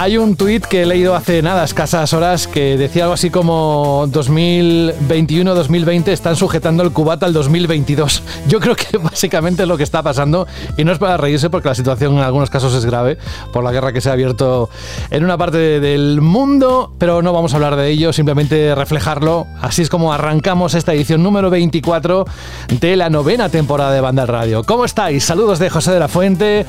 Hay un tuit que he leído hace nada, escasas horas, que decía algo así como 2021-2020 están sujetando el cubata al 2022. Yo creo que básicamente es lo que está pasando y no es para reírse porque la situación en algunos casos es grave por la guerra que se ha abierto en una parte del mundo, pero no vamos a hablar de ello, simplemente reflejarlo. Así es como arrancamos esta edición número 24 de la novena temporada de Banda Radio. ¿Cómo estáis? Saludos de José de la Fuente.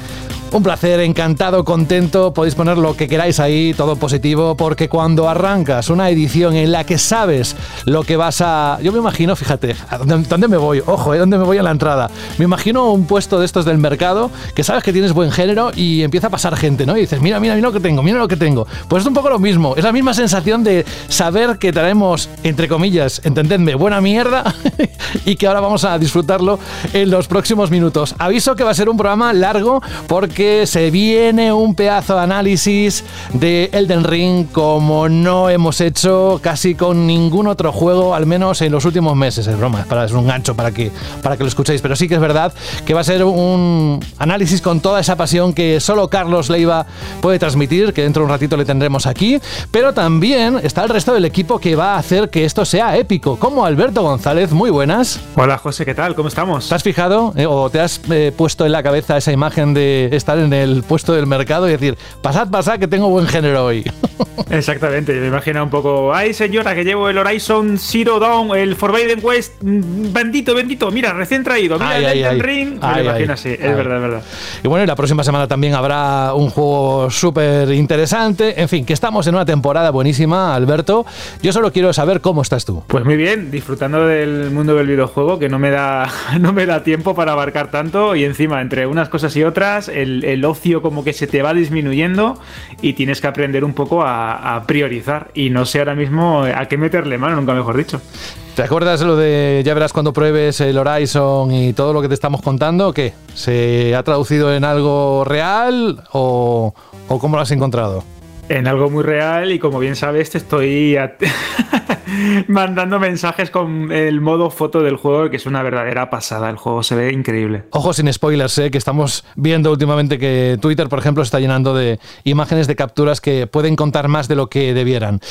Un placer, encantado, contento. Podéis poner lo que queráis ahí, todo positivo, porque cuando arrancas una edición en la que sabes lo que vas a. Yo me imagino, fíjate, ¿dónde, me voy? Ojo, ¿eh? ¿dónde me voy a la entrada? Me imagino un puesto de estos del mercado que sabes que tienes buen género y empieza a pasar gente, ¿no? Y dices, mira, mira, mira lo que tengo, mira lo que tengo. Pues es un poco lo mismo, es la misma sensación de saber que traemos, entre comillas, entendedme, buena mierda y que ahora vamos a disfrutarlo en los próximos minutos. Aviso que va a ser un programa largo porque que se viene un pedazo de análisis de Elden Ring como no hemos hecho casi con ningún otro juego, al menos en los últimos meses. Es broma, es, para, es un gancho para que, para que lo escuchéis. Pero sí que es verdad que va a ser un análisis con toda esa pasión que solo Carlos Leiva puede transmitir, que dentro de un ratito le tendremos aquí. Pero también está el resto del equipo que va a hacer que esto sea épico, como Alberto González. Muy buenas. Hola José, ¿qué tal? ¿Cómo estamos? ¿Te has fijado eh, o te has eh, puesto en la cabeza esa imagen de esta estar en el puesto del mercado y decir, pasad, pasad, que tengo buen género hoy. Exactamente, me imagino un poco, ay señora, que llevo el Horizon Zero Dawn, el Forbidden West, mm, bendito, bendito, mira, recién traído, mira Ay, el ay, ay. Ring, me lo imagino así, es verdad, es verdad. Y bueno, y la próxima semana también habrá un juego súper interesante. En fin, que estamos en una temporada buenísima, Alberto. Yo solo quiero saber cómo estás tú. Pues muy bien, disfrutando del mundo del videojuego, que no me da, no me da tiempo para abarcar tanto, y encima, entre unas cosas y otras, el, el ocio como que se te va disminuyendo y tienes que aprender un poco a, priorizar. Y no sé ahora mismo a qué meterle mano, nunca mejor dicho. ¿Te acuerdas lo de ya verás cuando pruebes el Horizon y todo lo que te estamos contando? ¿Qué? ¿Se ha traducido en algo real o cómo lo has encontrado? En algo muy real y como bien sabes te estoy mandando mensajes con el modo foto del juego que es una verdadera pasada. El juego se ve increíble. Ojo sin spoilers, ¿eh? que estamos viendo últimamente que Twitter, por ejemplo, se está llenando de imágenes de capturas que pueden contar más de lo que debieran.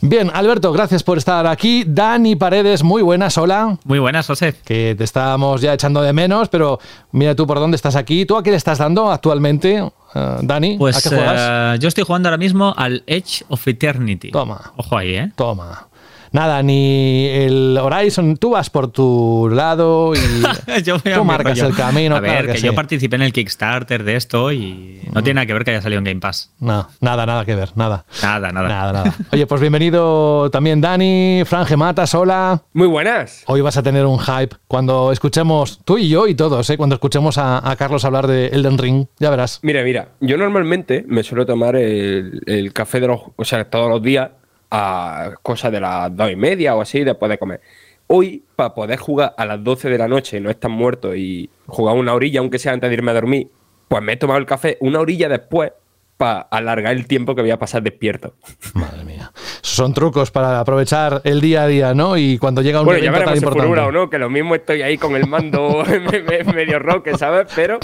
Bien, Alberto, gracias por estar aquí. Dani Paredes, muy buenas, hola. Muy buenas, José. Que te estábamos ya echando de menos, pero mira tú por dónde estás aquí. ¿Tú a qué le estás dando actualmente, eh, Dani? ¿A Pues qué juegas? eh, yo estoy jugando ahora mismo al Edge of Eternity. Toma. Ojo ahí, ¿eh? Toma. Nada, ni el Horizon, tú vas por tu lado y Yo tú marcas rollo. el camino. A ver, claro que, que sí. yo participé en el Kickstarter de esto y no tiene nada que ver que haya salido en Game Pass. No, nada, nada que ver, nada. Nada, nada. Nada, nada. Oye, pues bienvenido también Dani, Fran Gematas, hola. Muy buenas. Hoy vas a tener un hype cuando escuchemos, tú y yo y todos, ¿eh? cuando escuchemos a, a Carlos hablar de Elden Ring, ya verás. Mira, mira, yo normalmente me suelo tomar el, el café de los, o sea, todos los días a cosa de las dos y media o así después de comer. Hoy, para poder jugar a las 12 de la noche y no estar muerto y jugar una orilla, aunque sea antes de irme a dormir, pues me he tomado el café una orilla después para alargar el tiempo que voy a pasar despierto. Madre mía. Son trucos para aprovechar el día a día, ¿no? Y cuando llega un Bueno, ya evento tan veremos si importante. furura o no, que lo mismo estoy ahí con el mando me- me- medio roque, ¿sabes? Pero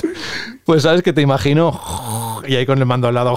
Pues sabes que te imagino y ahí con el mando al lado.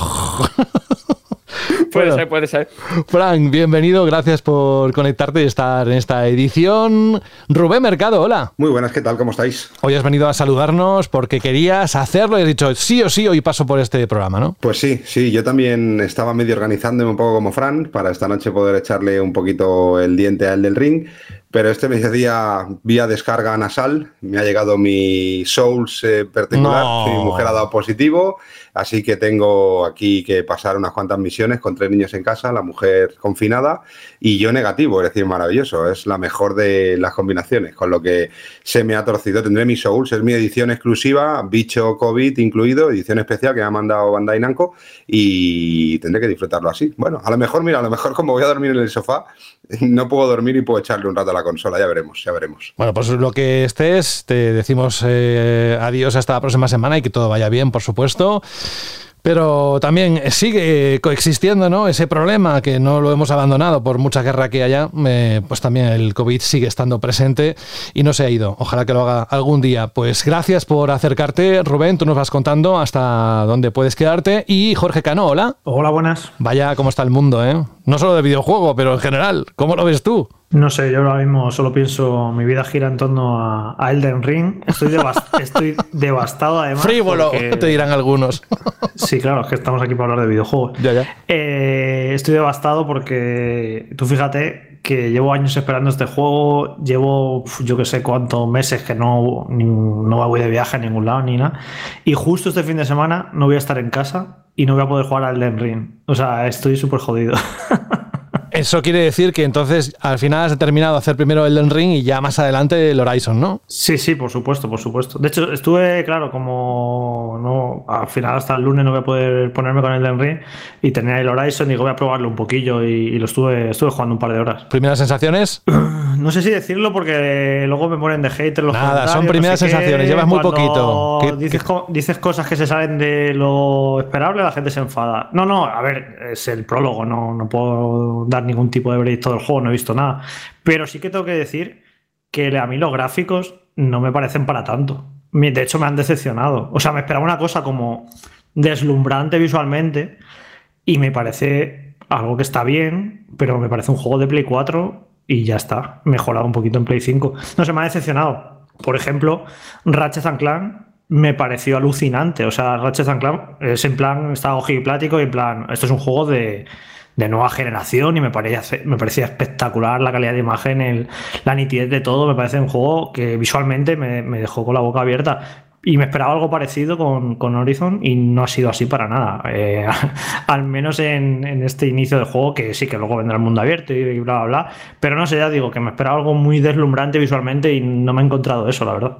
Puede Bueno. ser, puede ser. Frank, bienvenido, gracias por conectarte y estar en esta edición. Rubén Mercado, hola. Muy buenas, ¿qué tal? ¿Cómo estáis? Hoy has venido a saludarnos porque querías hacerlo y has dicho sí o sí, hoy paso por este programa, ¿no? Pues sí, sí, yo también estaba medio organizándome un poco como Fran para esta noche poder echarle un poquito el diente al del ring, pero este mediodía vía descarga nasal me ha llegado mi Souls eh, particular, No. mi mujer ha dado positivo, así que tengo aquí que pasar unas cuantas misiones con tres niños en casa, la mujer confinada y yo negativo, es decir, maravilloso, es la mejor de las combinaciones, con lo que se me ha torcido. Tendré mi Souls, es mi edición exclusiva, bicho COVID incluido, edición especial que me ha mandado Bandai Namco y tendré que disfrutarlo así. Bueno, a lo mejor, mira, a lo mejor como voy a dormir en el sofá, no puedo dormir y puedo echarle un rato a la consola, ya veremos, ya veremos. Bueno, pues lo que estés, te decimos eh, adiós hasta la próxima semana y que todo vaya bien, por supuesto. Pero también sigue coexistiendo ¿no? ese problema que no lo hemos abandonado por mucha guerra que haya, eh, pues también el COVID sigue estando presente y no se ha ido. Ojalá que lo haga algún día. Pues gracias por acercarte, Rubén, tú nos vas contando hasta dónde puedes quedarte. Y Jorge Cano, hola. Hola, buenas. Vaya cómo está el mundo, ¿eh? No solo de videojuego, pero en general, ¿cómo lo ves tú? No sé, yo ahora mismo solo pienso, mi vida gira en torno a, Elden Ring. Estoy, estoy devastado además. Frívolo, te dirán algunos. Sí, claro, es que estamos aquí para hablar de videojuegos. Ya, ya. Eh, estoy devastado porque tú fíjate que llevo años esperando este juego, llevo yo que sé cuántos meses que no, no voy de viaje a ningún lado ni nada. Y justo este fin de semana no voy a estar en casa y no voy a poder jugar al Elden Ring. O sea, estoy súper jodido. Eso quiere decir que entonces al final has determinado hacer primero el Elden Ring y ya más adelante el Horizon, ¿no? Sí, sí, por supuesto, por supuesto. De hecho, estuve, claro, como no, al final hasta el lunes no voy a poder ponerme con el Elden Ring y tenía el Horizon y digo, voy a probarlo un poquillo y, lo estuve, estuve jugando un par de horas. ¿Primeras sensaciones? No sé si decirlo porque luego me ponen de hater los Nada, son primeras sensaciones, llevas muy poquito. dices, dices cosas que se salen de lo esperable, la gente se enfada. No, no, a ver, es el prólogo, no, no puedo dar ningún tipo de veredicto del juego, no he visto nada. Pero sí que tengo que decir que a mí los gráficos no me parecen para tanto. De hecho, me han decepcionado. O sea, me esperaba una cosa como deslumbrante visualmente y me parece algo que está bien, pero me parece un juego de Play 4 y ya está. Mejorado un poquito en Play 5. No se me ha decepcionado. Por ejemplo, Ratchet Clank me pareció alucinante. O sea, Ratchet Clank es en plan, está ojiplático y en plan, esto es un juego de de nueva generación y me parecía, me parecía espectacular la calidad de imagen, la nitidez de todo. Me parece un juego que visualmente me, me dejó con la boca abierta. Y me esperaba algo parecido con, con Horizon y no ha sido así para nada. Eh, al menos en, en, este inicio de juego, que sí que luego vendrá el mundo abierto y bla, bla, bla. Pero no sé, ya digo que me esperaba algo muy deslumbrante visualmente y no me he encontrado eso, la verdad.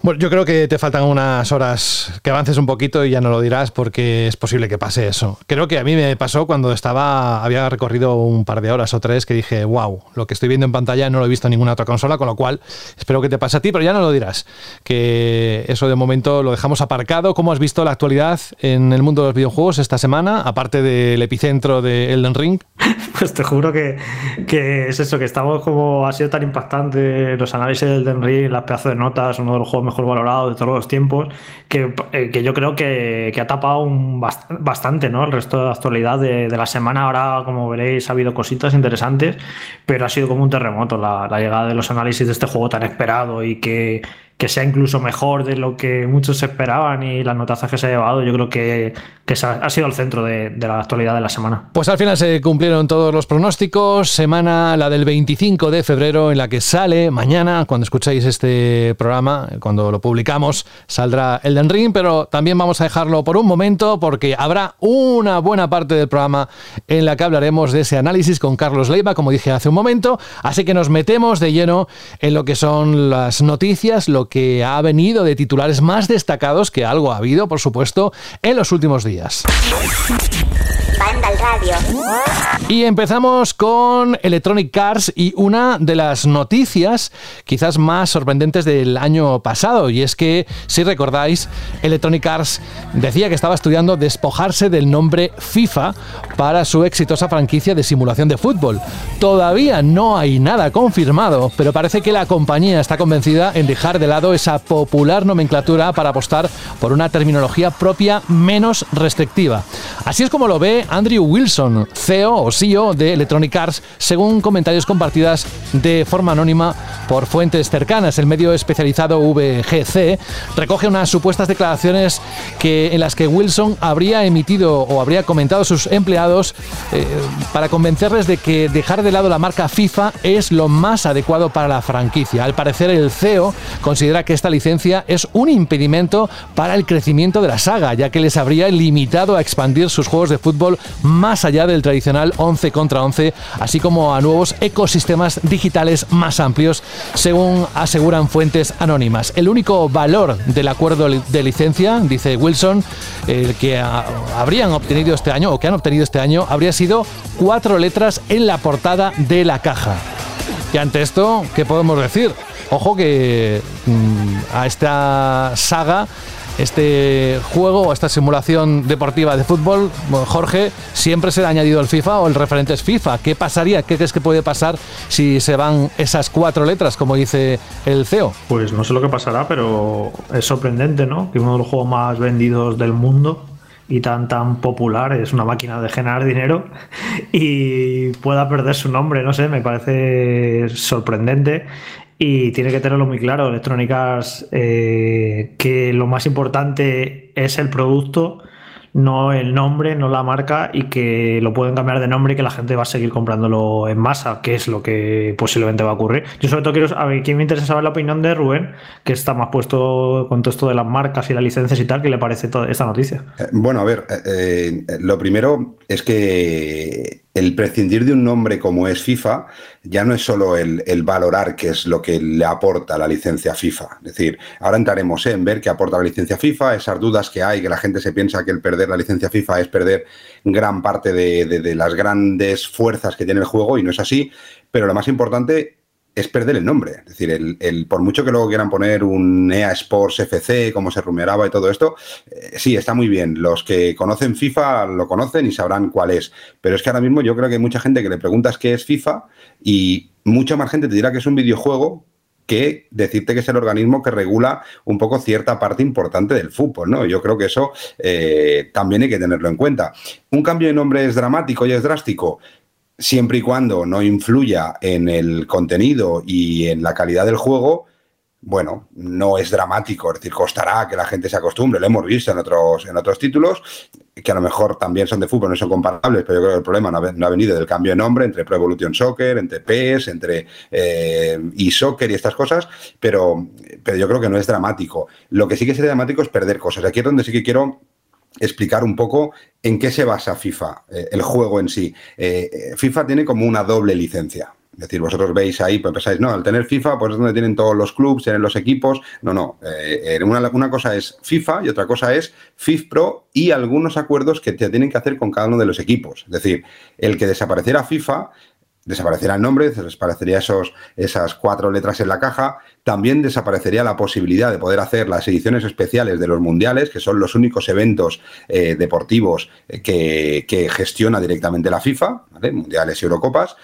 Bueno, yo creo que te faltan unas horas que avances un poquito y ya no lo dirás porque es posible que pase eso. Creo que a mí me pasó cuando estaba, había recorrido un par de horas o tres que dije, wow, lo que estoy viendo en pantalla no lo he visto en ninguna otra consola, con lo cual espero que te pase a ti, pero ya no lo dirás. Que eso de momento lo dejamos aparcado. ¿Cómo has visto la actualidad en el mundo de los videojuegos esta semana, aparte del epicentro de Elden Ring? Pues te juro que, que, es eso, que estamos como ha sido tan impactante los análisis del Elden Ring, las pedazos de notas, uno de los juegos mejor valorados de todos los tiempos, que, eh, que yo creo que, que, ha tapado un bastante ¿no? el resto de la actualidad de, de, la semana. Ahora, como veréis, ha habido cositas interesantes, pero ha sido como un terremoto la, la llegada de los análisis de este juego tan esperado y que que sea incluso mejor de lo que muchos esperaban y las notazas que se ha llevado, yo creo que, que ha sido el centro de, la actualidad de la semana. Pues al final se cumplieron todos los pronósticos. Semana la del 25 de febrero, en la que sale mañana, cuando escucháis este programa, cuando lo publicamos, saldrá Elden Ring, pero también vamos a dejarlo por un momento porque habrá una buena parte del programa en la que hablaremos de ese análisis con Carlos Leiva, como dije hace un momento. Así que nos metemos de lleno en lo que son las noticias, lo que ha venido de titulares más destacados, que algo ha habido, por supuesto, en los últimos días. Y empezamos con Electronic Cars y una de las noticias quizás más sorprendentes del año pasado. Y es que, si recordáis, Electronic Arts decía que estaba estudiando despojarse del nombre FIFA para su exitosa franquicia de simulación de fútbol. Todavía no hay nada confirmado, pero parece que la compañía está convencida en dejar de lado esa popular nomenclatura para apostar por una terminología propia menos restrictiva. Así es como lo ve Andrew Wilson, CEO o CEO de Electronic Arts, según comentarios compartidas de forma anónima por fuentes cercanas. El medio especializado VGC recoge unas supuestas declaraciones que, en las que Wilson habría emitido o habría comentado a sus empleados eh, para convencerles de que dejar de lado la marca FIFA es lo más adecuado para la franquicia. Al parecer, el CEO considera que esta licencia es un impedimento para el crecimiento de la saga, ya que les habría limitado a expandir sus juegos de fútbol más allá del tradicional 11 contra 11, así como a nuevos ecosistemas digitales más amplios, según aseguran fuentes anónimas. El único valor del acuerdo de licencia, dice Wilson, que habrían obtenido este año o que han obtenido este año, habría sido cuatro letras en la portada de la caja. Y ante esto, ¿qué podemos decir? Ojo que mm, a esta saga este juego esta simulación deportiva de fútbol, Jorge, siempre será añadido el FIFA o el referente es FIFA. ¿Qué pasaría? ¿Qué crees que puede pasar si se van esas cuatro letras, como dice el CEO? Pues no sé lo que pasará, pero es sorprendente, ¿no? Que uno de los juegos más vendidos del mundo y tan tan popular, es una máquina de generar dinero y pueda perder su nombre, no sé, me parece sorprendente y tiene que tenerlo muy claro, Electrónicas, eh, que lo más importante es el producto no el nombre, no la marca y que lo pueden cambiar de nombre y que la gente va a seguir comprándolo en masa, que es lo que posiblemente va a ocurrir. Yo sobre todo quiero, a ver, ¿quién me interesa saber la opinión de Rubén, que está más puesto con todo esto de las marcas y las licencias y tal, ¿qué le parece toda esta noticia? Eh, bueno, a ver, eh, lo primero es que el prescindir de un nombre como es FIFA ya no es solo el, valorar qué es lo que le aporta la licencia FIFA. Es decir, ahora entraremos en ver qué aporta la licencia FIFA, esas dudas que hay, que la gente se piensa que el perder la licencia FIFA es perder gran parte de, de las grandes fuerzas que tiene el juego y no es así. Pero lo más importante es perder el nombre. Es decir, el, por mucho que luego quieran poner un EA Sports FC, como se rumoreaba y todo esto, eh, sí, está muy bien. Los que conocen FIFA lo conocen y sabrán cuál es. Pero es que ahora mismo yo creo que hay mucha gente que le preguntas qué es FIFA y mucha más gente te dirá que es un videojuego que decirte que es el organismo que regula un poco cierta parte importante del fútbol, ¿no? Yo creo que eso eh, también hay que tenerlo en cuenta. Un cambio de nombre es dramático y es drástico siempre y cuando no influya en el contenido y en la calidad del juego, bueno, no es dramático, es decir, costará que la gente se acostumbre, lo hemos visto en otros, en otros títulos, que a lo mejor también son de fútbol, no son comparables, pero yo creo que el problema no ha, venido del cambio de nombre entre Pro Evolution Soccer, entre PES, entre eh, eSoccer y estas cosas, pero, pero yo creo que no es dramático. Lo que sí que sería dramático es perder cosas. Aquí es donde sí que quiero explicar un poco en qué se basa FIFA, eh, el juego en sí. Eh, eh, FIFA tiene como una doble licencia. Es decir, vosotros veis ahí, pues pensáis, no, al tener FIFA, pues es donde tienen todos los clubes, tienen los equipos. No, no. una, una, cosa es FIFA y otra cosa es FIFPro y algunos acuerdos que te tienen que hacer con cada uno de los equipos. Es decir, el que desapareciera FIFA desaparecería el nombre, desaparecería esos, esas cuatro letras en la caja, también desaparecería la posibilidad de poder hacer las ediciones especiales de los mundiales, que son los únicos eventos eh, deportivos eh, que, que, gestiona directamente la FIFA, mundiales y Eurocopas,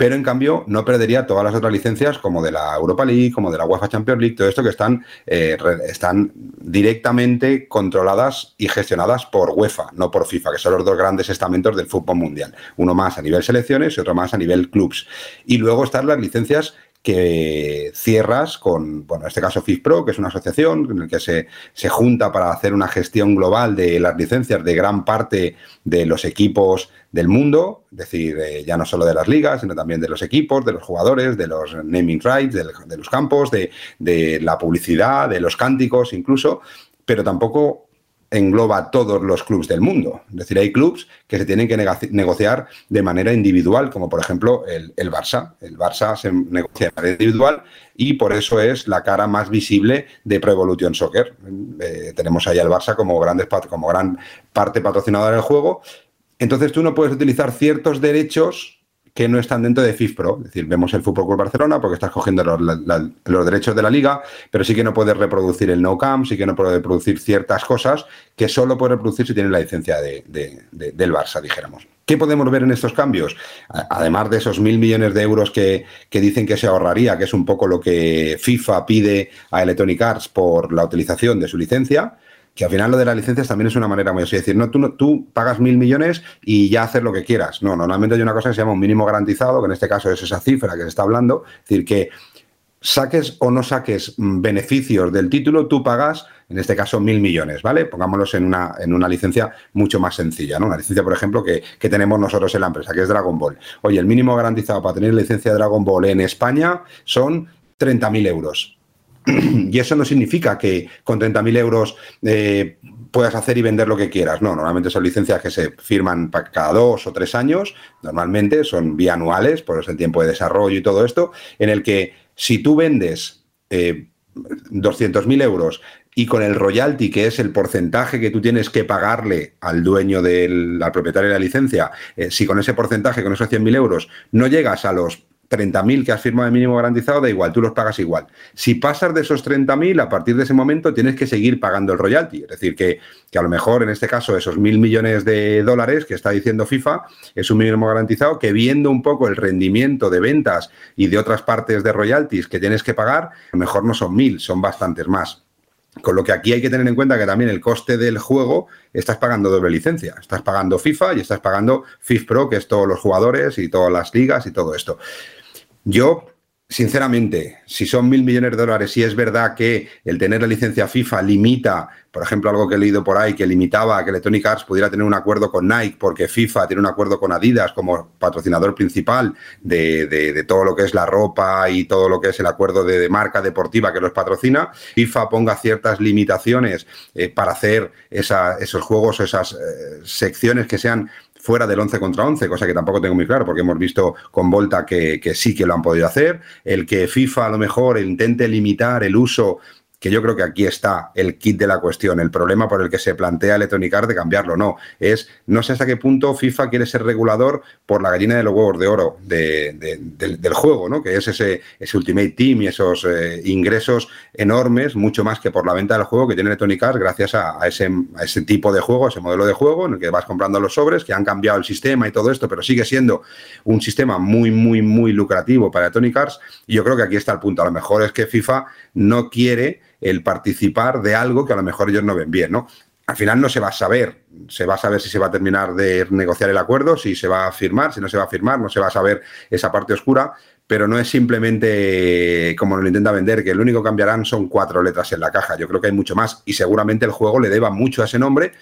pero en cambio no perdería todas las otras licencias como de la Europa League, como de la UEFA Champions League, todo esto que están, eh, están directamente controladas y gestionadas por UEFA, no por FIFA, que son los dos grandes estamentos del fútbol mundial. Uno más a nivel selecciones y otro más a nivel clubs. Y luego están las licencias que cierras con, bueno, en este caso FIFPro, que es una asociación en la que se, se, junta para hacer una gestión global de las licencias de gran parte de los equipos del mundo, es decir, ya no solo de las ligas, sino también de los equipos, de los jugadores, de los naming rights, de, de los campos, de, de la publicidad, de los cánticos incluso, pero tampoco engloba todos los clubes del mundo. Es decir, hay clubes que se tienen que negociar de manera individual, como por ejemplo el, Barça. El Barça se negocia de manera individual y por eso es la cara más visible de Pro Evolution Soccer. Eh, tenemos ahí al Barça como, grandes, como gran parte patrocinadora del juego. Entonces tú no puedes utilizar ciertos derechos que no están dentro de FIFPro. Es decir, vemos el Fútbol Club Barcelona porque estás cogiendo los, derechos de la liga, pero sí que no puedes reproducir el no cam, sí que no puedes reproducir ciertas cosas que solo puedes reproducir si tienes la licencia de, del Barça, dijéramos. ¿Qué podemos ver en estos cambios? Además de esos mil millones de euros que, que, dicen que se ahorraría, que es un poco lo que FIFA pide a Electronic Arts por la utilización de su licencia, que al final lo de las licencias también es una manera muy así, decir, no, tú, tú pagas mil millones y ya haces lo que quieras. No, normalmente hay una cosa que se llama un mínimo garantizado, que en este caso es esa cifra que se está hablando, es decir, que saques o no saques mm, beneficios del título, tú pagas, en este caso, mil millones, ¿vale? Pongámoslos en una, en una licencia mucho más sencilla, ¿no? Una licencia, por ejemplo, que, que tenemos nosotros en la empresa, que es Dragon Ball. Oye, el mínimo garantizado para tener licencia de Dragon Ball en España son 30.000 euros. Y eso no significa que con 30.000 euros eh, puedas hacer y vender lo que quieras. No, normalmente son licencias que se firman cada dos o tres años. Normalmente son bianuales, por el tiempo de desarrollo y todo esto, en el que si tú vendes eh, 200.000 euros y con el royalty, que es el porcentaje que tú tienes que pagarle al dueño del al propietario de la licencia, eh, si con ese porcentaje, con esos 100.000 euros, no llegas a los 30.000 que has firmado de mínimo garantizado, da igual, tú los pagas igual. Si pasas de esos 30.000, a partir de ese momento tienes que seguir pagando el royalty. Es decir, que, que a lo mejor en este caso esos mil millones de dólares que está diciendo FIFA es un mínimo garantizado que viendo un poco el rendimiento de ventas y de otras partes de royalties que tienes que pagar, a lo mejor no son mil, son bastantes más. Con lo que aquí hay que tener en cuenta que también el coste del juego estás pagando doble licencia. Estás pagando FIFA y estás pagando FIFA Pro, que es todos los jugadores y todas las ligas y todo esto. Yo, sinceramente, si son mil millones de dólares, si es verdad que el tener la licencia FIFA limita, por ejemplo, algo que he leído por ahí, que limitaba a que Electronic Arts pudiera tener un acuerdo con Nike, porque FIFA tiene un acuerdo con Adidas como patrocinador principal de, todo lo que es la ropa y todo lo que es el acuerdo de, de marca deportiva que los patrocina, FIFA ponga ciertas limitaciones eh, para hacer esa, esos juegos, esas eh, secciones que sean fuera del 11 contra 11, cosa que tampoco tengo muy claro, porque hemos visto con Volta que, que, sí que lo han podido hacer. El que FIFA a lo mejor intente limitar el uso que yo creo que aquí está el kit de la cuestión, el problema por el que se plantea Electronic Arts de cambiarlo. No, es no sé hasta qué punto FIFA quiere ser regulador por la gallina de los huevos de oro de, de, de, del juego, ¿no? que es ese, ese Ultimate Team y esos eh, ingresos enormes, mucho más que por la venta del juego que tiene Electronic Arts gracias a, a, ese, a ese tipo de juego, ese modelo de juego en el que vas comprando los sobres, que han cambiado el sistema y todo esto, pero sigue siendo un sistema muy, muy, muy lucrativo para Electronic Arts. Y yo creo que aquí está el punto. A lo mejor es que FIFA no quiere el participar de algo que a lo mejor ellos no ven bien, ¿no? Al final no se va a saber, se va a saber si se va a terminar de negociar el acuerdo, si se va a firmar, si no se va a firmar, no se va a saber esa parte oscura, pero no es simplemente como lo intenta vender, que lo único que cambiarán son cuatro letras en la caja. Yo creo que hay mucho más y seguramente el juego le deba mucho a ese nombre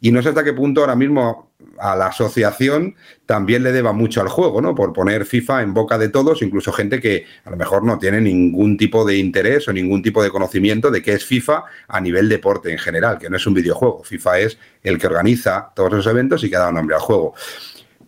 y no sé hasta qué punto ahora mismo a la asociación también le deba mucho al juego, ¿no? Por poner FIFA en boca de todos, incluso gente que a lo mejor no tiene ningún tipo de interés o ningún tipo de conocimiento de qué es FIFA a nivel deporte en general, que no es un videojuego. FIFA es el que organiza todos esos eventos y que da nombre al juego.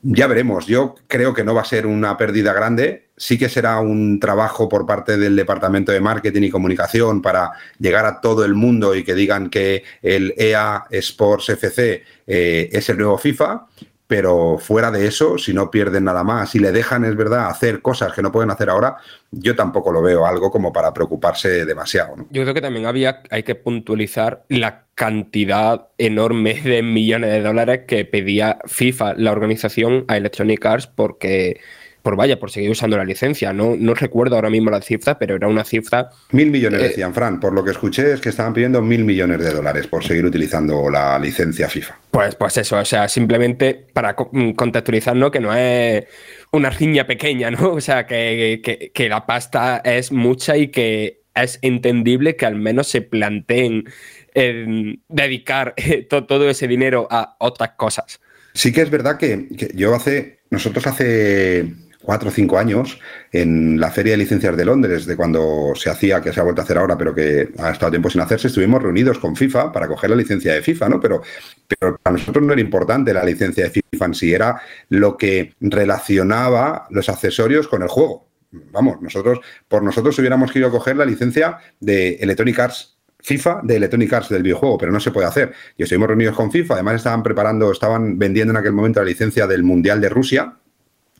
Ya veremos. Yo creo que no va a ser una pérdida grande. Sí que será un trabajo por parte del Departamento de Marketing y Comunicación para llegar a todo el mundo y que digan que el EA Sports FC eh, es el nuevo FIFA. Pero fuera de eso, si no pierden nada más, si le dejan, es verdad, hacer cosas que no pueden hacer ahora, yo tampoco lo veo algo como para preocuparse demasiado. ¿no? Yo creo que también había, hay que puntualizar la cantidad enorme de millones de dólares que pedía FIFA, la organización, a Electronic Arts, porque por vaya, por seguir usando la licencia. No, no recuerdo ahora mismo la cifra, pero era una cifra. Mil millones, eh, decían, Fran. Por lo que escuché es que estaban pidiendo mil millones de dólares por seguir utilizando la licencia FIFA. Pues, pues eso, o sea, simplemente para contextualizar, ¿no? Que no es una riña pequeña, ¿no? O sea, que, que, que la pasta es mucha y que es entendible que al menos se planteen eh, dedicar to, todo ese dinero a otras cosas. Sí que es verdad que, que yo hace, nosotros hace cuatro o cinco años en la Feria de Licencias de Londres, de cuando se hacía, que se ha vuelto a hacer ahora, pero que ha estado tiempo sin hacerse, estuvimos reunidos con FIFA para coger la licencia de FIFA, ¿no? Pero, pero para nosotros no era importante la licencia de FIFA en sí, era lo que relacionaba los accesorios con el juego. Vamos, nosotros, por nosotros hubiéramos querido coger la licencia de Electronic Arts FIFA de Electronic Arts del videojuego, pero no se puede hacer. Y estuvimos reunidos con FIFA, además estaban preparando, estaban vendiendo en aquel momento la licencia del Mundial de Rusia,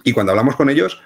y cuando hablamos con ellos,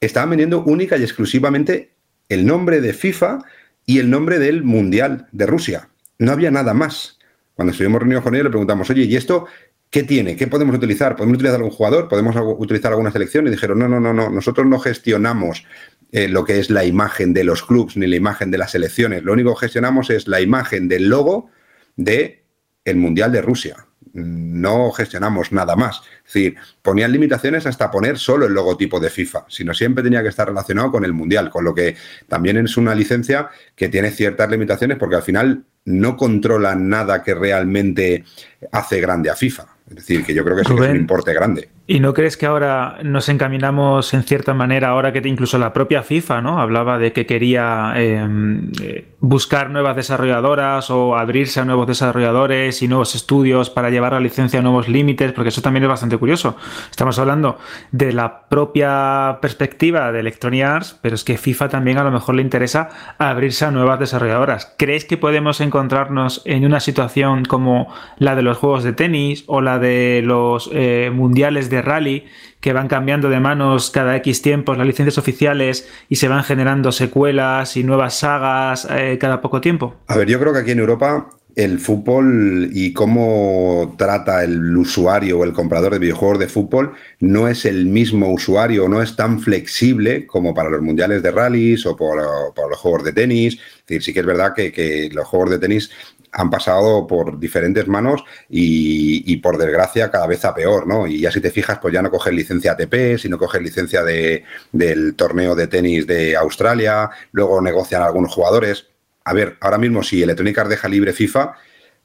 estaban vendiendo única y exclusivamente el nombre de FIFA y el nombre del Mundial de Rusia. No había nada más. Cuando estuvimos reunidos con ellos le preguntamos, oye, ¿y esto qué tiene? ¿Qué podemos utilizar? ¿Podemos utilizar algún jugador? ¿Podemos utilizar alguna selección? Y dijeron, no, no, no, no, nosotros no gestionamos eh, lo que es la imagen de los clubs ni la imagen de las selecciones. Lo único que gestionamos es la imagen del logo de el Mundial de Rusia no gestionamos nada más. Es decir, ponían limitaciones hasta poner solo el logotipo de FIFA, sino siempre tenía que estar relacionado con el Mundial, con lo que también es una licencia que tiene ciertas limitaciones porque al final no controla nada que realmente hace grande a FIFA. Es decir, que yo creo que Rubén, que es un importe grande. ¿Y no crees que ahora nos encaminamos en cierta manera, ahora que incluso la propia FIFA ¿no? hablaba de que quería eh, buscar nuevas desarrolladoras o abrirse a nuevos desarrolladores y nuevos estudios para llevar la licencia a nuevos límites? Porque eso también es bastante curioso. Estamos hablando de la propia perspectiva de Electronic Arts, pero es que FIFA también a lo mejor le interesa abrirse a nuevas desarrolladoras. ¿Crees que podemos encontrarnos en una situación como la de los juegos de tenis o la de los eh, mundiales de rally que van cambiando de manos cada X tiempos las licencias oficiales y se van generando secuelas y nuevas sagas eh, cada poco tiempo? A ver, yo creo que aquí en Europa el fútbol y cómo trata el usuario o el comprador de videojuegos de fútbol no es el mismo usuario, no es tan flexible como para los mundiales de rallies o por, los juegos de tenis. Es decir, sí que es verdad que, que los juegos de tenis han pasado por diferentes manos y, por desgracia cada vez a peor, ¿no? Y ya si te fijas, pues ya no coges licencia ATP, sino coges licencia de, del torneo de tenis de Australia, luego negocian algunos jugadores. A ver, ahora mismo si Electronic Arts deja libre FIFA,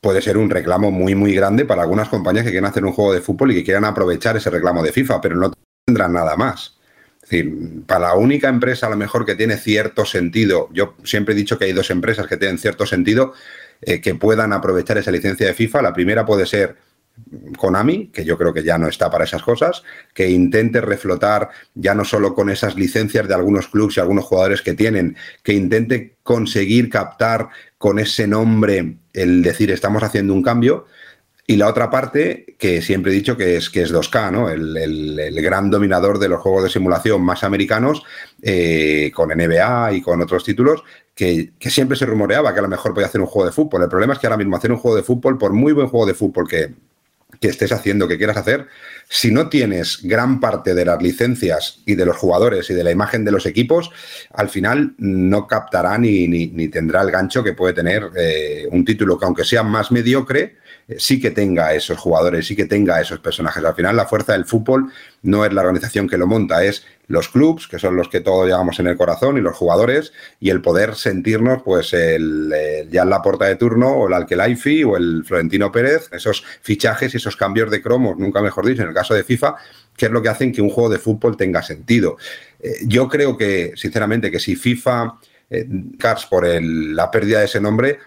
puede ser un reclamo muy, muy grande para algunas compañías que quieren hacer un juego de fútbol y que quieran aprovechar ese reclamo de FIFA, pero no tendrán nada más. Es decir, para la única empresa a lo mejor que tiene cierto sentido, yo siempre he dicho que hay dos empresas que tienen cierto sentido, eh, que puedan aprovechar esa licencia de FIFA. La primera puede ser Konami, que yo creo que ya no está para esas cosas, que intente reflotar ya no solo con esas licencias de algunos clubes y algunos jugadores que tienen, que intente conseguir captar con ese nombre el decir estamos haciendo un cambio. Y la otra parte, que siempre he dicho que es, que es 2K, ¿no? el, gran dominador de los juegos de simulación más americanos, eh, con NBA y con otros títulos, que, siempre se rumoreaba que a lo mejor podía hacer un juego de fútbol. El problema es que ahora mismo hacer un juego de fútbol, por muy buen juego de fútbol que, que estés haciendo, que quieras hacer, si no tienes gran parte de las licencias y de los jugadores y de la imagen de los equipos, al final no captará ni, ni, tendrá el gancho que puede tener eh, un título que aunque sea más mediocre, eh, sí que tenga esos jugadores, sí que tenga esos personajes. Al final la fuerza del fútbol no es la organización que lo monta, es los clubs, que son los que todos llevamos en el corazón, y los jugadores, y el poder sentirnos, pues, el, ya en la puerta de turno, o el Alquelaifi, o el Florentino Pérez, esos fichajes y esos cambios de cromos, nunca mejor dicho, en el caso de FIFA, que es lo que hacen que un juego de fútbol tenga sentido. Eh, yo creo que, sinceramente, que si FIFA, eh, Cars, por la pérdida de ese nombre,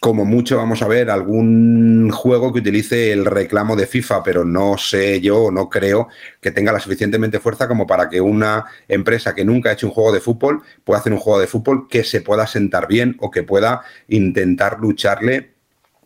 como mucho vamos a ver algún juego que utilice el reclamo de FIFA, pero no sé yo, no creo que tenga la suficientemente fuerza como para que una empresa que nunca ha hecho un juego de fútbol pueda hacer un juego de fútbol que se pueda sentar bien o que pueda intentar lucharle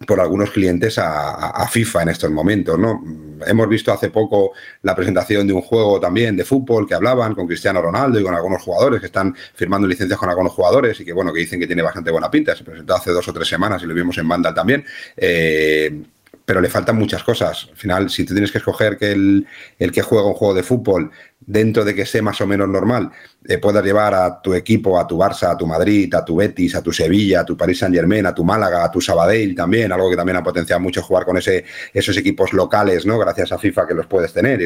por algunos clientes a, FIFA en estos momentos, ¿no? Hemos visto hace poco la presentación de un juego también de fútbol que hablaban con Cristiano Ronaldo y con algunos jugadores que están firmando licencias con algunos jugadores y que bueno, que dicen que tiene bastante buena pinta. Se presentó hace dos o tres semanas y lo vimos en Vandal también. Eh, pero le faltan muchas cosas. Al final, si tú tienes que escoger que el, el, que juega un juego de fútbol, dentro de que sea más o menos normal, eh, puedas llevar a tu equipo, a tu Barça, a tu Madrid, a tu Betis, a tu Sevilla, a tu Paris Saint Germain, a tu Málaga, a tu Sabadell también, algo que también ha potenciado mucho jugar con ese, esos equipos locales, ¿no? Gracias a FIFA que los puedes tener,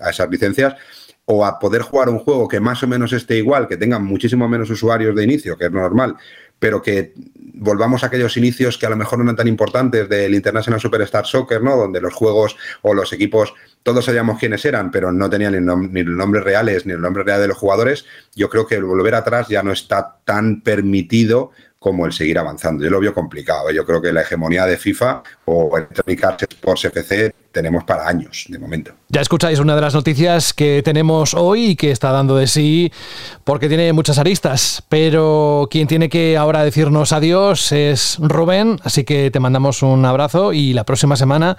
a esas licencias o a poder jugar un juego que más o menos esté igual, que tenga muchísimo menos usuarios de inicio, que es normal, pero que volvamos a aquellos inicios que a lo mejor no eran tan importantes del International Superstar Soccer, ¿no? Donde los juegos o los equipos, todos sabíamos quiénes eran, pero no tenían ni, los nombres reales ni el nombre real de los jugadores. Yo creo que volver atrás ya no está tan permitido como el seguir avanzando. Yo lo veo complicado. ¿eh? Yo creo que la hegemonía de FIFA o Electronic Arts Sports FC tenemos para años de momento. Ya escucháis una de las noticias que tenemos hoy y que está dando de sí porque tiene muchas aristas, pero quien tiene que ahora decirnos adiós es Rubén, así que te mandamos un abrazo y la próxima semana,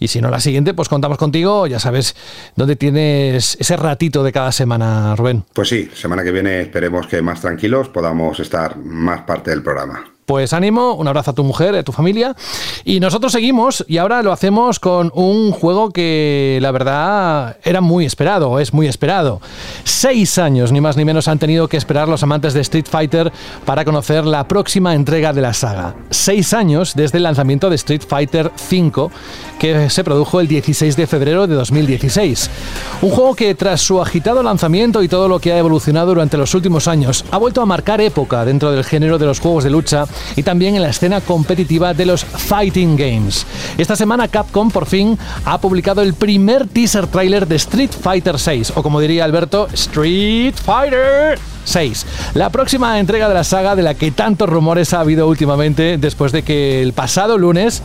y si no la siguiente, pues contamos contigo, ya sabes dónde tienes ese ratito de cada semana, Rubén. Pues sí, semana que viene esperemos que más tranquilos podamos estar más parte del programa. Pues ánimo, un abrazo a tu mujer, a tu familia. Y nosotros seguimos y ahora lo hacemos con un juego que la verdad era muy esperado, es muy esperado. Seis años, ni más ni menos, han tenido que esperar los amantes de Street Fighter para conocer la próxima entrega de la saga. Seis años desde el lanzamiento de Street Fighter V, que se produjo el 16 de febrero de 2016. Un juego que tras su agitado lanzamiento y todo lo que ha evolucionado durante los últimos años, ha vuelto a marcar época dentro del género de los juegos de lucha y también en la escena competitiva de los Fighting Games. Esta semana Capcom por fin ha publicado el primer teaser trailer de Street Fighter VI, o como diría Alberto, Street Fighter 6. La próxima entrega de la saga de la que tantos rumores ha habido últimamente después de que el pasado lunes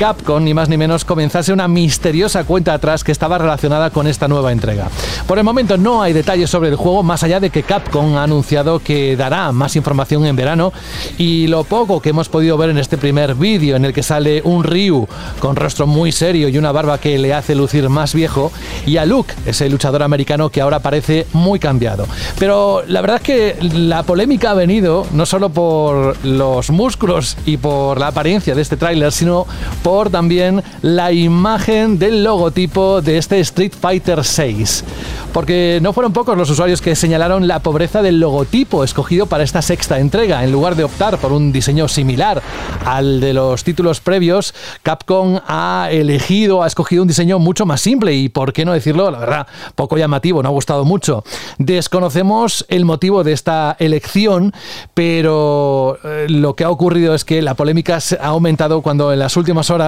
Capcom, ni más ni menos, comenzase una misteriosa cuenta atrás que estaba relacionada con esta nueva entrega. Por el momento no hay detalles sobre el juego, más allá de que Capcom ha anunciado que dará más información en verano y lo poco que hemos podido ver en este primer vídeo en el que sale un Ryu con rostro muy serio y una barba que le hace lucir más viejo y a Luke, ese luchador americano que ahora parece muy cambiado. Pero la verdad es que la polémica ha venido no solo por los músculos y por la apariencia de este tráiler, sino por también la imagen del logotipo de este Street Fighter 6. Porque no fueron pocos los usuarios que señalaron la pobreza del logotipo escogido para esta sexta entrega. En lugar de optar por un diseño similar al de los títulos previos, Capcom ha elegido, ha escogido un diseño mucho más simple y, por qué no decirlo, la verdad, poco llamativo, no ha gustado mucho. Desconocemos el motivo de esta elección, pero eh, lo que ha ocurrido es que la polémica ha aumentado cuando en las últimas horas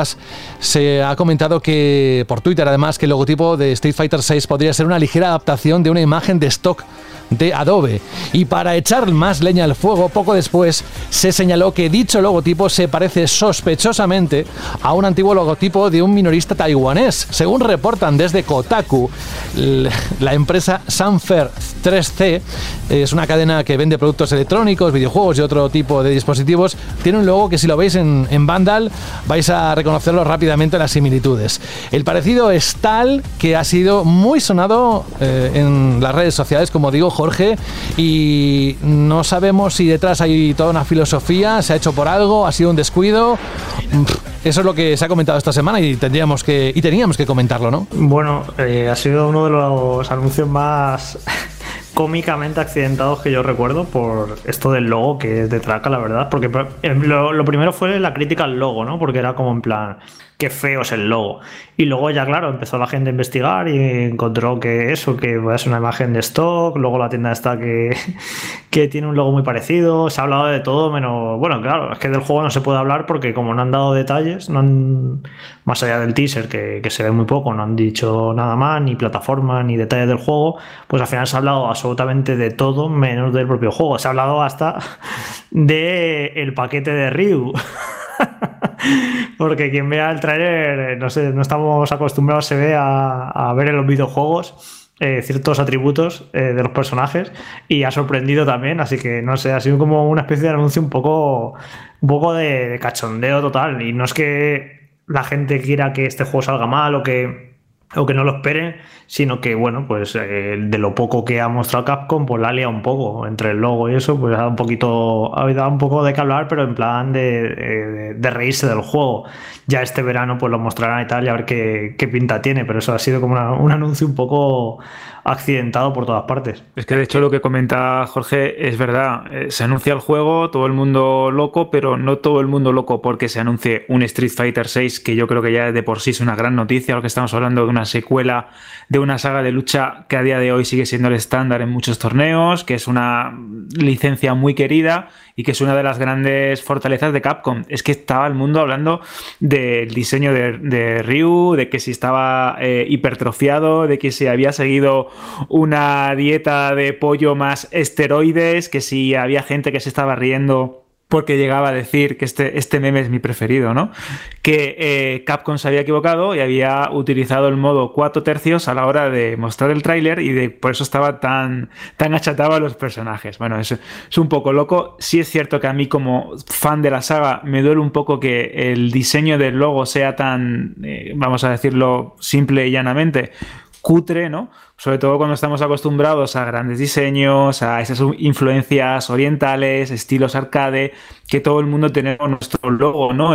se ha comentado que, por Twitter además, que el logotipo de Street Fighter 6 podría ser una ligera adaptación de una imagen de stock de Adobe. Y para echar más leña al fuego, poco después se señaló que dicho logotipo se parece sospechosamente a un antiguo logotipo de un minorista taiwanés. Según reportan desde Kotaku, la empresa Sanfer 3C es una cadena que vende productos electrónicos, videojuegos y otro tipo de dispositivos. Tiene un logo que si lo veis en, en Vandal vais a reconocerlo rápidamente las similitudes. El parecido es tal que ha sido muy sonado eh, en las redes sociales, como digo, Jorge, y no sabemos si detrás hay toda una filosofía, se ha hecho por algo, ha sido un descuido. Eso es lo que se ha comentado esta semana y tendríamos que y teníamos que comentarlo, ¿no? Bueno, eh, ha sido uno de los anuncios más cómicamente accidentados que yo recuerdo por esto del logo que es de Traca, la verdad. Porque eh, lo, lo, primero fue la crítica al logo, ¿no? Porque era como en plan, qué feo es el logo. Y luego ya, claro, empezó la gente a investigar y encontró que eso, que es una imagen de stock, luego la tienda está que, que tiene un logo muy parecido, se ha hablado de todo, menos, bueno, claro, es que del juego no se puede hablar porque como no han dado detalles, no han, más allá del teaser, que, que se ve muy poco, no han dicho nada más, ni plataforma, ni detalles del juego, pues al final se ha hablado absolutamente de todo menos del propio juego. Se ha hablado hasta de el paquete de Ryu. Porque quien vea el trailer, no sé, no estamos acostumbrados, se ve a, ver en los videojuegos eh, ciertos atributos eh, de los personajes y ha sorprendido también, así que no sé, ha sido como una especie de anuncio un poco, un poco de, de cachondeo total. Y no es que la gente quiera que este juego salga mal o que o que no lo esperen, sino que, bueno, pues eh, de lo poco que ha mostrado Capcom, pues la ha liado un poco entre el logo y eso, pues ha dado un poquito, ha dado un poco de que hablar, pero en plan de, de, de reírse del juego. Ya este verano, pues lo mostrarán y tal, y a ver qué, qué pinta tiene, pero eso ha sido como un anuncio un poco accidentado por todas partes. Es que de hecho lo que comenta Jorge es verdad. Eh, se anuncia el juego, todo el mundo loco, pero no todo el mundo loco porque se anuncie un Street Fighter 6, que yo creo que ya de por sí es una gran noticia, lo que estamos hablando de una secuela de una saga de lucha que a día de hoy sigue siendo el estándar en muchos torneos, que es una licencia muy querida y que es una de las grandes fortalezas de Capcom. Es que estaba el mundo hablando del diseño de, Ryu, de que si estaba eh, hipertrofiado, de que si había seguido una dieta de pollo más esteroides, que si había gente que se estaba riendo porque llegaba a decir que este, este meme es mi preferido, ¿no? Que eh, Capcom se había equivocado y había utilizado el modo 4 tercios a la hora de mostrar el tráiler y de, por eso estaba tan, tan achatado a los personajes. Bueno, es, es un poco loco. Sí es cierto que a mí como fan de la saga me duele un poco que el diseño del logo sea tan, eh, vamos a decirlo simple y llanamente, cutre, ¿no? Sobre todo cuando estamos acostumbrados a grandes diseños, a esas influencias orientales, estilos arcade, que todo el mundo tenemos nuestro logo, ¿no?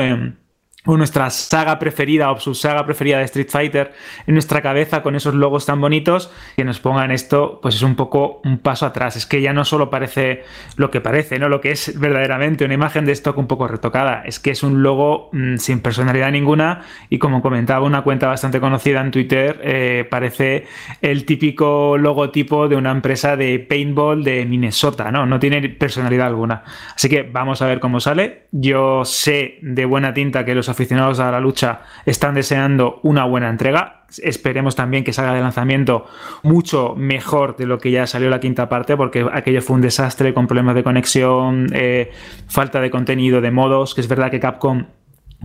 O nuestra saga preferida o su saga preferida de Street Fighter en nuestra cabeza con esos logos tan bonitos que nos pongan esto pues es un poco un paso atrás. Es que ya no solo parece lo que parece no lo que es verdaderamente una imagen de stock un poco retocada. Es que es un logo mmm, sin personalidad ninguna y como comentaba una cuenta bastante conocida en Twitter eh, parece el típico logotipo de una empresa de paintball de Minnesota no no tiene personalidad alguna. Así que vamos a ver cómo sale. Yo sé de buena tinta que los aficionados a la lucha están deseando una buena entrega. Esperemos también que salga de lanzamiento mucho mejor de lo que ya salió la quinta parte, porque aquello fue un desastre con problemas de conexión, eh, falta de contenido, de modos, que es verdad que Capcom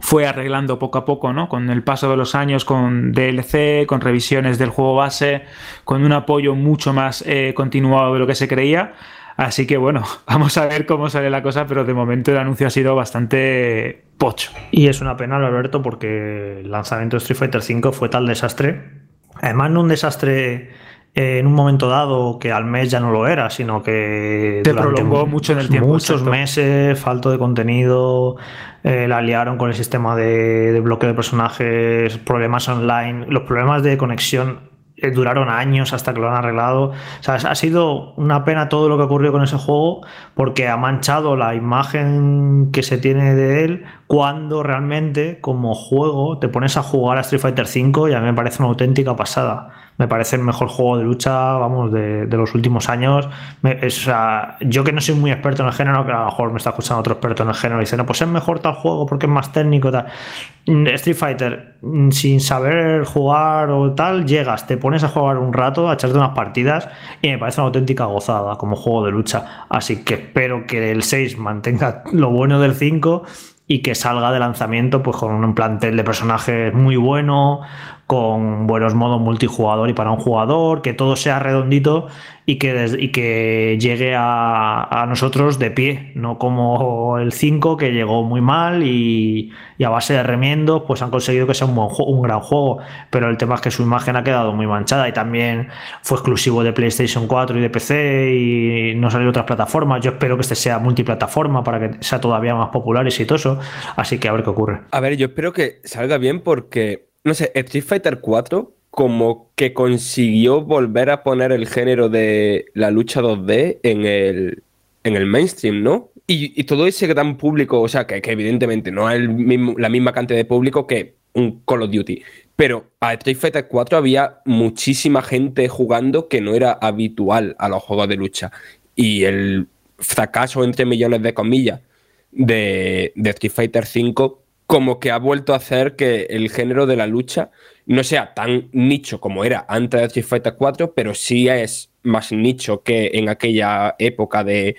fue arreglando poco a poco, ¿no? Con el paso de los años, con DLC, con revisiones del juego base, con un apoyo mucho más eh, continuado de lo que se creía. Así que bueno, vamos a ver cómo sale la cosa, pero de momento el anuncio ha sido bastante pocho. Y es una pena, Alberto, porque el lanzamiento de Street Fighter V fue tal desastre. Además, no un desastre eh, en un momento dado que al mes ya no lo era, sino que se prolongó mucho en el tiempo. Muchos meses, falto de contenido, eh, la liaron con el sistema de, de bloqueo de personajes, problemas online, los problemas de conexión duraron años hasta que lo han arreglado. O sea, ha sido una pena todo lo que ocurrió con ese juego porque ha manchado la imagen que se tiene de él cuando realmente como juego te pones a jugar a Street Fighter V y a mí me parece una auténtica pasada me parece el mejor juego de lucha, vamos, de, los últimos años. yo que no soy muy experto en el género, que a lo mejor me está escuchando otro experto en el género y dice, no, pues es mejor tal juego porque es más técnico, tal. Mm, Street Fighter, mm, sin saber jugar o tal, llegas, te pones a jugar un rato, a echarte unas partidas y me parece una auténtica gozada como juego de lucha. Así que espero que el 6 mantenga lo bueno del 5 y que salga de lanzamiento pues con un plantel de personajes muy bueno, con buenos modos multijugador y para un jugador, que todo sea redondito y que, y que llegue a, nosotros de pie, no como el 5 que llegó muy mal y, a base de remiendos pues han conseguido que sea un, buen un gran juego, pero el tema es que su imagen ha quedado muy manchada y también fue exclusivo de PlayStation 4 y de PC y no salió otras plataformas. Yo espero que este sea multiplataforma para que sea todavía más popular y exitoso, así que a ver qué ocurre. A ver, yo espero que salga bien porque no sé, Street Fighter 4 como que consiguió volver a poner el género de la lucha 2D en el, en el mainstream, ¿no? Y, todo ese gran público, o sea, que, evidentemente no es la misma cantidad de público que un Call of Duty, pero a Street Fighter 4 había muchísima gente jugando que no era habitual a los juegos de lucha. Y el fracaso, entre millones de comillas, de, de Street Fighter 5 como que ha vuelto a hacer que el género de la lucha no sea tan nicho como era antes de Street Fighter 4, pero sí es más nicho que en aquella época de,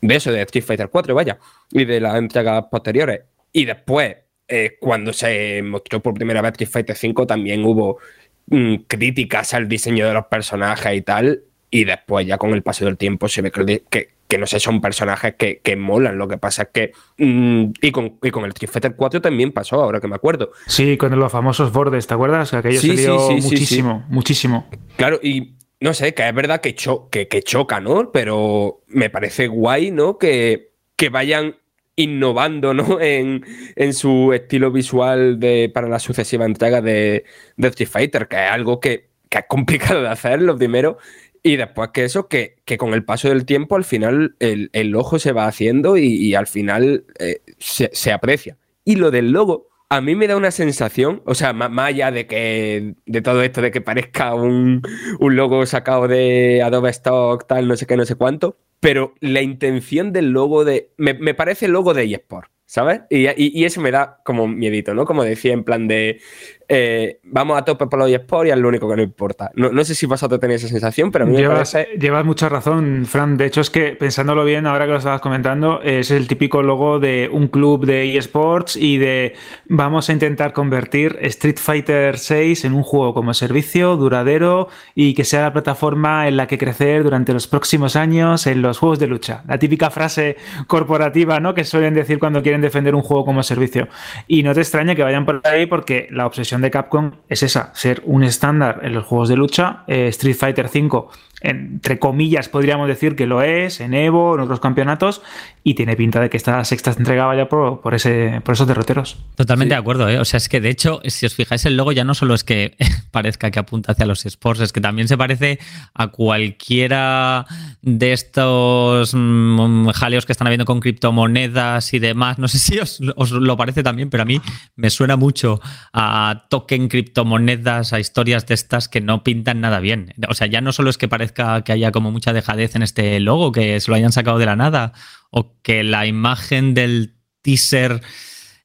de eso, de Street Fighter 4, vaya, y de las entregas posteriores. Y después, eh, cuando se mostró por primera vez Street Fighter 5, también hubo mm, críticas al diseño de los personajes y tal, y después ya con el paso del tiempo se ve que, que no sé, son personajes que, que, molan. Lo que pasa es que. Mm, y, con, y, con, el Street Fighter 4 también pasó, ahora que me acuerdo. Sí, con los famosos bordes, ¿te acuerdas? Aquello sí, sí, muchísimo, muchísimo. Claro, y no sé, que es verdad que, que, choca, ¿no? Pero me parece guay, ¿no? Que, que vayan innovando ¿no? en, en, su estilo visual de, para la sucesiva entrega de, de Street Fighter, que es algo que, que es complicado de hacer, lo primero, y después que eso, que, con el paso del tiempo al final el, ojo se va haciendo y, al final eh, se, aprecia. Y lo del logo, a mí me da una sensación, o sea, más, allá de que de todo esto de que parezca un, logo sacado de Adobe Stock, tal, no sé qué, no sé cuánto, pero la intención del logo de. Me, me parece el logo de eSport. ¿Sabes? Y, y, eso me da como miedito, ¿no? Como decía, en plan de eh, vamos a tope por los eSports y es lo único que no importa. No, sé si vosotros tenéis esa sensación, pero a mí llevas, me parece... Llevas mucha razón, Fran. De hecho, es que pensándolo bien, ahora que lo estabas comentando, es el típico logo de un club de eSports y de vamos a intentar convertir Street Fighter 6 en un juego como servicio duradero y que sea la plataforma en la que crecer durante los próximos años en los juegos de lucha. La típica frase corporativa, ¿no? Que suelen decir cuando quieren defender un juego como servicio. Y no te extraña que vayan por ahí porque la obsesión de Capcom es esa, ser un estándar en los juegos de lucha. Eh, Street Fighter V entre comillas, podríamos decir que lo es, en Evo, en otros campeonatos, y tiene pinta de que esta sexta entrega vaya por, por, ese, por esos derroteros. Totalmente de acuerdo, ¿eh? o sea, es que de hecho, si os fijáis, el logo ya no solo es que parezca que apunta hacia los sports, es que también se parece a cualquiera de estos mm, jaleos que están habiendo con criptomonedas y demás. No sé si os, os lo parece también, pero a mí me suena mucho a token criptomonedas, a historias de estas que no pintan nada bien. O sea, ya no solo es que parezca que haya como mucha dejadez en este logo, que se lo hayan sacado de la nada, o que la imagen del teaser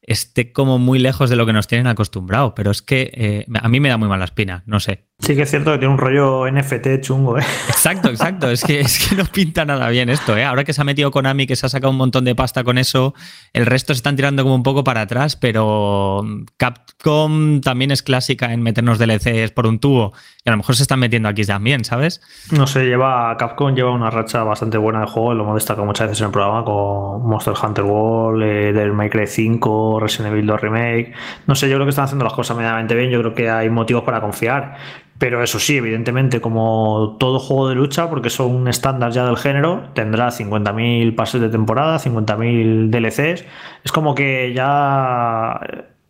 esté como muy lejos de lo que nos tienen acostumbrado. Pero es que eh, a mí me da muy mala espina, no sé. Sí que es cierto que tiene un rollo NFT chungo, ¿eh? Exacto, exacto. Es que, es que no pinta nada bien esto, ¿eh? Ahora que se ha metido Konami, que se ha sacado un montón de pasta con eso, el resto se están tirando como un poco para atrás, pero Capcom también es clásica en meternos DLCs por un tubo. Y a lo mejor se están metiendo aquí también, ¿sabes? No sé, lleva Capcom lleva una racha bastante buena de juego, lo hemos destacado muchas veces en el programa con Monster Hunter World, eh, del Minecraft 5, Resident Evil 2 Remake. No sé, yo creo que están haciendo las cosas medianamente bien, yo creo que hay motivos para confiar. Pero eso sí, evidentemente, como todo juego de lucha, porque son un estándar ya del género, tendrá 50.000 pases de temporada, 50.000 DLCs. Es como que ya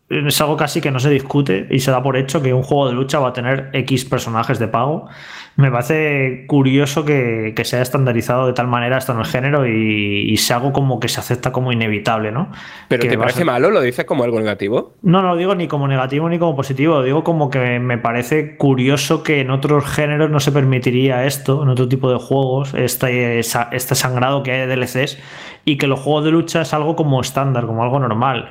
es algo casi que no se discute y se da por hecho que un juego de lucha va a tener X personajes de pago. Me parece curioso que, se haya estandarizado de tal manera esto en el género y, sea algo como que se acepta como inevitable, ¿no? ¿Pero te parece malo? ¿Lo dices como algo negativo? No, no lo digo ni como negativo ni como positivo, lo digo como que me parece curioso que en otros géneros no se permitiría esto, en otro tipo de juegos, este, este sangrado que hay de DLCs y que los juegos de lucha es algo como estándar, como algo normal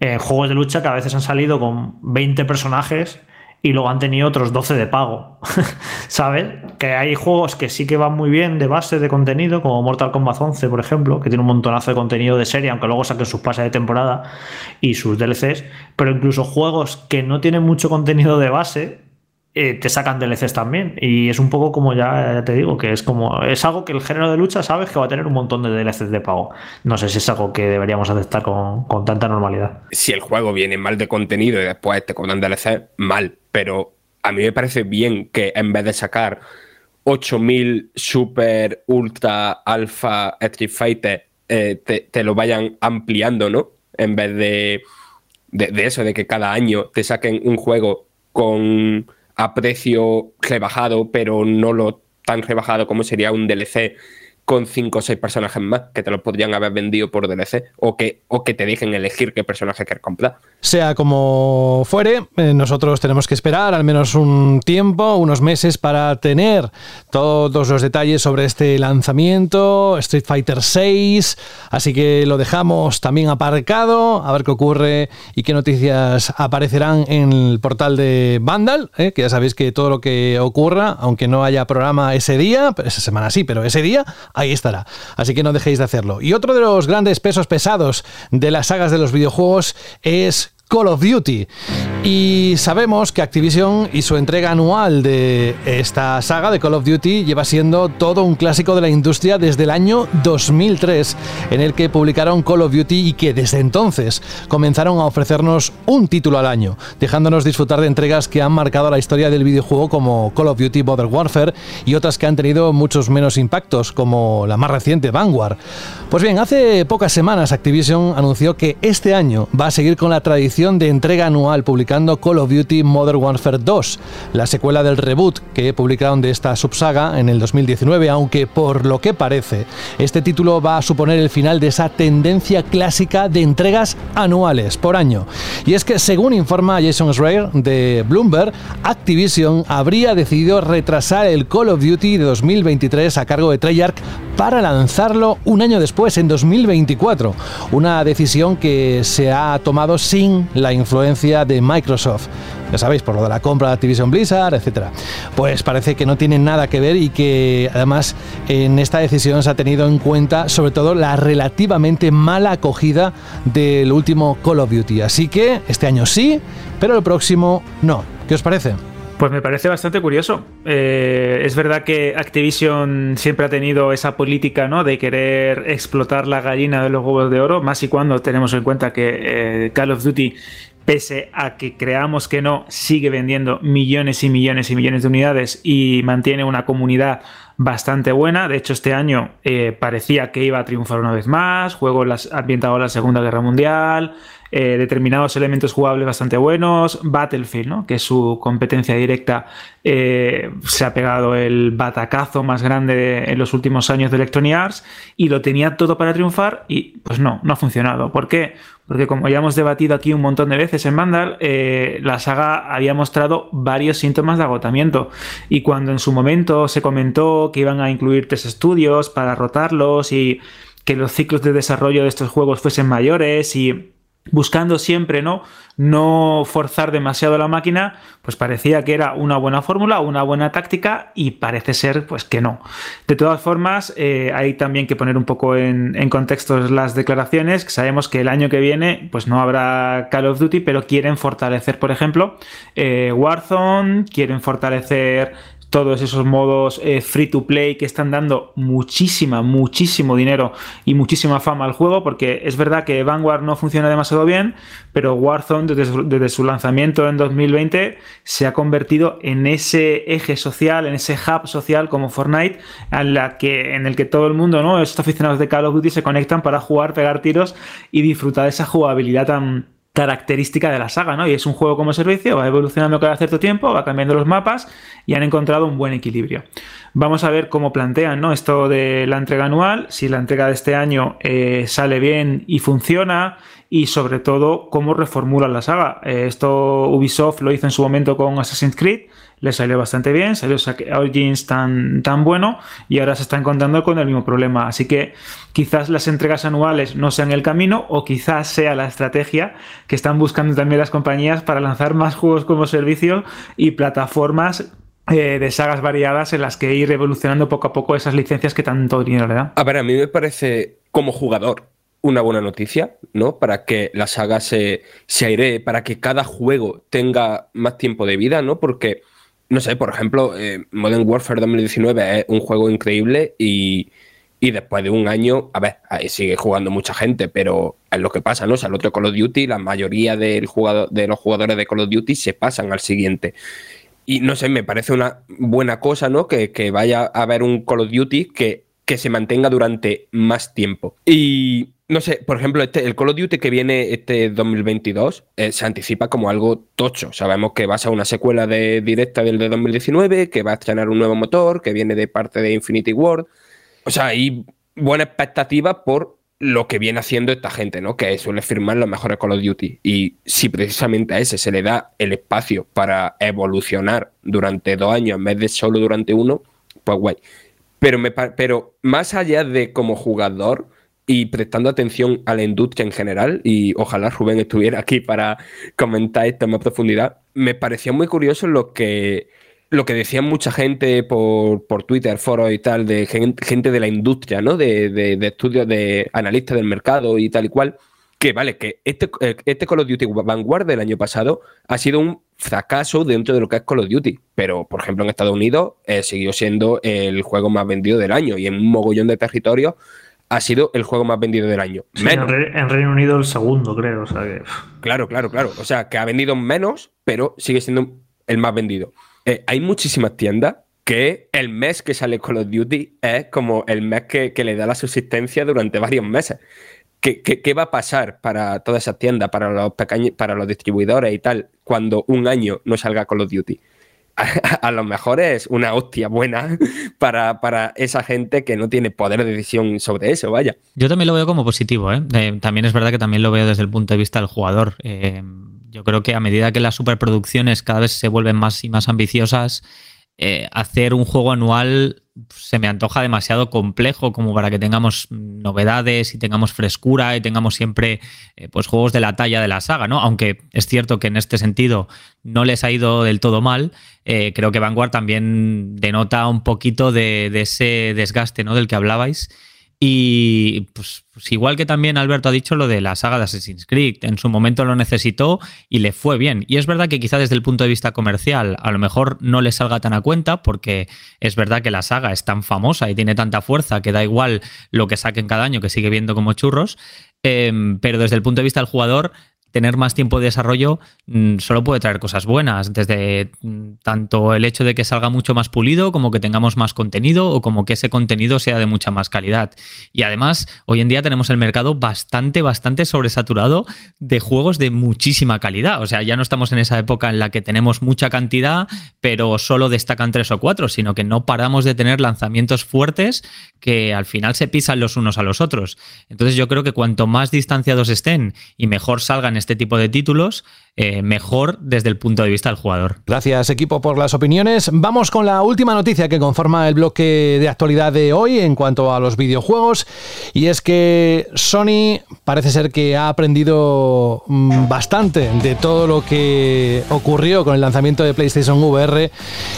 eh, juegos de lucha que a veces han salido con 20 personajes y luego han tenido otros 12 de pago. ¿Sabes? Que hay juegos que sí que van muy bien de base de contenido, como Mortal Kombat 11, por ejemplo, que tiene un montonazo de contenido de serie, aunque luego saquen sus pases de temporada y sus DLCs. Pero incluso juegos que no tienen mucho contenido de base, eh, te sacan DLCs también. Y es un poco como ya te digo, que es como. Es algo que el género de lucha sabes que va a tener un montón de DLCs de pago. No sé si es algo que deberíamos aceptar con, tanta normalidad. Si el juego viene mal de contenido y después te cobran DLCs, mal. Pero a mí me parece bien que en vez de sacar 8000 Super, Ultra, Alpha, Street Fighter, eh, te, lo vayan ampliando, ¿no? En vez de, de eso, de que cada año te saquen un juego con a precio rebajado, pero no lo tan rebajado como sería un DLC con 5 o 6 personajes más que te lo podrían haber vendido por DLC o que, o que te dejen elegir qué personaje quieres comprar. Sea como fuere, eh, nosotros tenemos que esperar al menos un tiempo, unos meses, para tener todos los detalles sobre este lanzamiento, Street Fighter VI, así que lo dejamos también aparcado, a ver qué ocurre y qué noticias aparecerán en el portal de Vandal, eh, que ya sabéis que todo lo que ocurra, aunque no haya programa ese día, esa semana sí, pero ese día, ahí estará. Así que no dejéis de hacerlo. Y otro de los grandes pesos pesados de las sagas de los videojuegos es Call of Duty. Y sabemos que Activision y su entrega anual de esta saga de Call of Duty lleva siendo todo un clásico de la industria desde el año 2003, en el que publicaron Call of Duty y que desde entonces comenzaron a ofrecernos un título al año, dejándonos disfrutar de entregas que han marcado la historia del videojuego como Call of Duty Modern Warfare y otras que han tenido muchos menos impactos, como la más reciente Vanguard. Pues bien, hace pocas semanas Activision anunció que este año va a seguir con la tradición de entrega anual publicada Call of Duty Modern Warfare 2, la secuela del reboot que publicaron de esta subsaga en el 2019, aunque por lo que parece, este título va a suponer el final de esa tendencia clásica de entregas anuales por año. Y es que según informa Jason Schreier de Bloomberg, Activision habría decidido retrasar el Call of Duty de 2023 a cargo de Treyarch para lanzarlo un año después, en 2024. Una decisión que se ha tomado sin la influencia de Microsoft. Ya sabéis, por lo de la compra de Activision Blizzard, etcétera. Pues parece que no tiene nada que ver y que además en esta decisión se ha tenido en cuenta sobre todo la relativamente mala acogida del último Call of Duty. Así que este año sí, pero el próximo no. ¿Qué os parece? Pues me parece bastante curioso. Eh, es verdad que Activision siempre ha tenido esa política ¿no? de querer explotar la gallina de los huevos de oro, más y cuando tenemos en cuenta que eh, Call of Duty pese a que creamos que no, sigue vendiendo millones y millones y millones de unidades y mantiene una comunidad bastante buena. De hecho, este año eh, parecía que iba a triunfar una vez más. Juego ambientado en la Segunda Guerra Mundial, eh, determinados elementos jugables bastante buenos. Battlefield, ¿no? que es su competencia directa, eh, se ha pegado el batacazo más grande en los últimos años de Electronic Arts y lo tenía todo para triunfar y pues no, no ha funcionado. ¿Por qué? Porque como ya hemos debatido aquí un montón de veces en Vandal, eh, la saga había mostrado varios síntomas de agotamiento. Y cuando en su momento se comentó que iban a incluir tres estudios para rotarlos y que los ciclos de desarrollo de estos juegos fuesen mayores y buscando siempre no, no forzar demasiado la máquina, pues parecía que era una buena fórmula, una buena táctica y parece ser pues que no. De todas formas, eh, hay también que poner un poco en, contexto las declaraciones, sabemos que el año que viene pues no habrá Call of Duty, pero quieren fortalecer, por ejemplo, eh, Warzone, quieren fortalecer todos esos modos eh, free to play que están dando muchísima, muchísimo dinero y muchísima fama al juego, porque es verdad que Vanguard no funciona demasiado bien, pero Warzone desde su, lanzamiento en 2020 se ha convertido en ese eje social, en ese hub social como Fortnite, en, el que todo el mundo, ¿no? estos aficionados de Call of Duty se conectan para jugar, pegar tiros y disfrutar de esa jugabilidad tan característica de la saga, ¿no? Y es un juego como servicio, va evolucionando cada cierto tiempo, va cambiando los mapas y han encontrado un buen equilibrio. Vamos a ver cómo plantean ¿no? esto de la entrega anual, si la entrega de este año eh, sale bien y funciona y sobre todo cómo reformulan la saga. Eh, esto Ubisoft lo hizo en su momento con Assassin's Creed, le salió bastante bien, salió Origins tan, tan bueno y ahora se está encontrando con el mismo problema. Así que quizás las entregas anuales no sean el camino o quizás sea la estrategia que están buscando también las compañías para lanzar más juegos como servicio y plataformas eh, de sagas variadas en las que ir evolucionando poco a poco esas licencias que tanto dinero le dan. A ver, a mí me parece como jugador una buena noticia, ¿no? Para que la saga se, se airee, para que cada juego tenga más tiempo de vida, ¿no? Porque no sé, por ejemplo, eh, Modern Warfare 2019 es un juego increíble y, después de un año, a ver, sigue jugando mucha gente, pero es lo que pasa, ¿no? O sea, el otro Call of Duty, la mayoría del jugador, de los jugadores de Call of Duty se pasan al siguiente. Y no sé, me parece una buena cosa, ¿no? Que, que vaya a haber un Call of Duty que, que se mantenga durante más tiempo. Y no sé, por ejemplo, este, el Call of Duty que viene este 2022 eh, se anticipa como algo tocho. Sabemos que va a ser una secuela de, directa del de 2019, que va a estrenar un nuevo motor, que viene de parte de Infinity Ward. O sea, hay buena expectativa por lo que viene haciendo esta gente, ¿no? Que suele firmar los mejores Call of Duty. Y si precisamente a ese se le da el espacio para evolucionar durante dos años en vez de solo durante uno, pues guay. Pero, me, pero más allá de como jugador y prestando atención a la industria en general, y ojalá Rubén estuviera aquí para comentar esto en más profundidad, me pareció muy curioso lo que, lo que decían mucha gente por, Twitter, foros y tal, de gente, de la industria, ¿no? De, de, estudios de analistas del mercado y tal y cual, que vale, que este, este Call of Duty Vanguard del año pasado ha sido un fracaso dentro de lo que es Call of Duty, pero por ejemplo en Estados Unidos eh, siguió siendo el juego más vendido del año y en un mogollón de territorios ha sido el juego más vendido del año. en, Reino Unido el segundo, creo. Claro, claro, claro. O sea, que ha vendido menos, pero sigue siendo el más vendido. Eh, hay muchísimas tiendas que el mes que sale Call of Duty es como el mes que, le da la subsistencia durante varios meses. ¿Qué, ¿Qué, va a pasar para todas esas tiendas, para los pequeños, para los distribuidores y tal, cuando un año no salga Call of Duty? a, lo mejor es una hostia buena para, para, esa gente que no tiene poder de decisión sobre eso, vaya. Yo también lo veo como positivo, ¿eh? Eh, también es verdad que también lo veo desde el punto de vista del jugador. Eh, yo creo que a medida que las superproducciones cada vez se vuelven más y más ambiciosas, hacer un juego anual se me antoja demasiado complejo como para que tengamos novedades y tengamos frescura y tengamos siempre eh, pues juegos de la talla de la saga, ¿no? Aunque es cierto que en este sentido no les ha ido del todo mal, eh, creo que Vanguard también denota un poquito de, de ese desgaste, ¿no? Del que hablabais y pues, pues, igual que también Alberto ha dicho lo de la saga de Assassin's Creed, en su momento lo necesitó y le fue bien. Y es verdad que quizá desde el punto de vista comercial a lo mejor no le salga tan a cuenta porque es verdad que la saga es tan famosa y tiene tanta fuerza que da igual lo que saquen cada año que sigue viendo como churros. Em, pero desde el punto de vista del jugador tener más tiempo de desarrollo mm, solo puede traer cosas buenas, desde mm, tanto el hecho de que salga mucho más pulido, como que tengamos más contenido o como que ese contenido sea de mucha más calidad. Y además, hoy en día tenemos el mercado bastante, bastante sobresaturado de juegos de muchísima calidad. O sea, ya no estamos en esa época en la que tenemos mucha cantidad, pero solo destacan tres o cuatro, sino que no paramos de tener lanzamientos fuertes que al final se pisan los unos a los otros. Entonces yo creo que cuanto más distanciados estén y mejor salgan este tipo de títulos eh, mejor desde el punto de vista del jugador. Gracias equipo por las opiniones. Vamos con la última noticia que conforma el bloque de actualidad de hoy en cuanto a los videojuegos y es que Sony parece ser que ha aprendido mm, bastante de todo lo que ocurrió con el lanzamiento de PlayStation VR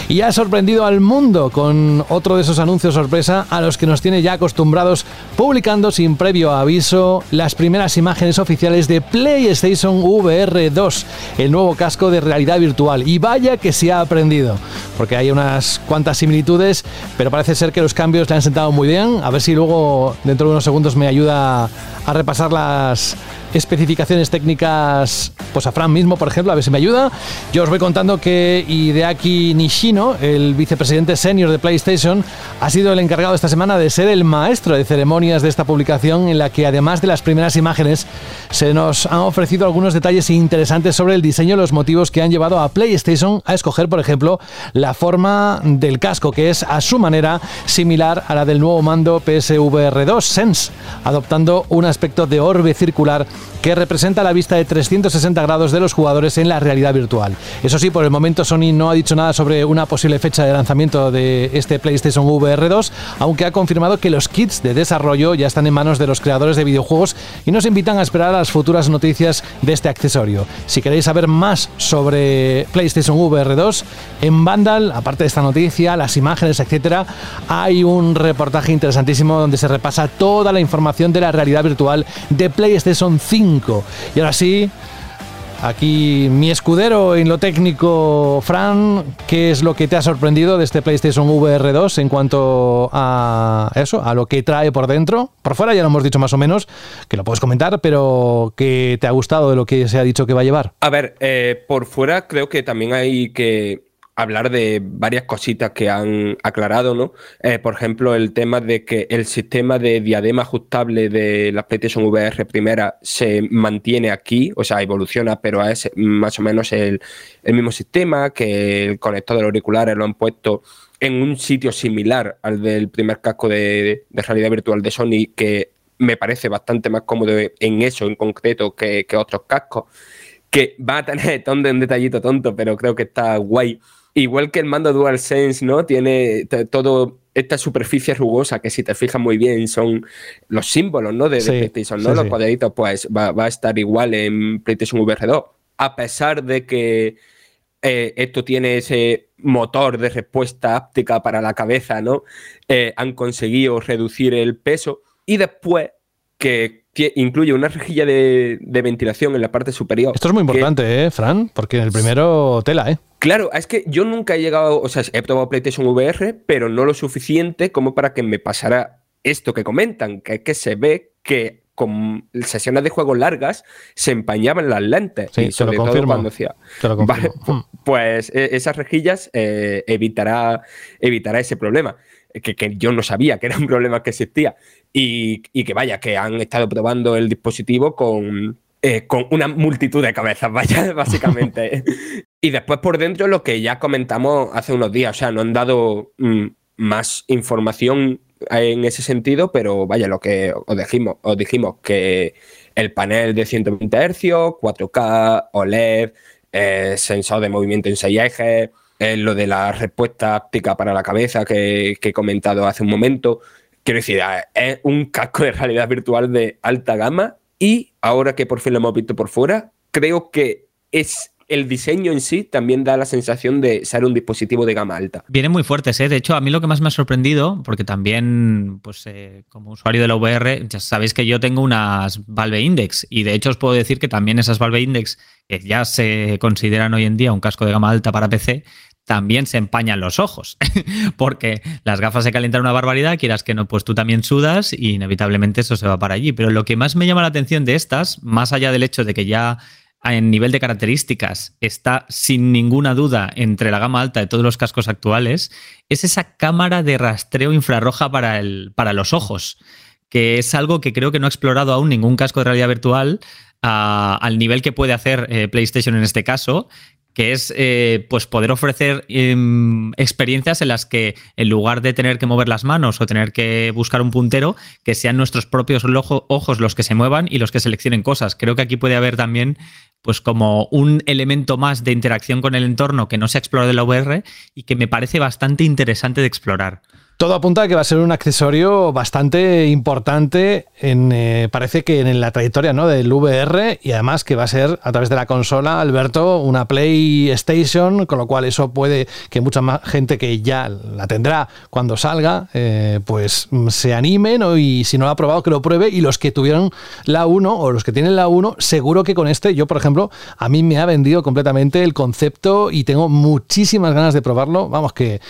y ha sorprendido al mundo con otro de esos anuncios sorpresa a los que nos tiene ya acostumbrados publicando sin previo aviso las primeras imágenes oficiales de PlayStation VR 2 el nuevo casco de realidad virtual. Y vaya que se ha aprendido, porque hay unas cuantas similitudes, pero parece ser que los cambios le han sentado muy bien. A ver si luego, dentro de unos segundos, me ayuda a repasar las especificaciones técnicas, pues a Fran mismo, por ejemplo, a ver si me ayuda. Yo os voy contando que Hideaki Nishino, el vicepresidente senior de PlayStation, ha sido el encargado esta semana de ser el maestro de ceremonias de esta publicación, en la que además de las primeras imágenes, se nos han ofrecido algunos detalles interesantes sobre el diseño y los motivos que han llevado a PlayStation a escoger, por ejemplo, la forma del casco, que es a su manera similar a la del nuevo mando PSVR 2 Sense, adoptando un aspecto de orbe circular que representa la vista de 360 grados de los jugadores en la realidad virtual. Eso sí, por el momento Sony no ha dicho nada sobre una posible fecha de lanzamiento de este PlayStation VR 2, aunque ha confirmado que los kits de desarrollo ya están en manos de los creadores de videojuegos y nos invitan a esperar a las futuras noticias de este accesorio. Si queréis saber más sobre PlayStation VR 2, en Vandal, aparte de esta noticia, las imágenes, etcétera, hay un reportaje interesantísimo donde se repasa toda la información de la realidad virtual de PlayStation 5 y ahora sí, aquí mi escudero en lo técnico, Fran, ¿qué es lo que te ha sorprendido de este PlayStation VR 2 en cuanto a eso, a lo que trae por dentro? Por fuera ya lo hemos dicho más o menos, que lo puedes comentar, pero ¿qué te ha gustado de lo que se ha dicho que va a llevar? A ver, eh, por fuera creo que también hay que hablar de varias cositas que han aclarado, ¿no? Eh, por ejemplo, el tema de que el sistema de diadema ajustable de la PlayStation VR primera se mantiene aquí, o sea, evoluciona, pero es más o menos el, mismo sistema, que el conector de los auriculares lo han puesto en un sitio similar al del primer casco de, realidad virtual de Sony, que me parece bastante más cómodo en eso en concreto que, que otros cascos, que va a tener un detallito tonto, pero creo que está guay Igual que el mando DualSense, ¿no? Tiene todo esta superficie rugosa que si te fijas muy bien son los símbolos, ¿no? De, PlayStation, ¿no? los cuadraditos, pues va, a estar igual en PlayStation VR 2. A pesar de que eh, esto tiene ese motor de respuesta áptica para la cabeza, ¿no? Eh, han conseguido reducir el peso y después que incluye una rejilla de, ventilación en la parte superior. Esto es muy importante, ¿eh, Fran? Porque en el primero tela, ¿eh? Claro, es que yo nunca he llegado, o sea, he probado PlayStation VR, pero no lo suficiente como para que me pasara esto que comentan, que es que se ve que con sesiones de juego largas se empañaban las lentes. Sí, y sobre todo cuando decía. Vale, pues e, esas rejillas eh, evitará, evitará ese problema. Que, que, yo no sabía que era un problema que existía. Y, que vaya, que han estado probando el dispositivo con, eh, con una multitud de cabezas, vaya, básicamente. y después por dentro lo que ya comentamos hace unos días, o sea, no han dado mm, más información en ese sentido, pero vaya, lo que os dijimos, os dijimos que el panel de 120 Hz, 4K, OLED, sensor de movimiento en 6 ejes, eh, lo de la respuesta áptica para la cabeza que he comentado hace un momento. Quiero decir, es un casco de realidad virtual de alta gama y ahora que por fin lo hemos visto por fuera, creo que es el diseño en sí también da la sensación de ser un dispositivo de gama alta. Vienen muy fuertes, ¿eh? De hecho, a mí lo que más me ha sorprendido, porque también, pues eh, como usuario de la VR, ya sabéis que yo tengo unas Valve Index y de hecho os puedo decir que también esas Valve Index, que ya se consideran hoy en día un casco de gama alta para PC, también se empañan los ojos, porque las gafas se calientan una barbaridad, quieras que no, pues tú también sudas y inevitablemente eso se va para allí. Pero lo que más me llama la atención de estas, más allá del hecho de que ya en nivel de características está sin ninguna duda entre la gama alta de todos los cascos actuales, es esa cámara de rastreo infrarroja para, el, para los ojos, que es algo que creo que no ha explorado aún ningún casco de realidad virtual al nivel que puede hacer eh, PlayStation en este caso, que es eh, pues poder ofrecer em, experiencias en las que en lugar de tener que mover las manos o tener que buscar un puntero, que sean nuestros propios ojos los que se muevan y los que seleccionen cosas. Creo que aquí puede haber también pues como un elemento más de interacción con el entorno que no se ha explorado en la VR y que me parece bastante interesante de explorar. Todo apunta a que va a ser un accesorio bastante importante, en, eh, parece que en la trayectoria ¿no? del VR y además que va a ser a través de la consola, Alberto, una PlayStation, con lo cual eso puede que mucha más gente que ya la tendrá cuando salga, eh, pues se animen y si no lo ha probado que lo pruebe y los que tuvieron la 1 o los que tienen la 1, seguro que con este, yo por ejemplo, a mí me ha vendido completamente el concepto y tengo muchísimas ganas de probarlo, vamos que,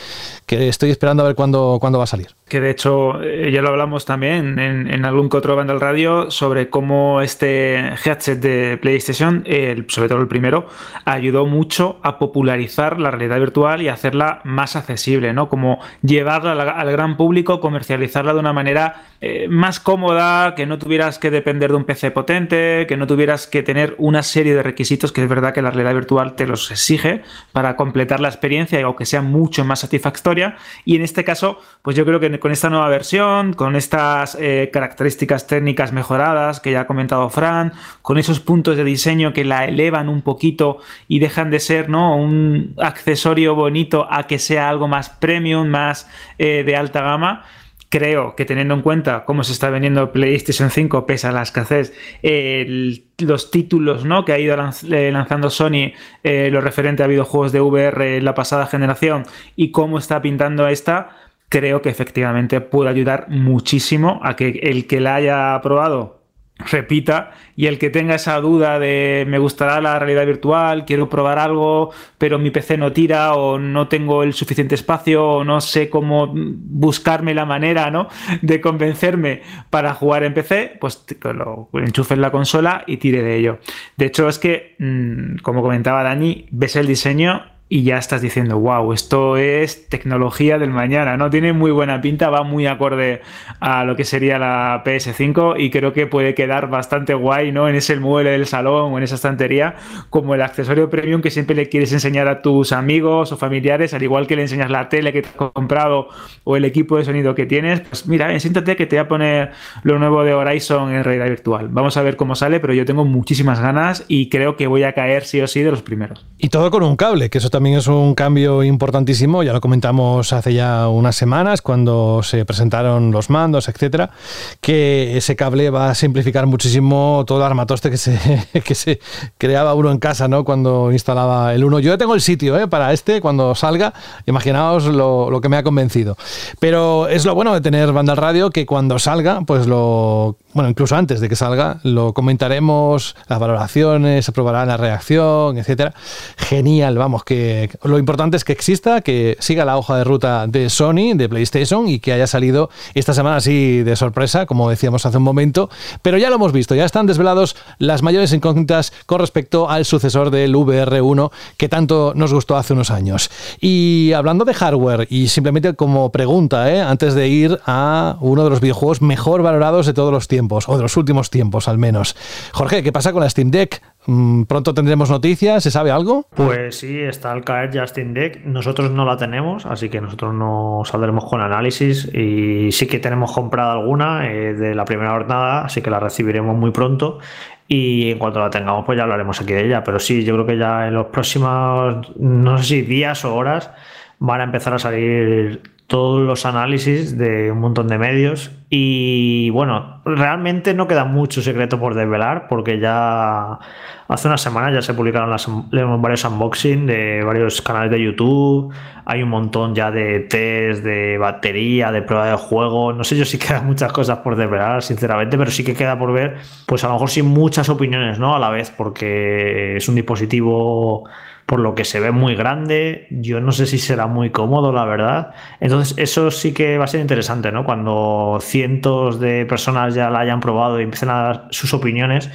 que estoy esperando a ver cuándo cuándo va a salir que de hecho eh, ya lo hablamos también en, algún que otro banda radio sobre cómo este headset de PlayStation, sobre todo el primero, ayudó mucho a popularizar la realidad virtual y hacerla más accesible, ¿no? Como llevarla al, gran público, comercializarla de una manera eh, más cómoda, que no tuvieras que depender de un PC potente, que no tuvieras que tener una serie de requisitos que es verdad que la realidad virtual te los exige para completar la experiencia o que sea mucho más satisfactoria. Y en este caso, pues yo creo que con esta nueva versión, con estas eh, características técnicas mejoradas que ya ha comentado Fran, con esos puntos de diseño que la elevan un poquito y dejan de ser ¿no? un accesorio bonito a que sea algo más premium, más eh, de alta gama creo que teniendo en cuenta cómo se está vendiendo PlayStation 5, pese a la escasez, los títulos ¿no? que ha ido eh, lanzando Sony, lo referente a videojuegos de VR en la pasada generación y cómo está pintando esta, creo que efectivamente puede ayudar muchísimo a que el que la haya probado repita y el que tenga esa duda de me gustará la realidad virtual, quiero probar algo, pero mi PC no tira o no tengo el suficiente espacio o no sé cómo buscarme la manera ¿no? de convencerme para jugar en PC, pues lo enchufe en la consola y tire de ello. De hecho es que, mm, como comentaba Dani, ves el diseño y ya estás diciendo, wow, esto es tecnología del mañana, ¿no? Tiene muy buena pinta, va muy acorde a lo que sería la PS5 y creo que puede quedar bastante guay, ¿no? En ese mueble del salón o en esa estantería, como el accesorio premium que siempre le quieres enseñar a tus amigos o familiares, al igual que le enseñas la tele que te has comprado o el equipo de sonido que tienes, pues mira, siéntate que te voy a poner lo nuevo de Horizon en realidad virtual. Vamos a ver cómo sale, pero yo tengo muchísimas ganas y creo que voy a caer sí o sí de los primeros. Y todo con un cable, que eso también también es un cambio importantísimo, ya lo comentamos hace ya unas semanas cuando se presentaron los mandos, etcétera, que ese cable va a simplificar muchísimo todo el armatoste que se, que se creaba uno en casa, ¿no? Cuando instalaba el uno. Yo ya tengo el sitio ¿eh? para este, cuando salga, imaginaos lo, lo, que me ha convencido. Pero es lo bueno de tener banda radio, que cuando salga, pues lo, bueno, incluso antes de que salga, lo comentaremos, las valoraciones, se probará la reacción, etcétera. Genial, vamos, que lo importante es que exista, que siga la hoja de ruta de Sony, de PlayStation y que haya salido esta semana así de sorpresa, como decíamos hace un momento. Pero ya lo hemos visto, ya están desvelados las mayores incógnitas con respecto al sucesor del VR1 que tanto nos gustó hace unos años. Y hablando de hardware, y simplemente como pregunta, ¿eh? antes de ir a uno de los videojuegos mejor valorados de todos los tiempos, o de los últimos tiempos al menos. Jorge, ¿qué pasa con la Steam Deck? Mm, ¿Pronto tendremos noticias? ¿Se sabe algo? Pues sí, está al caer Justin Deck. Nosotros no la tenemos, así que nosotros no saldremos con análisis. Y sí que tenemos comprada alguna eh, de la primera jornada, así que la recibiremos muy pronto. Y en cuanto la tengamos, pues ya hablaremos aquí de ella. Pero sí, yo creo que ya en los próximos, no sé si días o horas, van a empezar a salir todos los análisis de un montón de medios y bueno, realmente no queda mucho secreto por desvelar porque ya hace unas semanas ya se publicaron las, varios unboxing de varios canales de YouTube, hay un montón ya de test de batería, de prueba de juego, no sé yo si quedan muchas cosas por desvelar sinceramente, pero sí que queda por ver pues a lo mejor sin muchas opiniones ¿no? a la vez porque es un dispositivo por lo que se ve muy grande. Yo no sé si será muy cómodo, la verdad. Entonces, eso sí que va a ser interesante, ¿no? Cuando cientos de personas ya la hayan probado y empiecen a dar sus opiniones,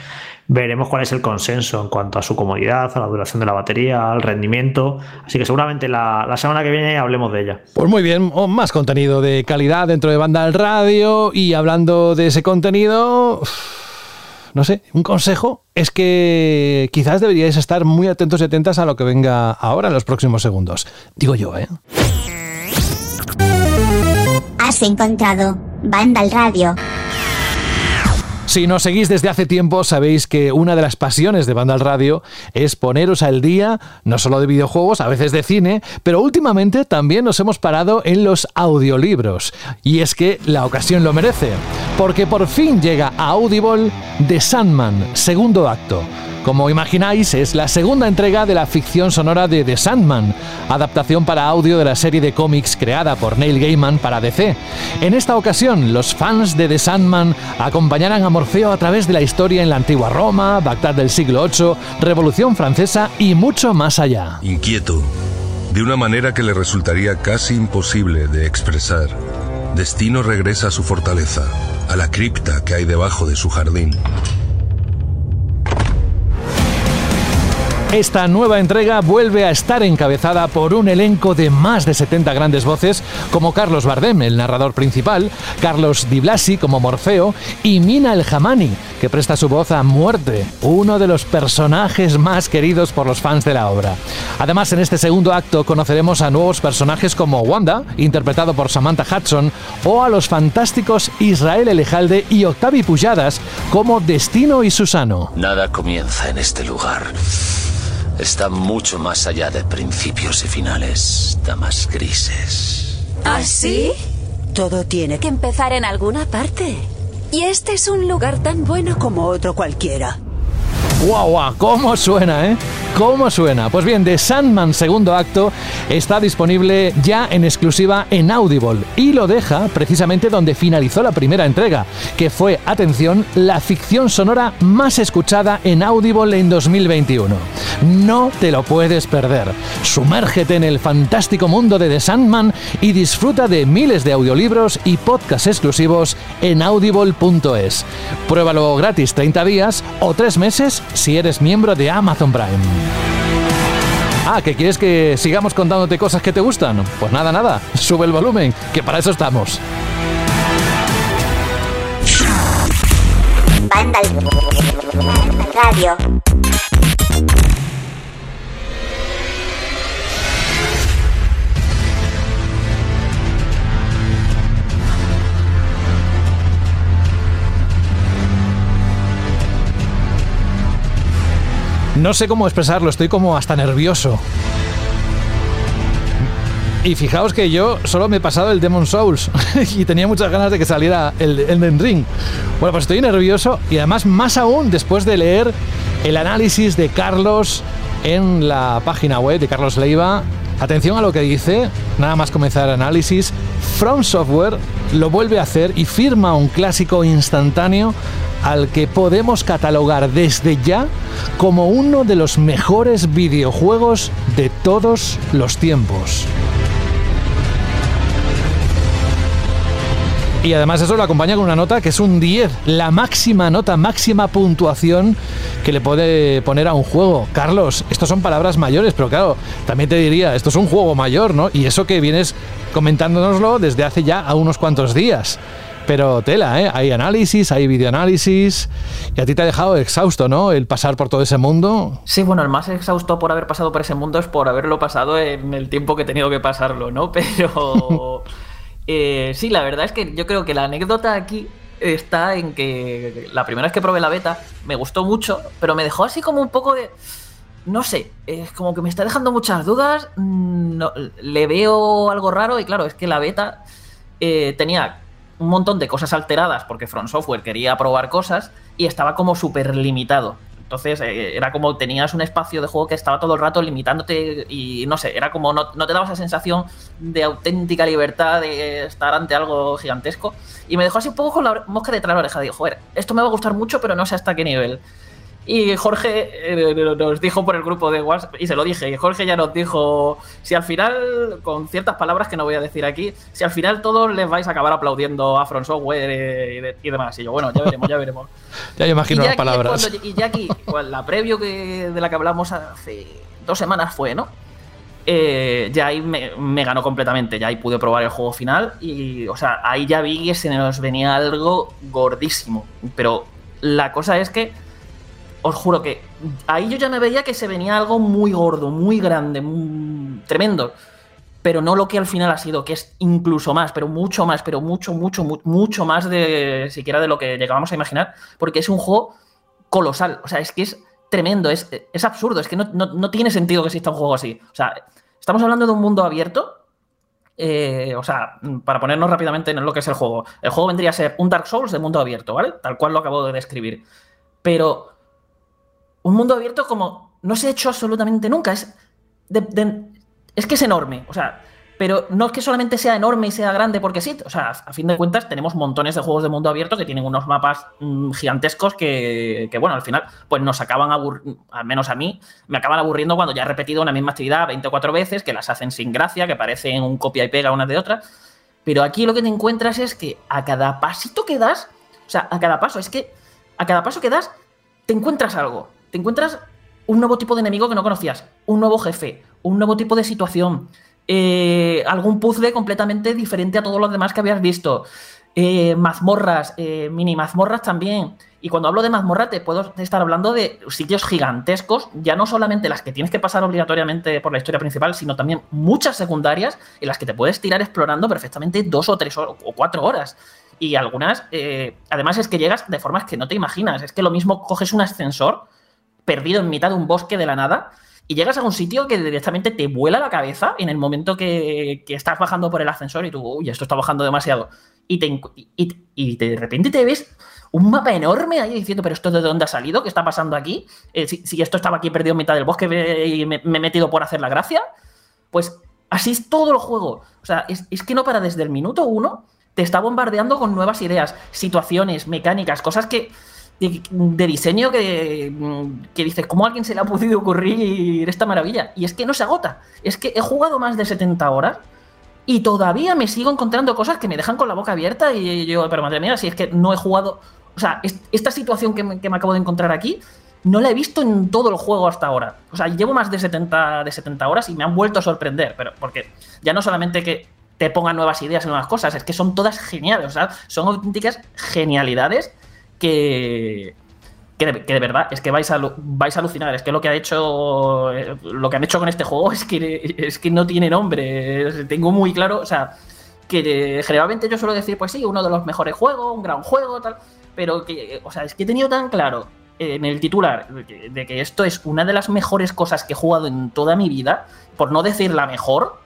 veremos cuál es el consenso en cuanto a su comodidad, a la duración de la batería, al rendimiento. Así que seguramente la, la semana que viene hablemos de ella. Pues muy bien, más contenido de calidad dentro de Banda al Radio y hablando de ese contenido, no sé, un consejo es que quizás deberíais estar muy atentos y atentas a lo que venga ahora en los próximos segundos. Digo yo, ¿eh? Has encontrado Vandal Radio. Si nos seguís desde hace tiempo, sabéis que una de las pasiones de Vandal Radio es poneros al día, no solo de videojuegos, a veces de cine, pero últimamente también nos hemos parado en los audiolibros. Y es que la ocasión lo merece, porque por fin llega a Audible The Sandman, segundo acto como imagináis, es la segunda entrega de la ficción sonora de The Sandman, adaptación para audio de la serie de cómics creada por Neil Gaiman para DC. En esta ocasión, los fans de The Sandman acompañarán a Morfeo a través de la historia en la antigua Roma, Bagdad del siglo VIII, Revolución Francesa y mucho más allá. Inquieto, de una manera que le resultaría casi imposible de expresar. Destino regresa a su fortaleza, a la cripta que hay debajo de su jardín. Esta nueva entrega vuelve a estar encabezada por un elenco de más de 70 grandes voces, como Carlos Bardem, el narrador principal, Carlos Di Blasi como Morfeo y Mina El Hamani, que presta su voz a Muerte, uno de los personajes más queridos por los fans de la obra. Además, en este segundo acto conoceremos a nuevos personajes como Wanda, interpretado por Samantha Hudson, o a los fantásticos Israel Elejalde y Octavi Pujadas como Destino y Susano. Nada comienza en este lugar está mucho más allá de principios y finales, damas grises. ¿Ah, sí? Todo tiene que empezar en alguna parte. Y este es un lugar tan bueno como otro cualquiera. ¡Guau, guau! ¿Cómo suena, eh? ¿Cómo suena? Pues bien, The Sandman segundo acto está disponible ya en exclusiva en Audible y lo deja precisamente donde finalizó la primera entrega, que fue, atención, la ficción sonora más escuchada en Audible en 2021. No te lo puedes perder. Sumérgete en el fantástico mundo de The Sandman y disfruta de miles de audiolibros y podcasts exclusivos en audible.es. Pruébalo gratis 30 días o 3 meses si eres miembro de Amazon Prime. Ah, ¿que quieres que sigamos contándote cosas que te gustan? Pues nada, nada, sube el volumen, que para eso estamos. Radio. No sé cómo expresarlo, estoy como hasta nervioso. Y fijaos que yo solo me he pasado el Demon Souls y tenía muchas ganas de que saliera el Elden Ring. Bueno, pues estoy nervioso y además más aún después de leer el análisis de Carlos en la página web de Carlos Leiva. Atención a lo que dice, nada más comenzar el análisis. From Software lo vuelve a hacer y firma un clásico instantáneo al que podemos catalogar desde ya como uno de los mejores videojuegos de todos los tiempos. Y además eso lo acompaña con una nota que es un 10, la máxima nota, máxima puntuación que le puede poner a un juego. Carlos, estos son palabras mayores, pero claro, también te diría, esto es un juego mayor, ¿no? Y eso que vienes comentándonoslo desde hace ya a unos cuantos días. Pero tela, ¿eh? Hay análisis, hay videoanálisis. Y a ti te ha dejado exhausto, ¿no? El pasar por todo ese mundo. Sí, bueno, el más exhausto por haber pasado por ese mundo es por haberlo pasado en el tiempo que he tenido que pasarlo, ¿no? Pero. Eh, sí, la verdad es que yo creo que la anécdota aquí está en que la primera vez que probé la beta me gustó mucho, pero me dejó así como un poco de. No sé, es como que me está dejando muchas dudas. Mm, le veo algo raro y claro, es que la beta eh, tenía un montón de cosas alteradas porque Front Software quería probar cosas y estaba como súper limitado. Entonces eh, era como tenías un espacio de juego que estaba todo el rato limitándote y no sé, era como no, te daba esa sensación de auténtica libertad de estar ante algo gigantesco. Y me dejó así un poco con la mosca detrás de la oreja. Digo, joder, esto me va a gustar mucho, pero no sé hasta qué nivel. Y Jorge eh, nos dijo por el grupo de WhatsApp, y se lo dije, y Jorge ya nos dijo, si al final, con ciertas palabras que no voy a decir aquí, si al final todos les vais a acabar aplaudiendo a Front Software eh, y, demás. Y yo, bueno, ya veremos, ya veremos. ya imagino las palabras. y ya aquí, pues, la previo que, de la que hablamos hace dos semanas fue, ¿no? Eh, ya ahí me, me, ganó completamente, ya ahí pude probar el juego final y, o sea, ahí ya vi que se nos venía algo gordísimo. Pero la cosa es que os juro que ahí yo ya me veía que se venía algo muy gordo, muy grande, muy tremendo. Pero no lo que al final ha sido, que es incluso más, pero mucho más, pero mucho, mucho, mu- mucho más de siquiera de lo que llegábamos a imaginar, porque es un juego colosal. O sea, es que es tremendo, es, es absurdo, es que no, no- no tiene sentido que exista un juego así. O sea, estamos hablando de un mundo abierto. eh, o sea, para ponernos rápidamente en lo que es el juego. El juego vendría a ser un Dark Souls de mundo abierto, ¿vale? Tal cual lo acabo de describir. Pero un mundo abierto como no se ha hecho absolutamente nunca. Es, es que es enorme. O sea, pero no es que solamente sea enorme y sea grande porque sí. O sea, a fin de cuentas tenemos montones de juegos de mundo abierto que tienen unos mapas mm, gigantescos que, que, bueno, al final pues nos acaban aburriendo, al menos a mí, me acaban aburriendo cuando ya he repetido una misma actividad 24 veces, que las hacen sin gracia, que parecen un copia y pega unas de otras. Pero aquí lo que te encuentras es que a cada pasito que das, o sea, a cada paso, es que a cada paso que das, te encuentras algo. Te encuentras un nuevo tipo de enemigo que no conocías, un nuevo jefe, un nuevo tipo de situación, eh, algún puzzle completamente diferente a todos los demás que habías visto, eh, mazmorras, eh, mini mazmorras también. Y cuando hablo de mazmorra te puedo estar hablando de sitios gigantescos, ya no solamente las que tienes que pasar obligatoriamente por la historia principal, sino también muchas secundarias en las que te puedes tirar explorando perfectamente dos o tres o cuatro horas. Y algunas, eh, además es que llegas de formas que no te imaginas. Es que lo mismo coges un ascensor perdido en mitad de un bosque de la nada y llegas a un sitio que directamente te vuela la cabeza en el momento que, estás bajando por el ascensor y tú, uy, esto está bajando demasiado. Y, te, y, de repente te ves un mapa enorme ahí diciendo, pero esto de dónde ha salido, qué está pasando aquí, Eh, si, esto estaba aquí perdido en mitad del bosque y me, me he metido por hacer la gracia, pues así es todo el juego. O sea, es, es que no para desde el minuto uno, te está bombardeando con nuevas ideas, situaciones, mecánicas, cosas que de, diseño que, que dices, ¿cómo a alguien se le ha podido ocurrir esta maravilla? Y es que no se agota. Es que he jugado más de 70 horas y todavía me sigo encontrando cosas que me dejan con la boca abierta y yo, pero madre mía, si es que no he jugado... O sea, es- esta situación que me, que me acabo de encontrar aquí, no la he visto en todo el juego hasta ahora. O sea, llevo más de 70, de 70 horas y me han vuelto a sorprender, pero porque ya no solamente que te pongan nuevas ideas y nuevas cosas, es que son todas geniales, o sea, son auténticas genialidades que, que de, verdad es que vais a, vais a alucinar. Es que lo que ha hecho eh, lo que han hecho con este juego es que, es que no tiene nombre. Tengo muy claro, o sea, que generalmente yo suelo decir, pues sí, uno de los mejores juegos, un gran juego, tal. Pero que, o sea, es que he tenido tan claro en el titular de que esto es una de las mejores cosas que he jugado en toda mi vida, por no decir la mejor,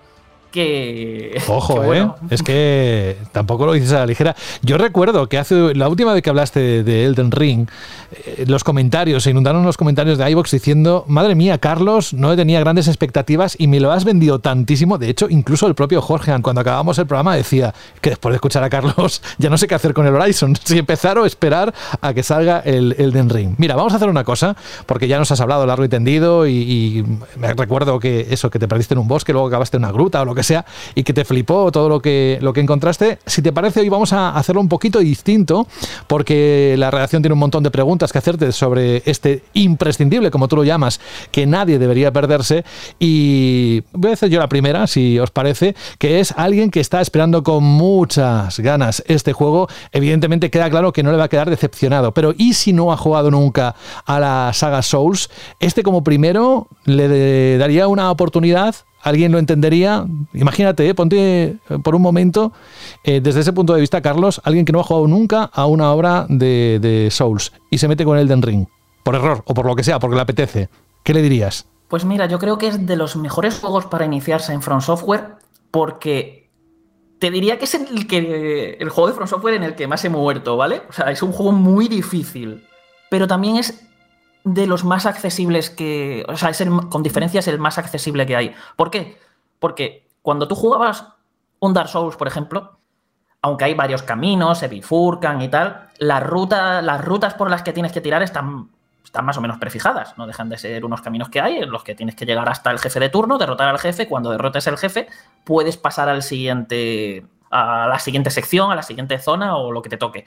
que. Ojo, que ¿eh? Es que tampoco lo dices a la ligera. Yo recuerdo que hace la última vez que hablaste de, de Elden Ring, eh, los comentarios, se inundaron los comentarios de iVox diciendo, madre mía, Carlos, no tenía grandes expectativas y me lo has vendido tantísimo. De hecho, incluso el propio Jorge, cuando acabamos el programa, decía que después de escuchar a Carlos, ya no sé qué hacer con el Horizon, si empezar o esperar a que salga el Elden Ring. Mira, vamos a hacer una cosa, porque ya nos has hablado largo y tendido y, y me recuerdo que eso, que te perdiste en un bosque, luego acabaste en una gruta o lo que sea, y que te flipó todo lo que, lo que encontraste. Si te parece, hoy vamos a hacerlo un poquito distinto, porque la redacción tiene un montón de preguntas que hacerte sobre este imprescindible, como tú lo llamas, que nadie debería perderse. Y voy a hacer yo la primera, si os parece, que es alguien que está esperando con muchas ganas este juego. Evidentemente queda claro que no le va a quedar decepcionado, pero ¿y si no ha jugado nunca a la saga Souls? Este como primero le daría una oportunidad alguien lo entendería. Imagínate, eh, ponte eh, por un momento, eh, desde ese punto de vista, Carlos, alguien que no ha jugado nunca a una obra de, de Souls y se mete con Elden Ring, por error o por lo que sea, porque le apetece. ¿Qué le dirías? Pues mira, yo creo que es de los mejores juegos para iniciarse en From Software porque te diría que es el, que, el juego de From Software en el que más he muerto, ¿vale? O sea, es un juego muy difícil, pero también es de los más accesibles que... O sea, es el- con diferencia es el más accesible que hay. ¿Por qué? Porque cuando tú jugabas un Dark Souls, por ejemplo, aunque hay varios caminos, se bifurcan y tal, las rutas por las que tienes que tirar están, están más o menos prefijadas. No dejan de ser unos caminos que hay en los que tienes que llegar hasta el jefe de turno, derrotar al jefe. Cuando derrotes al jefe, puedes pasar al siguiente, a la siguiente sección, a la siguiente zona o lo que te toque.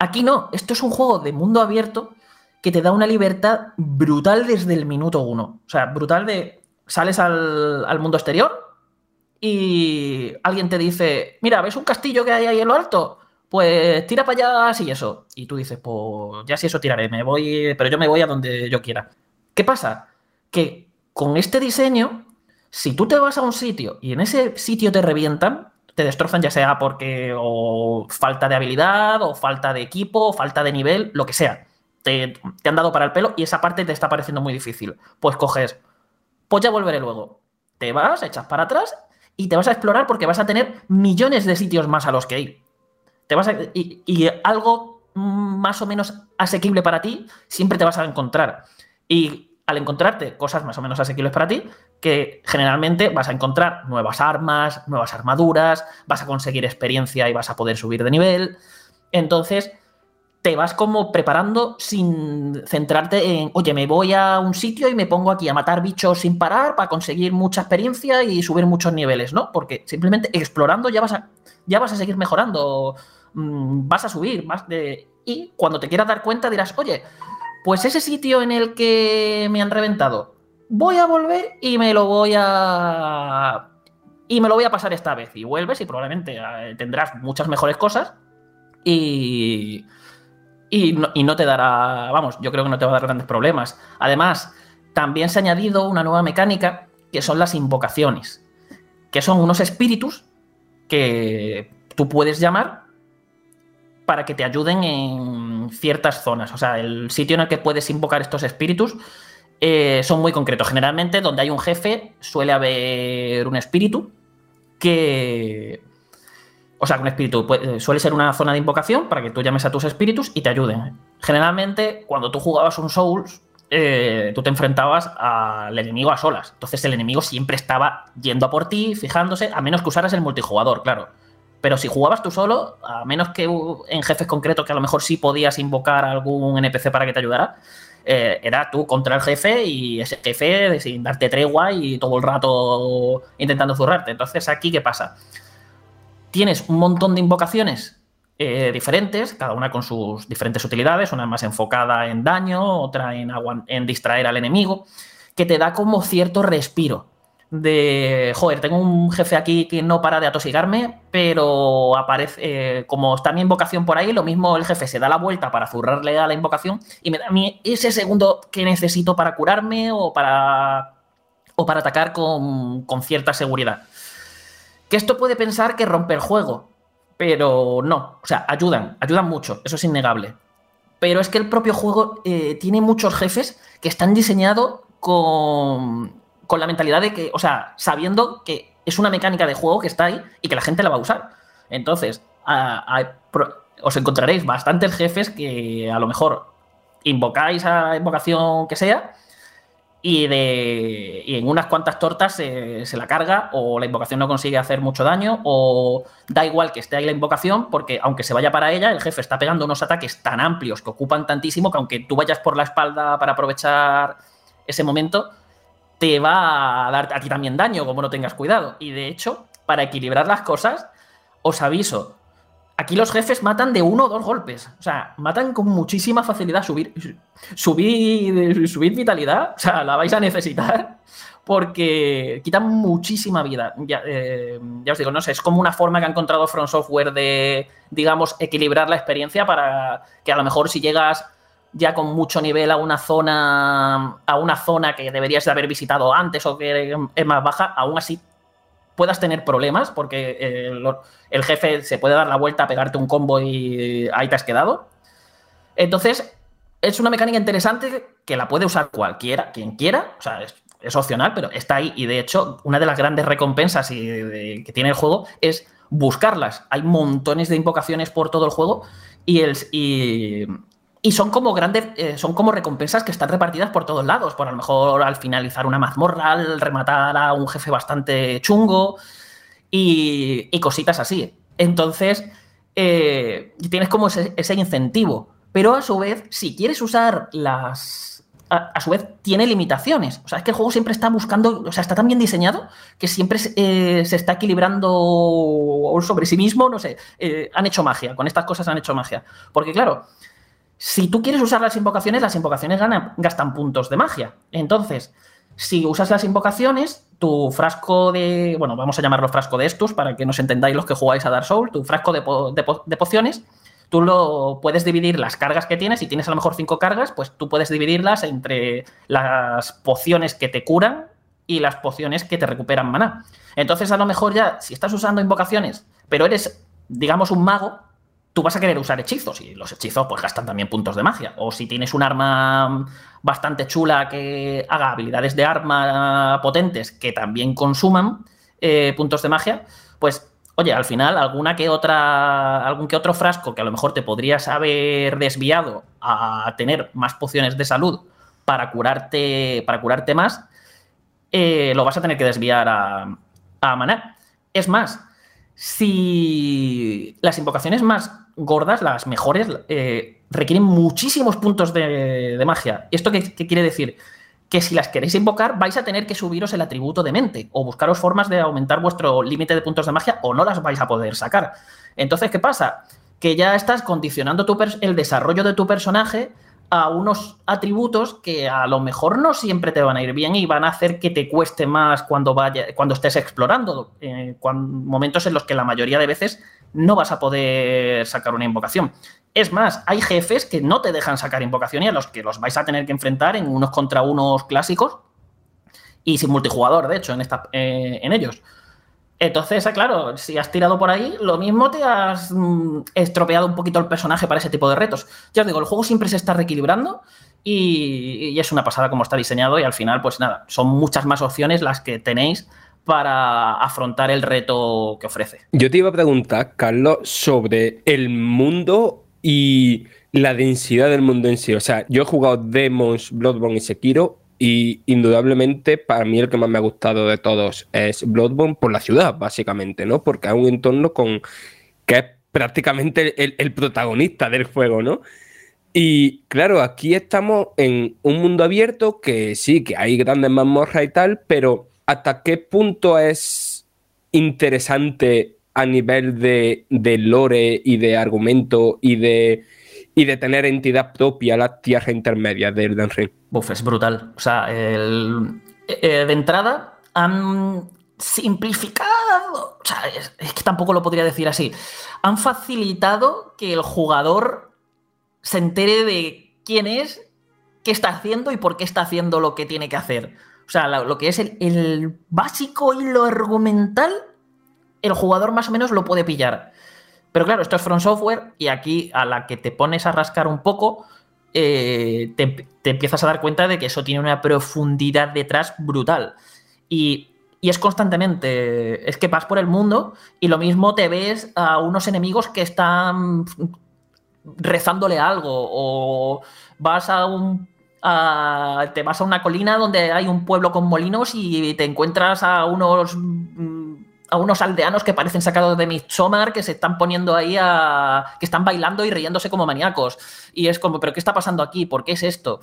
Aquí no, esto es un juego de mundo abierto que te da una libertad brutal desde el minuto uno. O sea, brutal de sales al, al mundo exterior y alguien te dice, mira, ¿ves un castillo que hay ahí en lo alto? pues tira para allá así eso. Y tú dices, pues ya si eso tiraré, me voy, pero yo me voy a donde yo quiera. ¿Qué pasa? Que con este diseño, si tú te vas a un sitio y en ese sitio te revientan, te destrozan ya sea porque o falta de habilidad, o falta de equipo, o falta de nivel, lo que sea. Te, han dado para el pelo y esa parte te está pareciendo muy difícil. Pues coges, pues ya volveré luego. Te vas, echas para atrás y te vas a explorar porque vas a tener millones de sitios más a los que ir. Te vas a- y, algo más o menos asequible para ti siempre te vas a encontrar. Y al encontrarte cosas más o menos asequibles para ti, que generalmente vas a encontrar nuevas armas, nuevas armaduras, vas a conseguir experiencia y vas a poder subir de nivel. Entonces, te vas como preparando sin centrarte en, oye, me voy a un sitio y me pongo aquí a matar bichos sin parar para conseguir mucha experiencia y subir muchos niveles, ¿no? Porque simplemente explorando ya vas a, ya vas a seguir mejorando, mm, vas a subir más de... Y cuando te quieras dar cuenta dirás, oye, pues ese sitio en el que me han reventado, voy a volver y me lo voy a... Y me lo voy a pasar esta vez. Y vuelves y probablemente eh, tendrás muchas mejores cosas y... Y no, y no te dará, vamos, yo creo que no te va a dar grandes problemas. Además, también se ha añadido una nueva mecánica que son las invocaciones, que son unos espíritus que tú puedes llamar para que te ayuden en ciertas zonas. O sea, el sitio en el que puedes invocar estos espíritus eh, son muy concretos. Generalmente, donde hay un jefe, suele haber un espíritu que. O sea, un espíritu puede- suele ser una zona de invocación para que tú llames a tus espíritus y te ayuden. Generalmente, cuando tú jugabas un Souls, eh, tú te enfrentabas al enemigo a solas. Entonces, el enemigo siempre estaba yendo a por ti, fijándose, a menos que usaras el multijugador, claro. Pero si jugabas tú solo, a menos que en jefes concretos que a lo mejor sí podías invocar a algún NPC para que te ayudara, eh, era tú contra el jefe y ese jefe sin darte tregua y todo el rato intentando zurrarte. Entonces, aquí, ¿qué pasa? Tienes un montón de invocaciones eh, diferentes, cada una con sus diferentes utilidades, una más enfocada en daño, otra en, distraer al enemigo, que te da como cierto respiro de, joder, tengo un jefe aquí que no para de atosigarme, pero aparece, eh, como está mi invocación por ahí, lo mismo el jefe se da la vuelta para zurrarle a la invocación y me da a mí ese segundo que necesito para curarme o para, o para atacar con, con cierta seguridad. Que esto puede pensar que rompe el juego, pero no, o sea, ayudan, ayudan mucho, eso es innegable. Pero es que el propio juego eh, tiene muchos jefes que están diseñados con, con la mentalidad de que, o sea, sabiendo que es una mecánica de juego que está ahí y que la gente la va a usar. Entonces, os encontraréis bastantes jefes que a lo mejor invocáis a invocación que sea y, de, y en unas cuantas tortas se, se la carga o la invocación no consigue hacer mucho daño o da igual que esté ahí la invocación porque aunque se vaya para ella, el jefe está pegando unos ataques tan amplios que ocupan tantísimo que aunque tú vayas por la espalda para aprovechar ese momento, te va a dar a ti también daño como no tengas cuidado. Y de hecho, para equilibrar las cosas, os aviso, aquí los jefes matan de uno o dos golpes. O sea, matan con muchísima facilidad. Subir, subir, subir vitalidad, o sea, la vais a necesitar porque quitan muchísima vida. Ya, eh, ya os digo, no sé, es como una forma que ha encontrado From Software de, digamos, equilibrar la experiencia para que a lo mejor si llegas ya con mucho nivel a una zona a una zona que deberías de haber visitado antes o que es más baja, aún así puedas tener problemas porque eh, el jefe se puede dar la vuelta pegarte un combo y ahí te has quedado. Entonces, es una mecánica interesante que la puede usar cualquiera, quien quiera, o sea, es, opcional, pero está ahí. Y de hecho, una de las grandes recompensas y de- que tiene el juego es buscarlas. Hay montones de invocaciones por todo el juego y, el, y, y son como grandes, eh, son como recompensas que están repartidas por todos lados. Por a lo mejor al finalizar una mazmorra, al rematar a un jefe bastante chungo y, y cositas así. Entonces, eh, tienes como ese, incentivo. Pero a su vez, si quieres usar las. A, su vez, tiene limitaciones. O sea, es que el juego siempre está buscando. O sea, está tan bien diseñado que siempre se- eh, está equilibrando sobre sí mismo. No sé. han hecho magia. Con estas cosas han hecho magia. Porque, claro, si tú quieres usar las invocaciones, las invocaciones gastan puntos de magia. Entonces, Si usas las invocaciones, tu frasco de. Bueno, vamos a llamarlo frasco de estos para que nos entendáis los que jugáis a Dark Souls. Tu frasco de, de de pociones, tú lo puedes dividir las cargas que tienes. Si tienes a lo mejor cinco cargas, pues tú puedes dividirlas entre las pociones que te curan y las pociones que te recuperan maná. Entonces, a lo mejor ya, si estás usando invocaciones, pero eres, digamos, un mago, tú vas a querer usar hechizos y los hechizos pues gastan también puntos de magia. O si tienes un arma bastante chula que haga habilidades de arma potentes que también consuman eh, puntos de magia, pues oye, al final alguna que otra, algún que otro frasco que a lo mejor te podrías haber desviado a tener más pociones de salud para curarte, para curarte más, eh, lo vas a tener que desviar a, a maná. Es más, si las invocaciones más gordas, las mejores, eh, requieren muchísimos puntos de, de magia. ¿Esto qué, quiere decir? Que si las queréis invocar, vais a tener que subiros el atributo de mente o buscaros formas de aumentar vuestro límite de puntos de magia o no las vais a poder sacar. Entonces, ¿qué pasa? Que ya estás condicionando tu el desarrollo de tu personaje a unos atributos que a lo mejor no siempre te van a ir bien y van a hacer que te cueste más cuando, vaya, cuando estés explorando. eh, momentos en los que la mayoría de veces no vas a poder sacar una invocación. Es más, hay jefes que no te dejan sacar invocación y a los que los vais a tener que enfrentar en unos contra unos clásicos y sin multijugador, de hecho, en, esta, eh, en ellos. Entonces, ah, claro, si has tirado por ahí, lo mismo te has mm, estropeado un poquito el personaje para ese tipo de retos. Ya os digo, el juego siempre se está reequilibrando y, es una pasada como está diseñado y al final, pues nada, son muchas más opciones las que tenéis para afrontar el reto que ofrece. Yo te iba a preguntar, Carlos, sobre el mundo y la densidad del mundo en sí. O sea, yo he jugado Demons, Bloodborne y Sekiro y indudablemente para mí el que más me ha gustado de todos es Bloodborne por la ciudad, básicamente, ¿no? Porque es un entorno con que es prácticamente el, protagonista del juego, ¿no? Y claro, aquí estamos en un mundo abierto que sí, que hay grandes mazmorras y tal, pero ¿hasta qué punto es interesante a nivel de, de lore y de argumento y de, y de tener entidad propia las tierras intermedias del Elden Ring? Buf, es brutal. O sea, el- eh, de entrada han simplificado. O sea, es, que tampoco lo podría decir así. Han facilitado que el jugador se entere de quién es, qué está haciendo y por qué está haciendo lo que tiene que hacer. O sea, lo, que es el, el básico y lo argumental, el jugador más o menos lo puede pillar. Pero claro, esto es From Software y aquí a la que te pones a rascar un poco, eh, te, te empiezas a dar cuenta de que eso tiene una profundidad detrás brutal. Y, y es constantemente, es que vas por el mundo y lo mismo te ves a unos enemigos que están rezándole algo o vas a un te vas a una colina donde hay un pueblo con molinos y te encuentras a unos a unos aldeanos que parecen sacados de Midsommar que se están poniendo ahí a que están bailando y riéndose como maníacos y es como pero qué está pasando aquí por qué es esto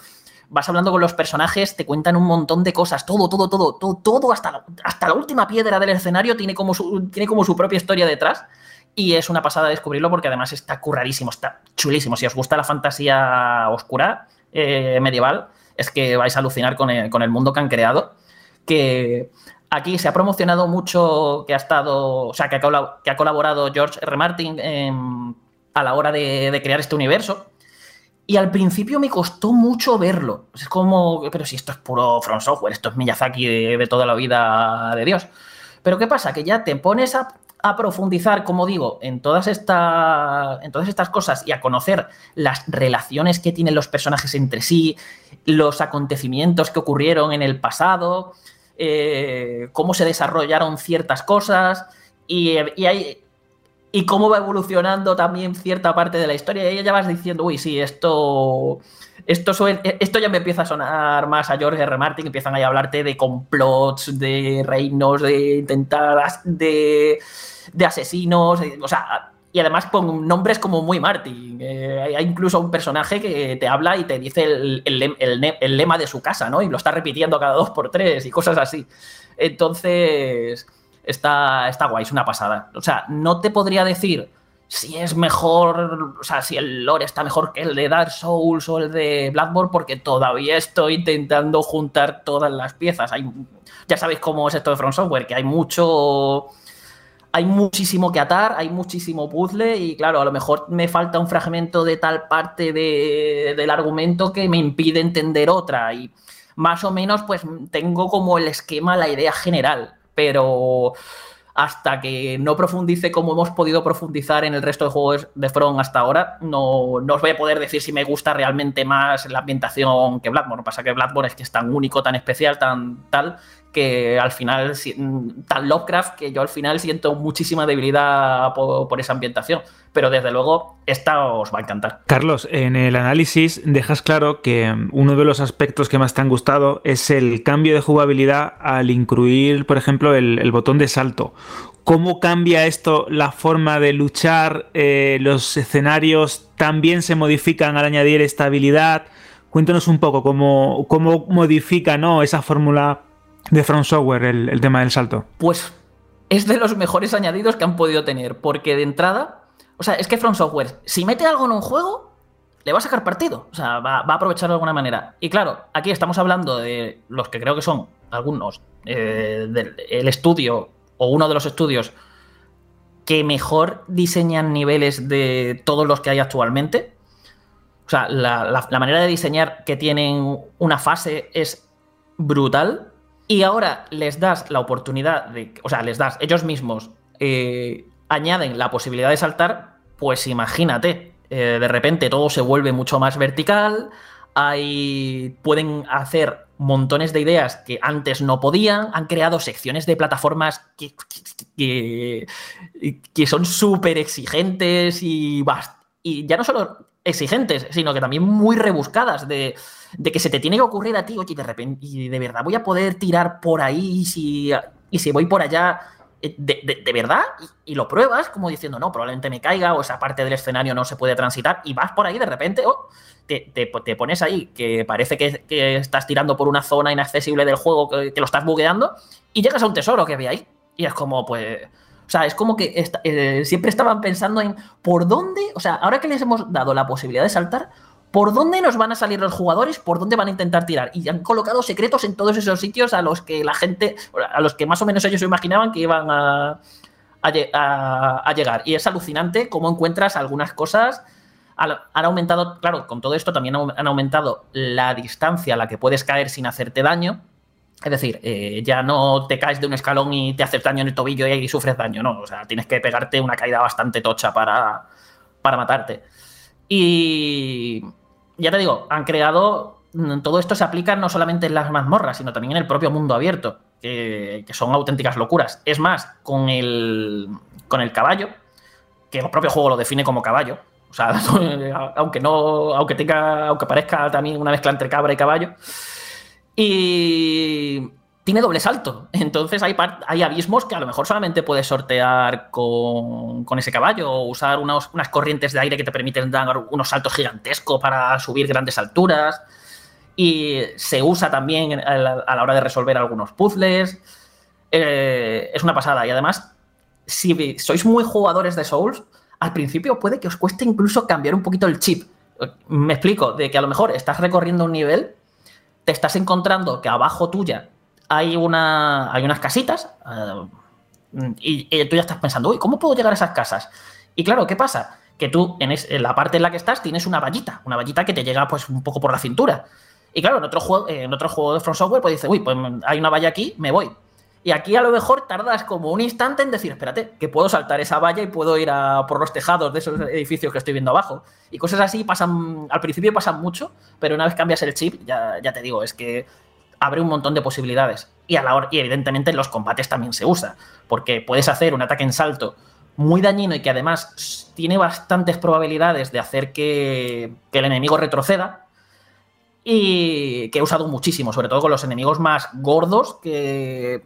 vas hablando con los personajes te cuentan un montón de cosas todo todo todo todo todo hasta la, hasta la última piedra del escenario tiene como su tiene como su propia historia detrás y es una pasada descubrirlo porque además está curradísimo, está chulísimo. Si os gusta la fantasía oscura eh, medieval, es que vais a alucinar con el, con el mundo que han creado. Que aquí se ha promocionado mucho, que ha estado, o sea, que ha, colaborado George R. Martin a la hora de, crear este universo. Y al principio me costó mucho verlo. Es como, pero si esto es puro From Software, esto es Miyazaki de, toda la vida de Dios. Pero ¿qué pasa? Que ya te pones a, profundizar, como digo, en todas, en todas estas cosas y a conocer las relaciones que tienen los personajes entre sí, los acontecimientos que ocurrieron en el pasado, eh, cómo se desarrollaron ciertas cosas y, cómo va evolucionando también cierta parte de la historia. Y ya vas diciendo, uy, sí, esto, esto, sue- esto ya me empieza a sonar más a George R. Martin, empiezan a hablarte de complots, de reinos, de intentar, de, asesinos, o sea, y además con nombres como muy Martin. Hay- incluso un personaje que te habla y te dice el, el el lema de su casa, ¿no? Y lo está repitiendo cada dos por tres y cosas así. Entonces, está, está guay, es una pasada. O sea, no te podría decir si es mejor, o sea, si el lore está mejor que el de Dark Souls o el de Bloodborne, porque todavía estoy intentando juntar todas las piezas. Hay, ya sabéis cómo es esto de From Software, que hay mucho hay muchísimo que atar, hay muchísimo puzzle y claro, a lo mejor me falta un fragmento de tal parte del argumento que me impide entender otra y más o menos pues tengo como el esquema, la idea general, pero hasta que no profundice como hemos podido profundizar en el resto de juegos de Front hasta ahora, no, no os voy a poder decir si me gusta realmente más la ambientación que Bloodborne. Pasa que Bloodborne es que es tan único, tan especial, tan tal, que al final, tan Lovecraft, que yo al final siento muchísima debilidad por, esa ambientación. Pero desde luego, esta os va a encantar. Carlos, en el análisis dejas claro que uno de los aspectos que más te han gustado es el cambio de jugabilidad al incluir, por ejemplo, el, botón de salto. ¿Cómo cambia esto la forma de luchar? Eh, ¿Los escenarios también se modifican al añadir esta habilidad? Cuéntanos un poco cómo, cómo modifica ¿no? esa fórmula de From Software el, tema del salto? Pues es de los mejores añadidos que han podido tener, porque de entrada, o sea, es que From Software, si mete algo en un juego, le va a sacar partido, o sea, va, a aprovecharlo de alguna manera. Y claro, aquí estamos hablando de los que creo que son algunos, eh, del estudio o uno de los estudios que mejor diseñan niveles de todos los que hay actualmente. O sea, la manera de diseñar que tienen una fase es brutal y ahora les das la oportunidad de, o sea, les das, ellos mismos eh, añaden la posibilidad de saltar, pues imagínate, eh, de repente todo se vuelve mucho más vertical, hay, pueden hacer montones de ideas que antes no podían, han creado secciones de plataformas que, que, son súper exigentes y, y ya no solo exigentes, sino que también muy rebuscadas de de que se te tiene que ocurrir a ti, oye, de repente, y de verdad voy a poder tirar por ahí y si, y si voy por allá, eh, de, verdad, y, lo pruebas como diciendo, no, probablemente me caiga o esa parte del escenario no se puede transitar y vas por ahí de repente, oh, te, te, pones ahí, que parece que, estás tirando por una zona inaccesible del juego, que, lo estás bugueando, y llegas a un tesoro que había ahí. Y es como, pues... O sea, es como que eh, siempre estaban pensando en por dónde, o sea, ahora que les hemos dado la posibilidad de saltar, por dónde nos van a salir los jugadores, por dónde van a intentar tirar. Y han colocado secretos en todos esos sitios a los que la gente, a los que más o menos ellos se imaginaban que iban a, llegar. Y es alucinante cómo encuentras algunas cosas. Han aumentado, claro, con todo esto también han aumentado la distancia a la que puedes caer sin hacerte daño. Es decir, eh, ya no te caes de un escalón y te haces daño en el tobillo y sufres daño, no. O sea, tienes que pegarte una caída bastante tocha para, para matarte. Y ya te digo, han creado. Mm, todo esto se aplica no solamente en las mazmorras, sino también en el propio mundo abierto, que, son auténticas locuras. Es más, con el, con el caballo, que el propio juego lo define como caballo. O sea, aunque no. Aunque tenga. Aunque parezca también una mezcla entre cabra y caballo. Y tiene doble salto. Entonces hay, hay abismos que a lo mejor solamente puedes sortear con, ese caballo o usar unas corrientes de aire que te permiten dar unos saltos gigantescos para subir grandes alturas. Y se usa también a la, hora de resolver algunos puzzles. Eh, es una pasada. Y además, si sois muy jugadores de Souls, al principio puede que os cueste incluso cambiar un poquito el chip. Me explico, de que a lo mejor estás recorriendo un nivel, te estás encontrando que abajo tuya hay, una, hay unas casitas eh, y, tú ya estás pensando, uy, ¿cómo puedo llegar a esas casas? Y claro, ¿qué pasa? Que tú en, la parte en la que estás tienes una vallita, una vallita que te llega pues un poco por la cintura. Y claro, en otro juego, en otro juego de Front Software, pues dices, uy, pues hay una valla aquí, me voy. Y aquí a lo mejor tardas como un instante en decir, espérate, que puedo saltar esa valla y puedo ir a por los tejados de esos edificios que estoy viendo abajo. Y cosas así pasan, al principio pasan mucho, pero una vez cambias el chip, ya, ya te digo, es que abre un montón de posibilidades. Y, a la hora, y evidentemente en los combates también se usa, porque puedes hacer un ataque en salto muy dañino y que además tiene bastantes probabilidades de hacer que, el enemigo retroceda. Y que he usado muchísimo, sobre todo con los enemigos más gordos que,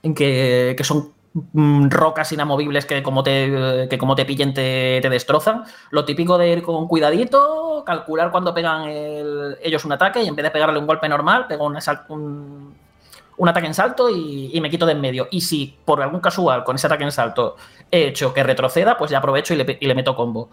que, que son rocas inamovibles que como te, que como te pillen te, destrozan. Lo típico de ir con cuidadito, calcular cuando pegan ellos un ataque y en vez de pegarle un golpe normal, pega un, un ataque en salto y, y me quito de en medio. Y si por algún casual con ese ataque en salto he hecho que retroceda, pues ya aprovecho y le, y le meto combo.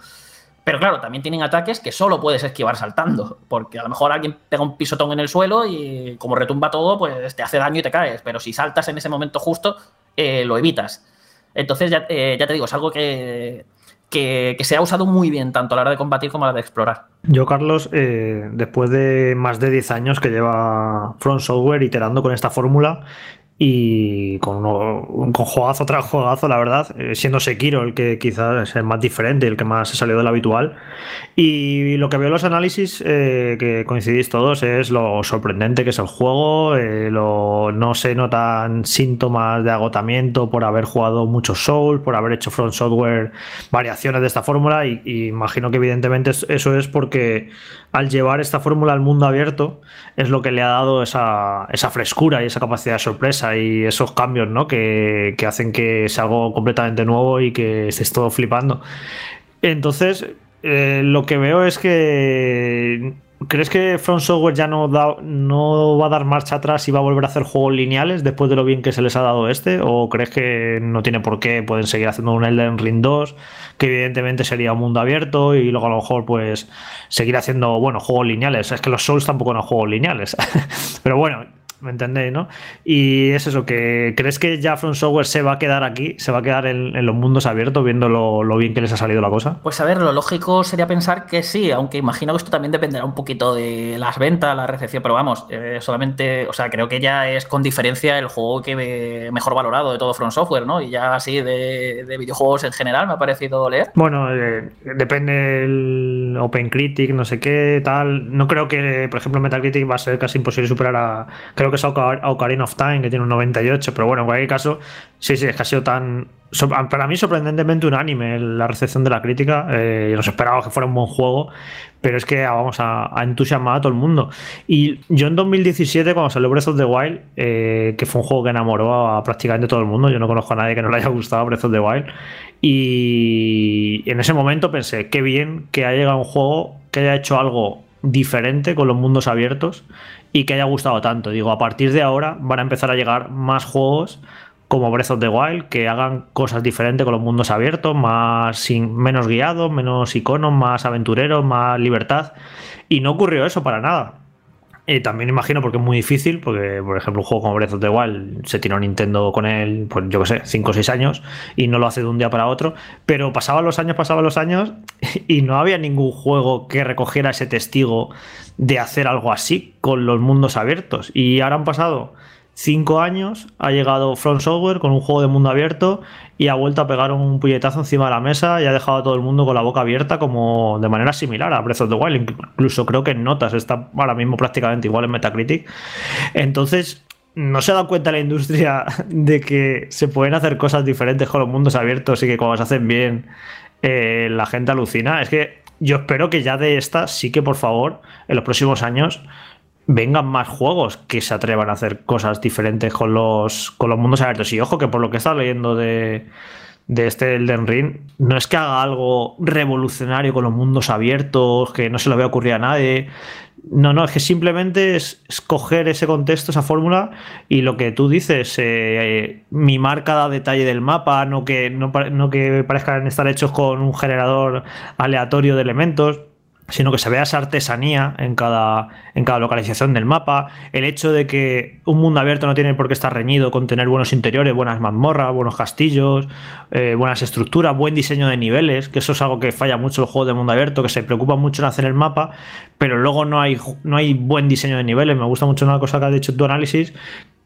Pero claro, también tienen ataques que solo puedes esquivar saltando, porque a lo mejor alguien pega un pisotón en el suelo y como retumba todo, pues te hace daño y te caes. Pero si saltas en ese momento justo, eh, lo evitas. Entonces, ya, eh, ya, te digo, es algo que, que, se ha usado muy bien, tanto a la hora de combatir como a la de explorar. Yo, Carlos, eh, después de más de 10 años que lleva Front Software iterando con esta fórmula, y con, uno, con juegazo tras juegazo, la verdad, eh, siendo Sekiro el que quizás es el más diferente, el que más se salió del habitual. Y lo que veo en los análisis, eh, que coincidís todos, es lo sorprendente que es el juego, eh, lo, no se notan síntomas de agotamiento por haber jugado muchos Souls, por haber hecho Front Software variaciones de esta fórmula, y, y imagino que evidentemente eso es porque al llevar esta fórmula al mundo abierto es lo que le ha dado esa, frescura y esa capacidad de sorpresa y esos cambios ¿no? que, que, hacen que sea algo completamente nuevo y que estés todo flipando. Entonces, eh, lo que veo es que ¿Crees que Front Software ya no, da, no va a dar marcha atrás y va a volver a hacer juegos lineales después de lo bien que se les ha dado este? ¿O crees que no tiene por qué? Pueden seguir haciendo un Elden Ring 2, que evidentemente sería un mundo abierto y luego a lo mejor pues seguir haciendo, bueno, juegos lineales. Es que los Souls tampoco son juegos lineales. Pero bueno, ¿Me entendéis, no? Y es eso, que ¿crees que ya Front Software se va a quedar aquí? ¿Se va a quedar en, en los mundos abiertos viendo lo, lo, bien que les ha salido la cosa? Pues a ver, lo lógico sería pensar que sí, aunque imagino que esto también dependerá un poquito de las ventas, la recepción, pero vamos, eh, solamente, o sea, creo que ya es con diferencia el juego que mejor valorado de todo Front Software, ¿no? Y ya así de, de videojuegos en general me ha parecido leer. Bueno, eh, depende el Open Critic, no sé qué, tal. No creo que, por ejemplo, Metacritic va a ser casi imposible superar a... Creo que es Ocarina of Time, que tiene un 98, pero bueno, en cualquier caso, sí, sí, es que ha sido tan. Para mí, sorprendentemente unánime la recepción de la crítica. Eh, nos esperaba que fuera un buen juego, pero es que vamos a, a, entusiasmar a todo el mundo. Y yo en 2017, cuando salió Breath of the Wild, eh, que fue un juego que enamoró a prácticamente todo el mundo, yo no conozco a nadie que no le haya gustado Breath of the Wild. Y en ese momento pensé, qué bien que haya llegado un juego que haya hecho algo diferente con los mundos abiertos y que haya gustado tanto. Digo, a partir de ahora van a empezar a llegar más juegos como Breath of the Wild que hagan cosas diferentes con los mundos abiertos, más sin, menos guiados, menos iconos, más aventureros, más libertad. Y no ocurrió eso para nada. Y también imagino porque es muy difícil, porque por ejemplo un juego como Breath of the Wild se tiró Nintendo con él, pues yo qué sé, 5 o 6 años y no lo hace de un día para otro, pero pasaban los años, pasaban los años y no había ningún juego que recogiera ese testigo de hacer algo así con los mundos abiertos. Y ahora han pasado 5 años, ha llegado Front Software con un juego de mundo abierto y ha vuelto a pegar un puñetazo encima de la mesa y ha dejado a todo el mundo con la boca abierta como de manera similar a Breath of the Wild. Incluso creo que en notas está ahora mismo prácticamente igual en Metacritic. Entonces, no se ha dado cuenta la industria de que se pueden hacer cosas diferentes con los mundos abiertos y que cuando se hacen bien eh, la gente alucina. Es que yo espero que ya de esta sí que por favor en los próximos años vengan más juegos que se atrevan a hacer cosas diferentes con los, con los mundos abiertos. Y ojo que por lo que he estado leyendo de, de este Elden Ring, no es que haga algo revolucionario con los mundos abiertos, que no se lo vea ocurrir a nadie. No, no, es que simplemente es escoger ese contexto, esa fórmula, y lo que tú dices, eh, mimar cada detalle del mapa, no que, no que parezcan estar hechos con un generador aleatorio de elementos sino que se vea esa artesanía en cada, en cada localización del mapa, el hecho de que un mundo abierto no tiene por qué estar reñido con tener buenos interiores, buenas mazmorras, buenos castillos, eh, buenas estructuras, buen diseño de niveles, que eso es algo que falla mucho el juego de mundo abierto, que se preocupa mucho en hacer el mapa, pero luego no hay, no hay buen diseño de niveles. Me gusta mucho una cosa que has dicho en tu análisis,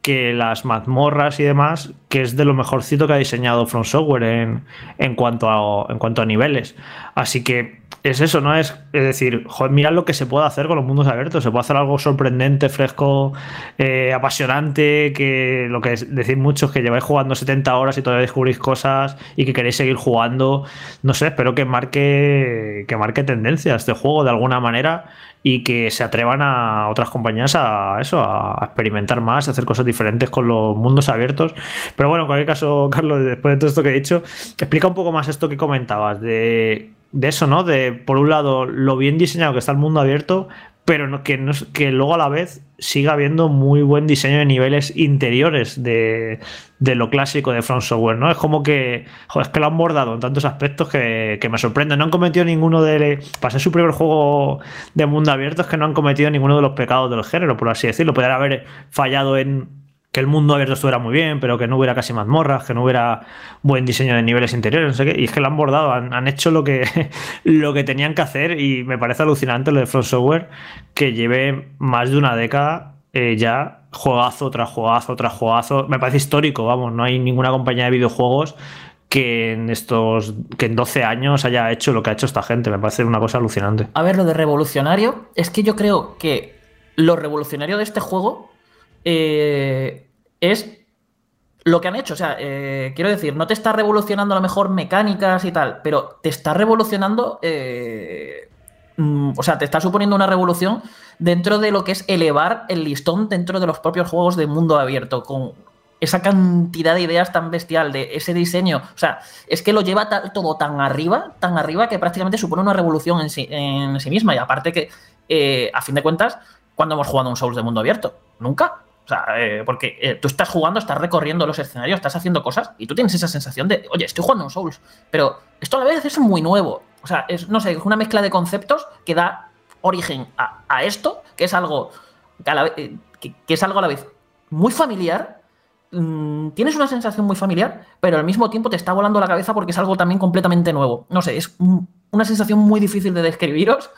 que las mazmorras y demás, que es de lo mejorcito que ha diseñado From Software en, en, cuanto, a, en cuanto a niveles. Así que es eso, ¿no? Es, es decir, joder, mirad lo que se puede hacer con los mundos abiertos. Se puede hacer algo sorprendente, fresco, eh, apasionante, que lo que decís muchos que lleváis jugando 70 horas y todavía descubrís cosas y que queréis seguir jugando. No sé, espero que marque, que marque tendencia este juego de alguna manera y que se atrevan a otras compañías a eso, a experimentar más, a hacer cosas diferentes con los mundos abiertos. Pero bueno, en cualquier caso, Carlos, después de todo esto que he dicho, explica un poco más esto que comentabas, de de eso, ¿no? De, por un lado, lo bien diseñado que está el mundo abierto, pero que, no, que luego a la vez siga habiendo muy buen diseño de niveles interiores de, lo clásico de From Software, ¿no? Es como que, joder, es que lo han bordado en tantos aspectos que, me sorprende. No han cometido ninguno de... Para su primer juego de mundo abierto es que no han cometido ninguno de los pecados del género, por así decirlo. Podrían haber fallado en que el mundo abierto estuviera muy bien, pero que no hubiera casi mazmorras, que no hubiera buen diseño de niveles interiores, no sé qué. Y es que lo han bordado, han, hecho lo que, lo que tenían que hacer y me parece alucinante lo de Front Software, que lleve más de una década eh, ya juegazo tras juegazo tras juegazo. Me parece histórico, vamos, no hay ninguna compañía de videojuegos que en estos que en 12 años haya hecho lo que ha hecho esta gente. Me parece una cosa alucinante. A ver, lo de revolucionario, es que yo creo que lo revolucionario de este juego eh, es lo que han hecho. O sea, eh, quiero decir, no te está revolucionando a lo mejor mecánicas y tal, pero te está revolucionando. Eh, mm, o sea, te está suponiendo una revolución dentro de lo que es elevar el listón dentro de los propios juegos de mundo abierto, con esa cantidad de ideas tan bestial, de ese diseño. O sea, es que lo lleva todo tan arriba, tan arriba, que prácticamente supone una revolución en sí, en sí misma. Y aparte que, a fin de cuentas, cuando hemos jugado un Souls de mundo abierto? Nunca. O sea, eh, porque eh, tú estás jugando, estás recorriendo los escenarios, estás haciendo cosas y tú tienes esa sensación de, oye, estoy jugando un Souls, pero esto a la vez es muy nuevo. O sea, es, no sé, es una mezcla de conceptos que da origen a, esto, que es algo que, a la, eh, que, es algo a la vez muy familiar. Mm, tienes una sensación muy familiar, pero al mismo tiempo te está volando la cabeza porque es algo también completamente nuevo. No sé, es una sensación muy difícil de describiros,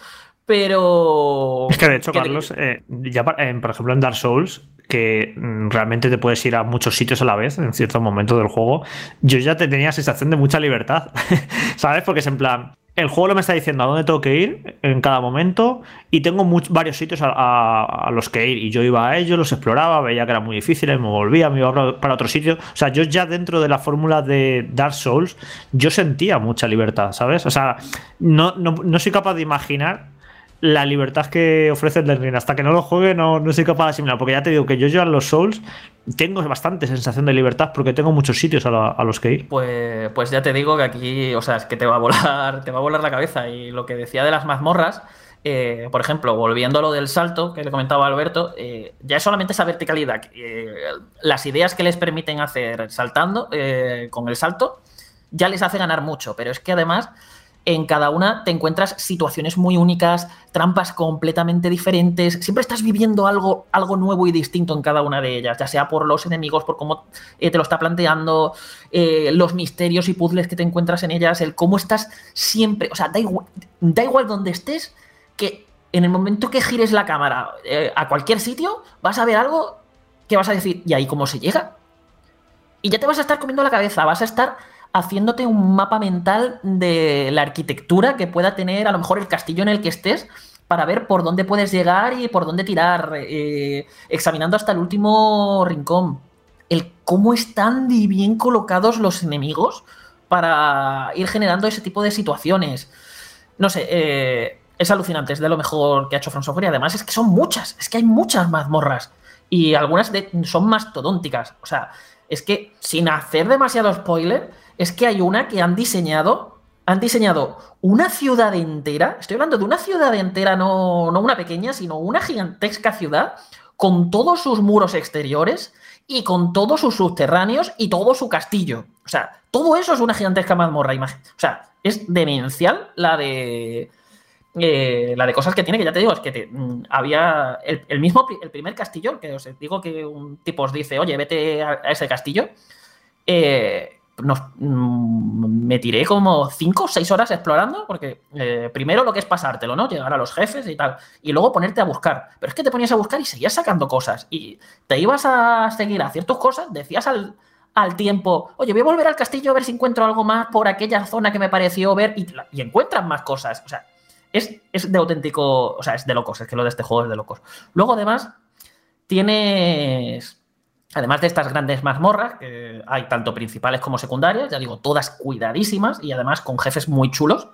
pero. Es que de hecho, Carlos, ya por ejemplo en Dark Souls, que mm, realmente te puedes ir a muchos sitios a la vez en ciertos momentos del juego, yo ya te tenía sensación de mucha libertad, ¿sabes? Porque es en plan, el juego me está diciendo a dónde tengo que ir en cada momento y tengo varios sitios a, los que ir y yo iba a ellos, los exploraba, veía que eran muy difíciles, me volvía, me iba para otro sitio. O sea, yo ya dentro de la fórmula de Dark Souls, yo sentía mucha libertad, ¿sabes? O sea, no, no soy capaz de imaginar la libertad que ofrece el Ring. Hasta que no lo juegue, no, no soy capaz de asimilar. Porque ya te digo que yo, yo a los Souls tengo bastante sensación de libertad porque tengo muchos sitios a, los que ir. Pues, pues ya te digo que aquí, o sea, es que te va a volar, te va a volar la cabeza. Y lo que decía de las mazmorras. Eh, por ejemplo, volviendo a lo del salto que le comentaba Alberto, eh, ya es solamente esa verticalidad, eh, las ideas que les permiten hacer saltando con el salto, ya les hace ganar mucho, pero es que además en cada una te encuentras situaciones muy únicas, trampas completamente diferentes, siempre estás viviendo algo, algo nuevo y distinto en cada una de ellas, ya sea por los enemigos, por cómo eh, te lo está planteando, eh, los misterios y puzzles que te encuentras en ellas, el cómo estás siempre, o sea, da igual, donde estés, que en el momento que gires la cámara eh, a cualquier sitio, vas a ver algo que vas a decir, ¿y ahí cómo se llega? Y ya te vas a estar comiendo la cabeza, vas a estar haciéndote un mapa mental de la arquitectura que pueda tener a lo mejor el castillo en el que estés para ver por dónde puedes llegar y por dónde tirar, eh, examinando hasta el último rincón. El cómo están bien colocados los enemigos para ir generando ese tipo de situaciones. No sé, eh, es alucinante, es de lo mejor que ha hecho From Software y además es que son muchas, es que hay muchas mazmorras y algunas son mastodónticas. O sea, es que sin hacer demasiado spoiler, es que hay una que han diseñado, han diseñado una ciudad entera, estoy hablando de una ciudad entera, no, no una pequeña, sino una gigantesca ciudad, con todos sus muros exteriores y con todos sus subterráneos y todo su castillo. O sea, todo eso es una gigantesca mazmorra. O sea, es demencial la de. Eh, la de cosas que tiene, que ya te digo, es que mm, había el, mismo, el primer castillo, que os digo que un tipo os dice, oye, vete a, ese castillo, eh, Mm, me tiré como 5 o 6 horas explorando, porque eh, primero lo que es pasártelo, ¿no? Llegar a los jefes y tal, y luego ponerte a buscar. Pero es que te ponías a buscar y seguías sacando cosas, y te ibas a seguir a ciertas cosas, decías al, tiempo, oye, voy a volver al castillo a ver si encuentro algo más por aquella zona que me pareció ver, y, y encuentras más cosas. O sea, es, es de auténtico, o sea, es de locos, es que lo de este juego es de locos. Luego, además, tienes Además de estas grandes mazmorras, que hay tanto principales como secundarias, ya digo, todas cuidadísimas y además con jefes muy chulos,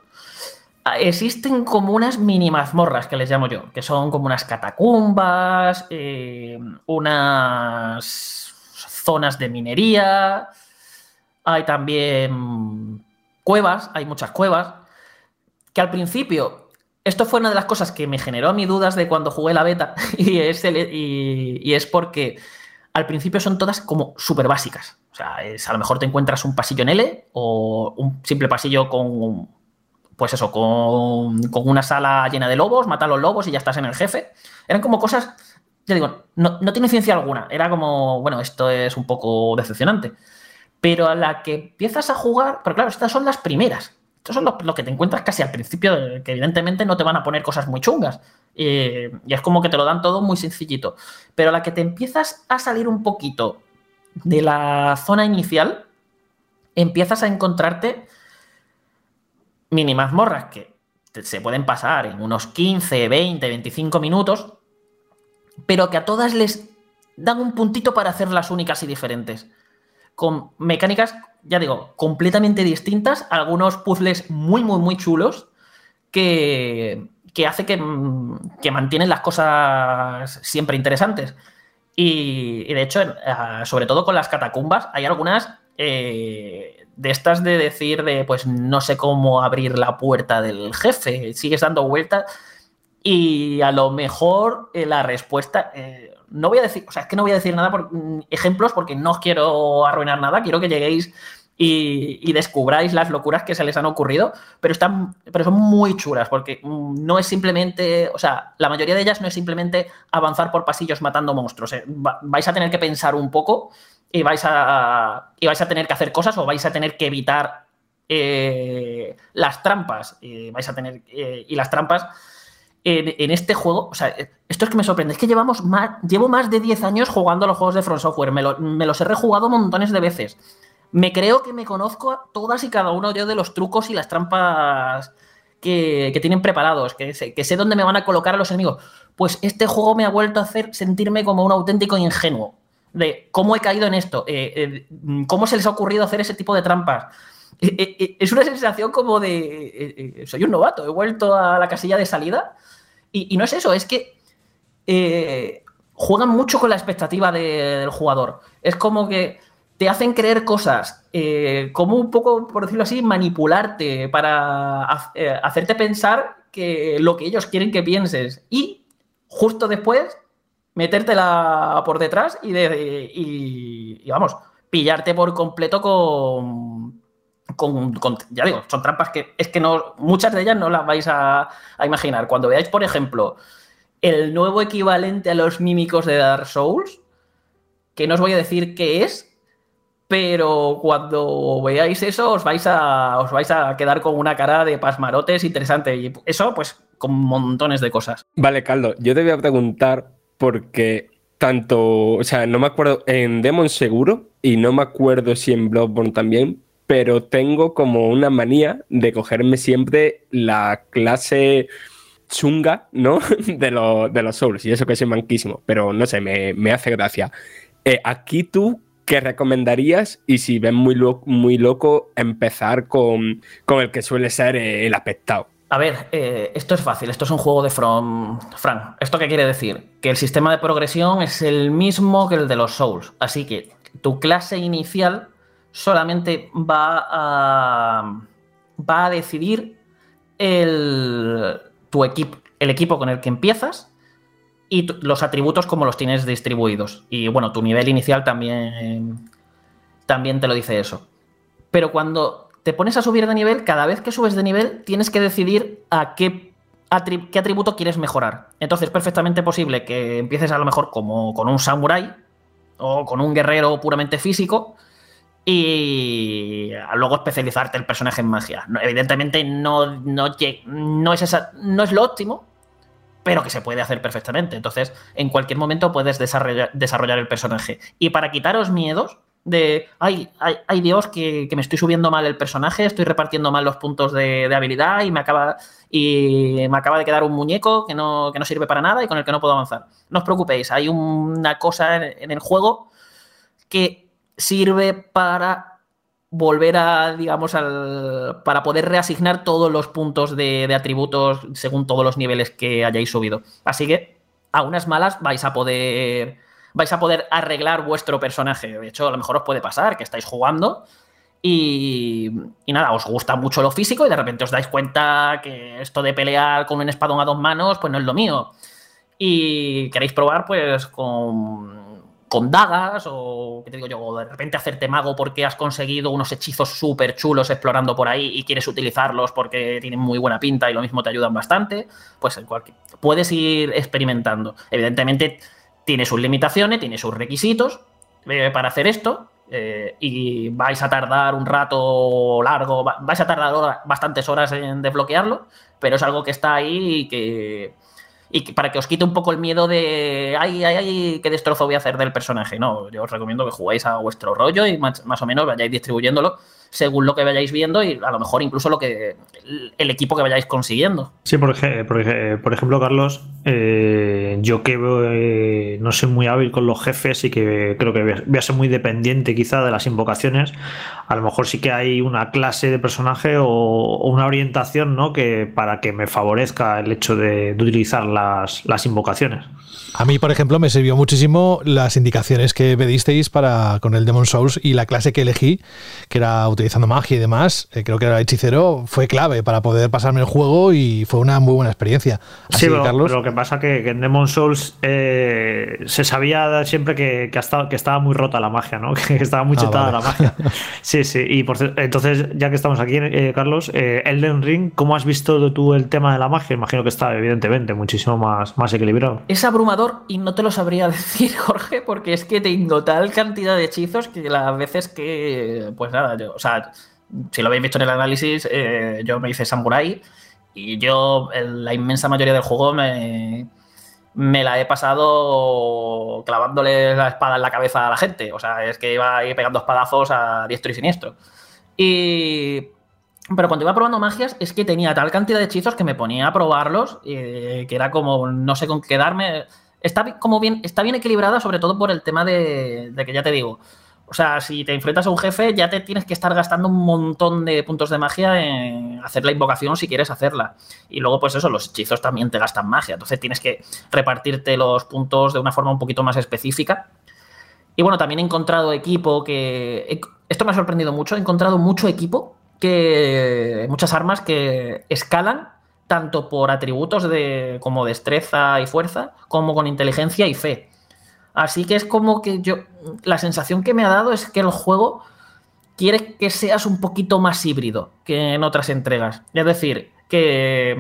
existen como unas mini mazmorras que les llamo yo, que son como unas catacumbas, eh, unas zonas de minería, hay también cuevas, hay muchas cuevas, que al principio, esto fue una de las cosas que me generó mí dudas de cuando jugué la beta, y es, y, es porque al principio son todas como súper básicas. O sea, es, a lo mejor te encuentras un pasillo en L o un simple pasillo con, pues eso, con, con una sala llena de lobos, mata a los lobos y ya estás en el jefe. Eran como cosas, ya digo, no, no tiene ciencia alguna. Era como, bueno, esto es un poco decepcionante. Pero a la que empiezas a jugar, pero claro, estas son las primeras. Estos son los, lo que te encuentras casi al principio, que evidentemente no te van a poner cosas muy chungas. Y es como que te lo dan todo muy sencillito. Pero la que te empiezas a salir un poquito de la zona inicial, empiezas a encontrarte mini mazmorras que se pueden pasar en unos 15, 20, 25 minutos, pero que a todas les dan un puntito para hacerlas únicas y diferentes. Con mecánicas, ya digo, completamente distintas, algunos puzzles muy, muy, muy chulos que, que hace que, mm, que mantienen las cosas siempre interesantes. Y, de hecho, ah, sobre todo con las catacumbas, hay algunas eh, de estas de decir de, pues no sé cómo abrir la puerta del jefe, sigues dando vueltas y a lo mejor eh, la respuesta, eh, no voy a decir, o sea, es que no voy a decir nada por mm, ejemplos porque no os quiero arruinar nada, quiero que lleguéis y, descubráis las locuras que se les han ocurrido, pero están, pero son muy chulas porque mm, no es simplemente, o sea, la mayoría de ellas no es simplemente avanzar por pasillos matando monstruos, eh, va- vais a tener que pensar un poco y vais a, y vais a tener que hacer cosas o vais a tener que evitar eh, las trampas, vais a tener, eh, y las trampas en, este juego, o sea, eh, esto es que me sorprende, es que llevamos más, llevo más de 10 años jugando a los juegos de From Software, me, lo- me los he rejugado montones de veces. Me creo que me conozco a todas y cada uno yo de los trucos y las trampas que, tienen preparados, que sé, que dónde me van a colocar a los enemigos. Pues este juego me ha vuelto a hacer sentirme como un auténtico ingenuo. De cómo he caído en esto, eh, eh, cómo se les ha ocurrido hacer ese tipo de trampas. Eh, eh, eh, Es una sensación como de. soy un novato, he vuelto a la casilla de salida. Y, no es eso, es que juegan mucho con la expectativa de- del jugador. Es como que te hacen creer cosas, como un poco, por decirlo así, manipularte para ha- hacerte pensar que lo que ellos quieren que pienses. Y justo después, metértela por detrás y, de- y, vamos, pillarte por completo con, con, ya digo, son trampas que es que no, muchas de ellas no las vais a, a imaginar. Cuando veáis, por ejemplo, el nuevo equivalente a los mímicos de Dark Souls, que no os voy a decir qué es, pero cuando veáis eso os vais a, os vais a quedar con una cara de pasmarotes interesante. Y eso, pues, con montones de cosas. Vale, Carlos, yo te voy a preguntar porque tanto, o sea, no me acuerdo en Demon seguro y no me acuerdo si en Bloodborne también, pero tengo como una manía de cogerme siempre la clase chunga, ¿no? De, los- de los Souls, y eso que soy manquísimo, pero no sé, me, me hace gracia. Eh, aquí tú, ¿qué recomendarías? Y si ves muy, muy loco, empezar con, con el que suele ser el aspectado. A ver, eh, esto es fácil, esto es un juego de From. Fran, ¿esto qué quiere decir? Que el sistema de progresión es el mismo que el de los Souls. Así que tu clase inicial solamente va a. va a decidir el. tu equipo. el equipo con el que empiezas y los atributos como los tienes distribuidos. Y bueno, tu nivel inicial también. también te lo dice eso. Pero cuando te pones a subir de nivel, cada vez que subes de nivel, tienes que decidir a qué, qué atributo quieres mejorar. Entonces, es perfectamente posible que empieces a lo mejor como con un samurai o con un guerrero puramente físico y luego especializarte el personaje en magia. Evidentemente no, no, no es esa, no es lo óptimo, pero que se puede hacer perfectamente. Entonces, en cualquier momento puedes desarrollar, desarrollar el personaje. Y para quitaros miedos de, ay, ay, ay Dios, que, que me estoy subiendo mal el personaje, estoy repartiendo mal los puntos de, habilidad y me acaba y me acaba de quedar un muñeco que no, que no sirve para nada y con el que no puedo avanzar. No os preocupéis, hay una cosa en el juego que sirve para volver a, digamos, al, para poder reasignar todos los puntos de, de atributos según todos los niveles que hayáis subido. Así que a unas malas vais a poder vais a poder arreglar vuestro personaje. De hecho, a lo mejor os puede pasar que estáis jugando Y, y, nada, os gusta mucho lo físico y de repente os dais cuenta que esto de pelear con un espadón a dos manos, pues no es lo mío. Y queréis probar, pues, con, con dagas o, ¿qué te digo yo? de repente hacerte mago porque has conseguido unos hechizos súper chulos explorando por ahí y quieres utilizarlos porque tienen muy buena pinta y lo mismo te ayudan bastante. Pues en cualquier, puedes ir experimentando. Evidentemente tiene sus limitaciones, tiene sus requisitos eh, para hacer esto eh, y vais a tardar un rato largo, vais a tardar bastantes horas en desbloquearlo, pero es algo que está ahí y que, y para que os quite un poco el miedo de, ay, ay, ay, qué destrozo voy a hacer del personaje. No, yo os recomiendo que juguéis a vuestro rollo y más, más o menos vayáis distribuyéndolo según lo que vayáis viendo y a lo mejor incluso lo que el equipo que vayáis consiguiendo. Sí, por, por, por ejemplo, Carlos, eh, yo que eh, no soy muy hábil con los jefes y que creo que voy a ser muy dependiente quizá de las invocaciones, a lo mejor sí que hay una clase de personaje o, una orientación ¿no? que para que me favorezca el hecho de, de utilizar las, las invocaciones. A mí, por ejemplo, me sirvió muchísimo las indicaciones que pedisteis para con el Demon Souls y la clase que elegí, que era utilizando magia y demás, eh, creo que era hechicero, fue clave para poder pasarme el juego y fue una muy buena experiencia. sí, pero, lo que pasa que, que en Demon Souls eh, se sabía siempre que, que, que, estaba muy rota la magia, ¿no? Que estaba muy ah, chetada la magia. Sí, sí. Y por, entonces, ya que estamos aquí, eh, Carlos, Elden Ring, ¿cómo has visto tú el tema de la magia? Imagino que está, evidentemente, muchísimo más, más equilibrado. Es abrumador y no te lo sabría decir, Jorge, porque es que tengo tal cantidad de hechizos que las veces que, pues nada, yo, o sea, si lo habéis visto en el análisis, eh, yo me hice Samurai y yo la inmensa mayoría del juego me, me la he pasado clavándole la espada en la cabeza a la gente. O sea, es que iba ahí pegando espadazos a diestro y siniestro. Y pero cuando iba probando magias, es que tenía tal cantidad de hechizos que me ponía a probarlos, que era como no sé con qué darme. Está como bien, está bien equilibrada, sobre todo por el tema de, que ya te digo. O sea, si te enfrentas a un jefe, ya te tienes que estar gastando un montón de puntos de magia en hacer la invocación si quieres hacerla. Y luego, pues eso, los hechizos también te gastan magia. Entonces tienes que repartirte los puntos de una forma un poquito más específica. Y bueno, también he encontrado equipo que. Esto me ha sorprendido mucho. He encontrado mucho equipo que. Muchas armas que escalan tanto por atributos de, como destreza y fuerza, como con inteligencia y fe. Así que es como que yo, la sensación que me ha dado es que el juego quiere que seas un poquito más híbrido que en otras entregas. Es decir, que,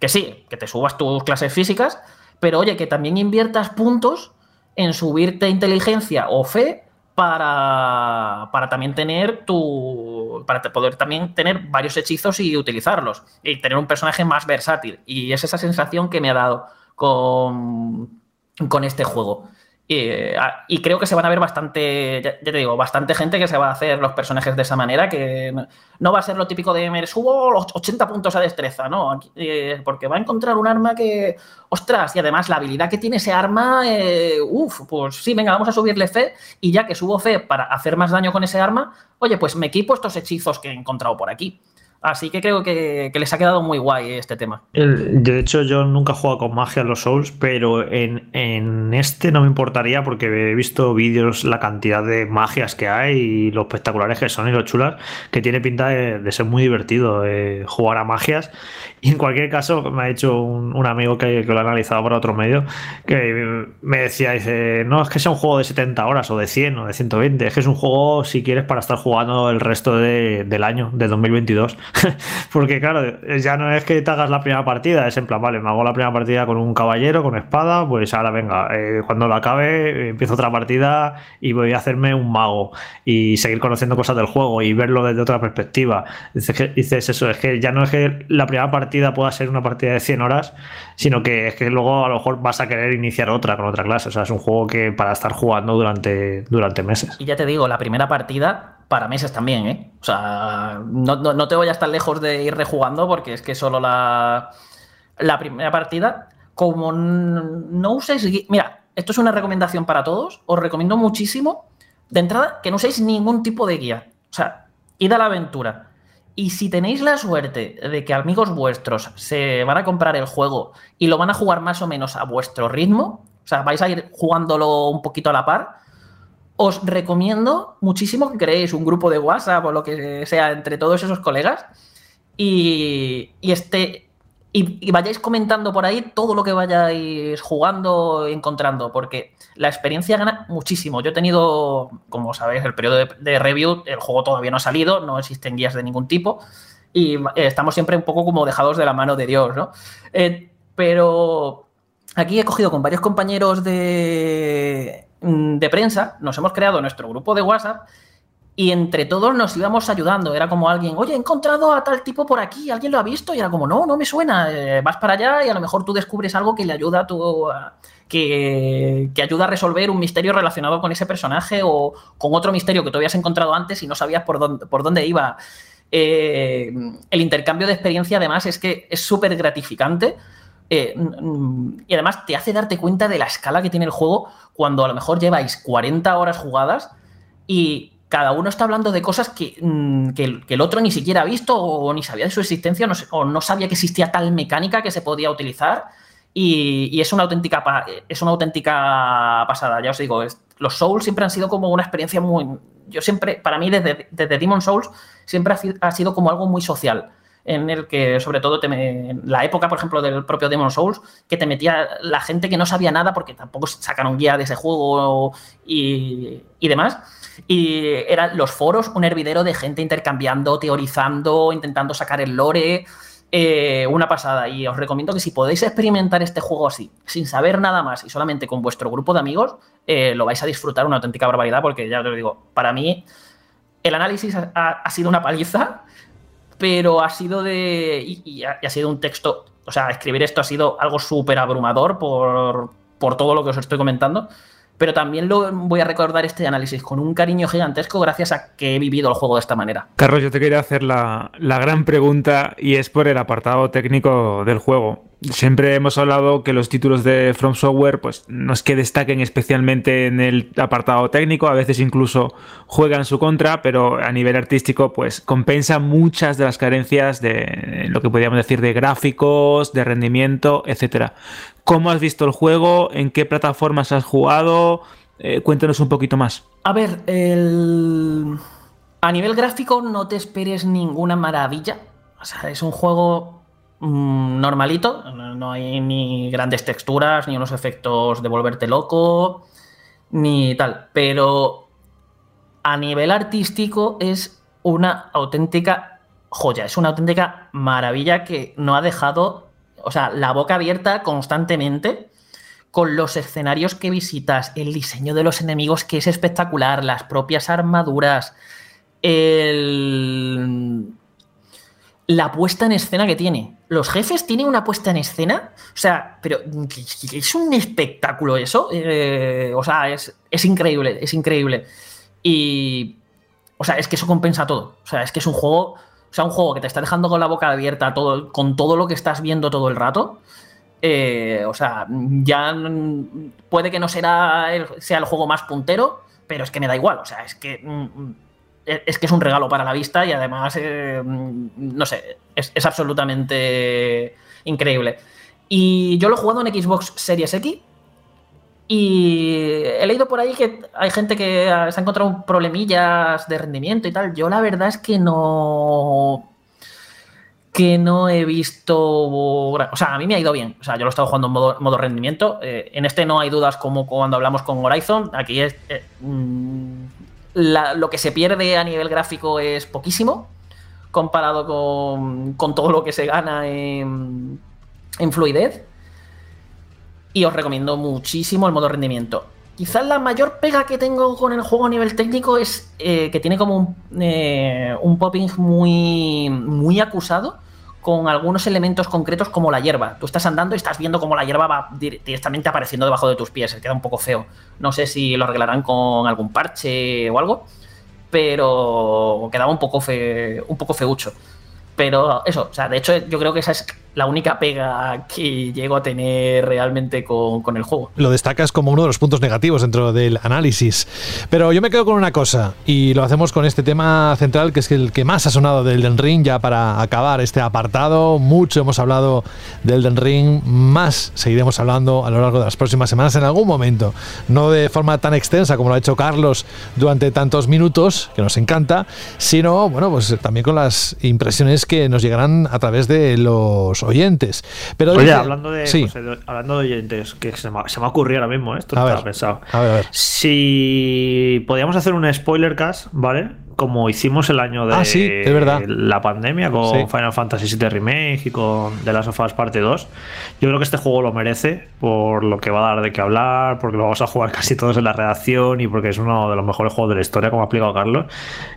que sí, que te subas tus clases físicas, pero oye, que también inviertas puntos en subirte inteligencia o fe para, para también tener tu. para poder también tener varios hechizos y utilizarlos. Y tener un personaje más versátil. Y es esa sensación que me ha dado con, con este juego. Y, creo que se van a ver bastante, ya, te digo, bastante gente que se va a hacer los personajes de esa manera, que no va a ser lo típico de me subo los 80 puntos a destreza, ¿no? Eh, porque va a encontrar un arma que, ostras, y además la habilidad que tiene ese arma, eh, uff, pues sí, venga, vamos a subirle fe y ya que subo fe para hacer más daño con ese arma, oye, pues me equipo estos hechizos que he encontrado por aquí. Así que creo que, les ha quedado muy guay este tema. de hecho, yo nunca he jugado con magia en los Souls, pero en, este no me importaría porque he visto vídeos, la cantidad de magias que hay y lo espectaculares que son y lo chulas, que tiene pinta de, ser muy divertido jugar a magias. Y en cualquier caso, me ha hecho un, amigo que, lo ha analizado por otro medio, que me decía, dice, no es que sea un juego de 70 horas o de 100 o de 120, es que es un juego si quieres para estar jugando el resto del año, de 2022. Porque claro, ya no es que te hagas la primera partida, es en plan, vale, me hago la primera partida con un caballero, con espada, pues ahora venga, eh, cuando lo acabe empiezo otra partida y voy a hacerme un mago y seguir conociendo cosas del juego y verlo desde otra perspectiva. Dices, dices eso, es que ya no es que la primera partida pueda ser una partida de 100 horas, sino que es que luego a lo mejor vas a querer iniciar otra con otra clase. O sea, es un juego que para estar jugando durante, durante meses. Y ya te digo, la primera partida para meses también, ¿eh? O sea, no, te voy a estar lejos de ir rejugando porque es que solo la, la primera partida, como no uséis... Mira, esto es una recomendación para todos, os recomiendo muchísimo, de entrada, que no uséis ningún tipo de guía. O sea, id a la aventura. Y si tenéis la suerte de que amigos vuestros se van a comprar el juego y lo van a jugar más o menos a vuestro ritmo, o sea, vais a ir jugándolo un poquito a la par, os recomiendo muchísimo que creéis un grupo de WhatsApp o lo que sea entre todos esos colegas y, y este, y, vayáis comentando por ahí todo lo que vayáis jugando, encontrando, porque la experiencia gana muchísimo. Yo he tenido, como sabéis, el periodo de, de review, el juego todavía no ha salido, no existen guías de ningún tipo y eh, estamos siempre un poco como dejados de la mano de Dios, ¿no? Eh, pero aquí he cogido con varios compañeros de, mm, de prensa, nos hemos creado nuestro grupo de WhatsApp y entre todos nos íbamos ayudando. Era como alguien, oye, he encontrado a tal tipo por aquí, ¿alguien lo ha visto? Y era como, no, no me suena. Eh, vas para allá y a lo mejor tú descubres algo que le ayuda a tu. que, que ayuda a resolver un misterio relacionado con ese personaje o con otro misterio que tú habías encontrado antes y no sabías por dónde, por dónde iba. Eh, el intercambio de experiencia, además, es que es súper gratificante. Eh, y además te hace darte cuenta de la escala que tiene el juego cuando a lo mejor lleváis 40 horas jugadas y cada uno está hablando de cosas que, mm, que el, otro ni siquiera ha visto o ni sabía de su existencia o no, sabía que existía tal mecánica que se podía utilizar. Y, es, una auténtica, es una auténtica pasada, ya os digo, los Souls siempre han sido como una experiencia muy... Yo siempre, para mí desde, desde Demon Souls, siempre ha, si- ha sido como algo muy social, en el que sobre todo te en la época, por ejemplo, del propio Demon Souls, que te metía la gente que no sabía nada porque tampoco sacaron guía de ese juego y, y demás. Y eran los foros un hervidero de gente intercambiando, teorizando, intentando sacar el lore. eh, una pasada. Y os recomiendo que si podéis experimentar este juego así, sin saber nada más y solamente con vuestro grupo de amigos, eh, lo vais a disfrutar una auténtica barbaridad. Porque ya os digo, para mí el análisis ha, sido una paliza, pero ha sido de. Y, y ha, y ha sido un texto. O sea, escribir esto ha sido algo súper abrumador por, por todo lo que os estoy comentando. Pero también lo voy a recordar este análisis con un cariño gigantesco gracias a que he vivido el juego de esta manera. Carlos, yo te quería hacer la, la gran pregunta y es por el apartado técnico del juego. Siempre hemos hablado que los títulos de From Software pues, no es que destaquen especialmente en el apartado técnico, a veces incluso juegan su contra, pero a nivel artístico pues compensa muchas de las carencias de lo que podríamos decir de gráficos, de rendimiento, etcétera. ¿Cómo has visto el juego? ¿En qué plataformas has jugado? Eh, cuéntanos un poquito más. A ver, el... a nivel gráfico no te esperes ninguna maravilla. O sea, es un juego mm, normalito. No, hay ni grandes texturas, ni unos efectos de volverte loco, ni tal. Pero a nivel artístico es una auténtica joya. Es una auténtica maravilla que no ha dejado, o sea, la boca abierta constantemente con los escenarios que visitas, el diseño de los enemigos que es espectacular, las propias armaduras, el... la puesta en escena que tiene. Los jefes tienen una puesta en escena, o sea, pero es un espectáculo eso. eh, o sea, es, es increíble, es increíble. Y, o sea, es que eso compensa todo. O sea, es que es un juego, o sea, un juego que te está dejando con la boca abierta todo, con todo lo que estás viendo todo el rato. Eh, o sea, ya mm, puede que no será sea el juego más puntero, pero es que me da igual. O sea, es que mm, es que es un regalo para la vista y además, eh, no sé, es, es absolutamente increíble. Y yo lo he jugado en Xbox Series X y he leído por ahí que hay gente que se ha encontrado problemillas de rendimiento y tal. Yo la verdad es que no que no he visto. O sea, a mí me ha ido bien. O sea, yo lo he estado jugando en modo, modo rendimiento. Eh, en este no hay dudas como cuando hablamos con Horizon. Aquí es. eh, mm, lo que se pierde a nivel gráfico es poquísimo comparado con, con todo lo que se gana en, en fluidez. Y os recomiendo muchísimo el modo rendimiento. Quizás la mayor pega que tengo con el juego a nivel técnico es eh, que tiene como un, eh, un popping muy, muy acusado con algunos elementos concretos como la hierba. Tú estás andando y estás viendo cómo la hierba va dir- directamente apareciendo debajo de tus pies. Se queda un poco feo. No sé si lo arreglarán con algún parche o algo, pero quedaba un poco, fe, un poco feucho. Pero eso, o sea, de hecho yo creo que esa es la única pega que llego a tener realmente con, con, el juego. Lo destacas como uno de los puntos negativos dentro del análisis. Pero yo me quedo con una cosa, y lo hacemos con este tema central, que es el que más ha sonado del Den Ring, ya para acabar este apartado. Mucho hemos hablado del Den Ring, más seguiremos hablando a lo largo de las próximas semanas en algún momento. No de forma tan extensa como lo ha hecho Carlos durante tantos minutos, que nos encanta, sino, bueno, pues también con las impresiones que nos llegarán a través de los oyentes. Pero Oye, hablando, de, pues, hablando de oyentes, que se me, se me ha ocurrido ahora mismo, ¿eh? esto no estaba pensado. A ver, a ver. Si podíamos hacer un spoiler cast, ¿vale? Como hicimos el año de ah, sí, es verdad. la pandemia con Sí. Final Fantasy VII Remake y con The Last of Us Parte 2. Yo creo que este juego lo merece por lo que va a dar de qué hablar, porque lo vamos a jugar casi todos en la redacción y porque es uno de los mejores juegos de la historia, como ha explicado Carlos.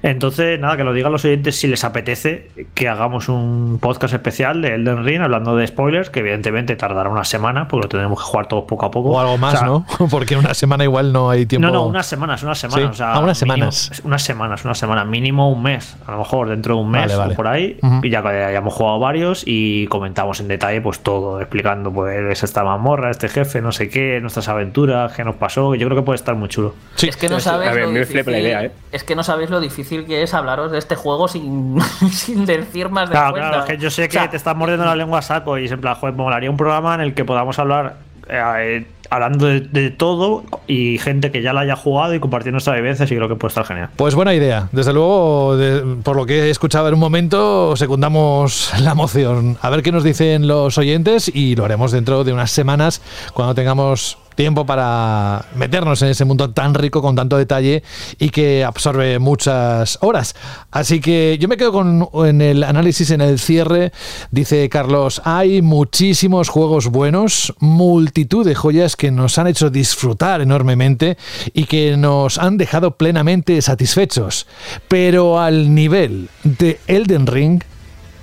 Entonces, nada, que lo digan los oyentes si les apetece que hagamos un podcast especial de Elden Ring hablando de spoilers, que evidentemente tardará una semana, porque lo tendremos que jugar todos poco a poco. O algo más, O sea, ¿no? Porque una semana igual no hay tiempo. no, no, unas semanas, unas semanas. Sí. O sea, Ah, unas mínimo- semanas. unas semanas, una semana, mínimo un mes. A lo mejor dentro de un mes Vale, vale. o por ahí. Y ya que hayamos jugado varios y comentamos en detalle pues todo, explicando pues esta mazmorra, este jefe, no sé qué, nuestras aventuras, qué nos pasó. Yo creo que puede estar muy chulo. es que no ver, lo la difícil- idea, ¿eh? Es que no sabéis lo difícil que es hablaros de este juego sin, sin decir más de Claro, cuenta. claro, es que yo sé que O sea, te estás mordiendo la lengua a saco y es en plan, joder, me molaría un programa en el que podamos hablar eh, hablando de, todo y gente que ya la haya jugado y compartir nuestras vivencias y creo que puede estar genial. Pues buena idea. Desde luego, por lo que he escuchado en un momento, secundamos la moción. A ver qué nos dicen los oyentes y lo haremos dentro de unas semanas cuando tengamos tiempo para meternos en ese mundo tan rico con tanto detalle y que absorbe muchas horas. Así que yo me quedo con en el análisis, en el cierre, dice Carlos, hay muchísimos juegos buenos, multitud de joyas que nos han hecho disfrutar enormemente y que nos han dejado plenamente satisfechos. Pero al nivel de Elden Ring,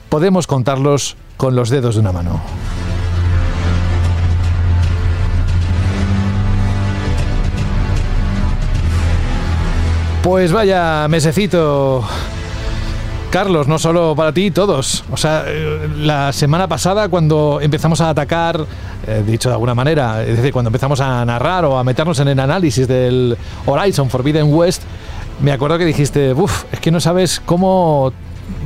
podemos contarlos con los dedos de una mano. Pues vaya mesecito. Carlos, no solo para ti, todos. O sea, eh, la semana pasada cuando empezamos a atacar, eh, dicho de alguna manera, es decir, cuando empezamos a narrar o a meternos en el análisis del Horizon Forbidden West, me acuerdo que dijiste, uff, es que no sabes cómo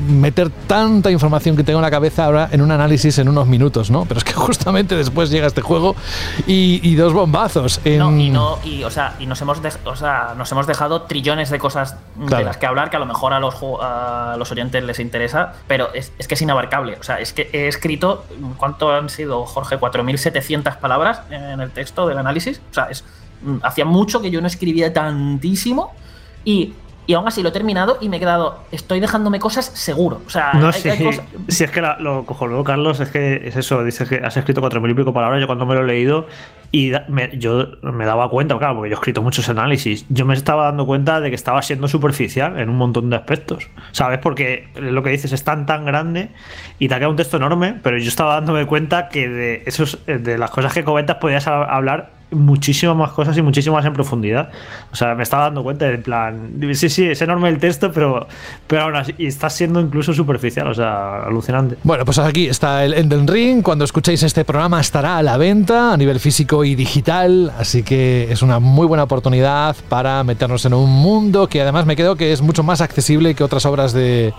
meter tanta información que tengo en la cabeza ahora en un análisis en unos minutos, ¿no? Pero es que justamente después llega este juego y, y dos bombazos. En... No, y no, y, o sea, y nos hemos, dej- o sea, nos hemos dejado trillones de cosas Claro. de las que hablar que a lo mejor a los, a los oyentes les interesa, pero es, es que es inabarcable. O sea, es que he escrito, ¿cuánto han sido, Jorge? 4.700 palabras en el texto del análisis. O sea, es, mm, hacía mucho que yo no escribía tantísimo y, y aún así lo he terminado y me he quedado, estoy dejándome cosas seguro. O sea, No hay- hay cosas- si es que la- lo cojonudo, Carlos, es que es eso, dices que has escrito cuatro mil y pico palabras, yo cuando me lo he leído y da- me- yo me daba cuenta, claro, porque yo he escrito muchos análisis, yo me estaba dando cuenta de que estaba siendo superficial en un montón de aspectos, ¿sabes? Porque lo que dices es tan tan grande y te ha quedado un texto enorme, pero yo estaba dándome cuenta que de, esos, de las cosas que comentas podías ha- hablar muchísimas más cosas y muchísimas más en profundidad. O sea, me estaba dando cuenta en plan, sí, sí, es enorme el texto, pero, pero aún así, y está siendo incluso superficial, o sea, alucinante. Bueno, pues aquí está el Elden Ring. Cuando escuchéis este programa estará a la venta a nivel físico y digital, así que es una muy buena oportunidad para meternos en un mundo que además me quedo que es mucho más accesible que otras obras de,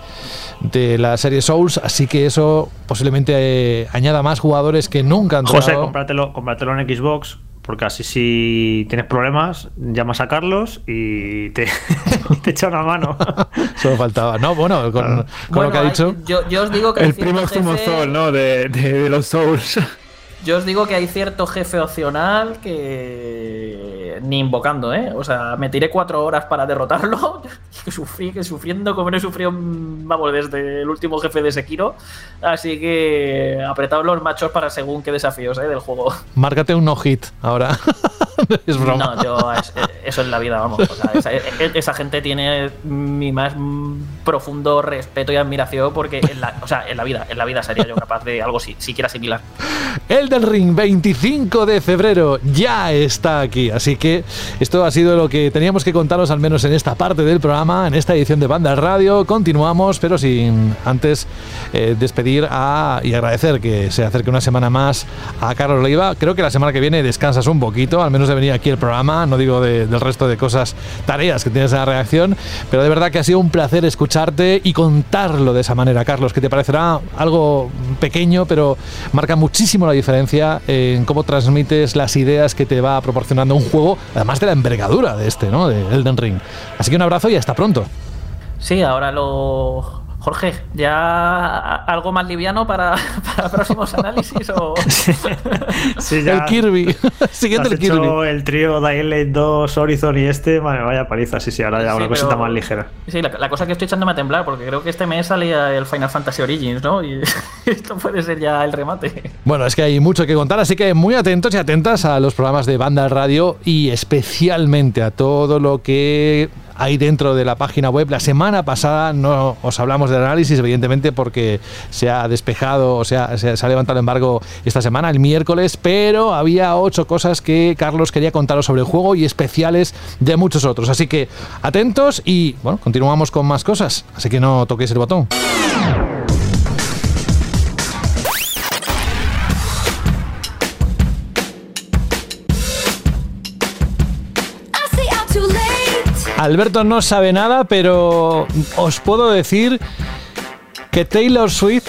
de la serie Souls, así que eso posiblemente eh, añada más jugadores que nunca han José, cómpratelo, cómpratelo en Xbox, porque así si tienes problemas, llamas a Carlos y te, te echa una mano. Solo faltaba. No, bueno, con, con lo que ha hay- dicho. yo, yo os digo que El primo jefe- ¿no? De, de, de los Souls. Yo os digo que hay cierto jefe opcional que ni invocando, ¿eh? O sea, me tiré cuatro horas para derrotarlo. que sufrí, que sufriendo como no he sufrido, vamos, desde el último jefe de Sekiro. Así que apretaos los machos para según qué desafíos, ¿eh? Del juego. Márcate un no-hit ahora. es broma. No, yo es, eso es la vida, vamos. E, e, esa, gente tiene mi más profundo respeto y admiración porque en la, o sea, en la vida, en la vida sería yo capaz de algo si, siquiera similar. Elden Ring, 25 de febrero, ya está aquí. Así que esto ha sido lo que teníamos que contaros al menos en esta parte del programa, en esta edición de Banda Radio. Continuamos, pero sin antes eh, despedir a, y agradecer que se acerque una semana más a Carlos Leiva. Creo que la semana que viene descansas un poquito, al menos de venir aquí el programa, no digo del resto de cosas, tareas que tienes en la reacción, pero de verdad que ha sido un placer escucharte y contarlo de esa manera, Carlos, que te parecerá algo pequeño, pero marca muchísimo la diferencia en cómo transmites las ideas que te va proporcionando un juego, además de la envergadura de este, ¿no? De Elden Ring. Así que un abrazo y hasta pronto. Sí, ahora lo Jorge, ¿ya algo más liviano para, próximos análisis? O... sí, ya el Kirby. Siguiente el Kirby. el trío Dying 2, Horizon y este, vaya paliza. Sí, sí, ahora ya una cosita más ligera. Sí, la, cosa que estoy echándome a temblar, porque creo que este mes salía el Final Fantasy Origins, ¿no? Y esto puede ser ya el remate. Bueno, es que hay mucho que contar, así que muy atentos y atentas a los programas de banda radio y especialmente a todo lo que ahí dentro de la página web. La semana pasada no os hablamos del análisis, evidentemente, porque se ha despejado, o sea, se, ha levantado el embargo esta semana, el miércoles, pero había ocho cosas que Carlos quería contaros sobre el juego y especiales de muchos otros. Así que atentos y bueno, continuamos con más cosas. Así que no toquéis el botón. Alberto no sabe nada, pero os puedo decir que Taylor Swift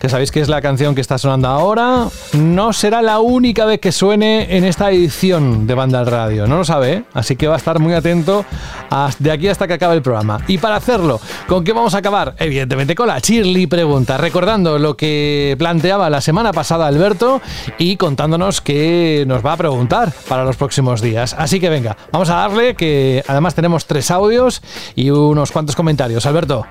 que sabéis que es la canción que está sonando ahora, no será la única vez que suene en esta edición de Banda al Radio. No lo sabe, ¿eh? así que va a estar muy atento de aquí hasta que acabe el programa. Y para hacerlo, ¿con qué vamos a acabar? Evidentemente con la Shirley pregunta, recordando lo que planteaba la semana pasada Alberto y contándonos qué nos va a preguntar para los próximos días. Así que venga, vamos a darle que además tenemos tres audios y unos cuantos comentarios. Alberto.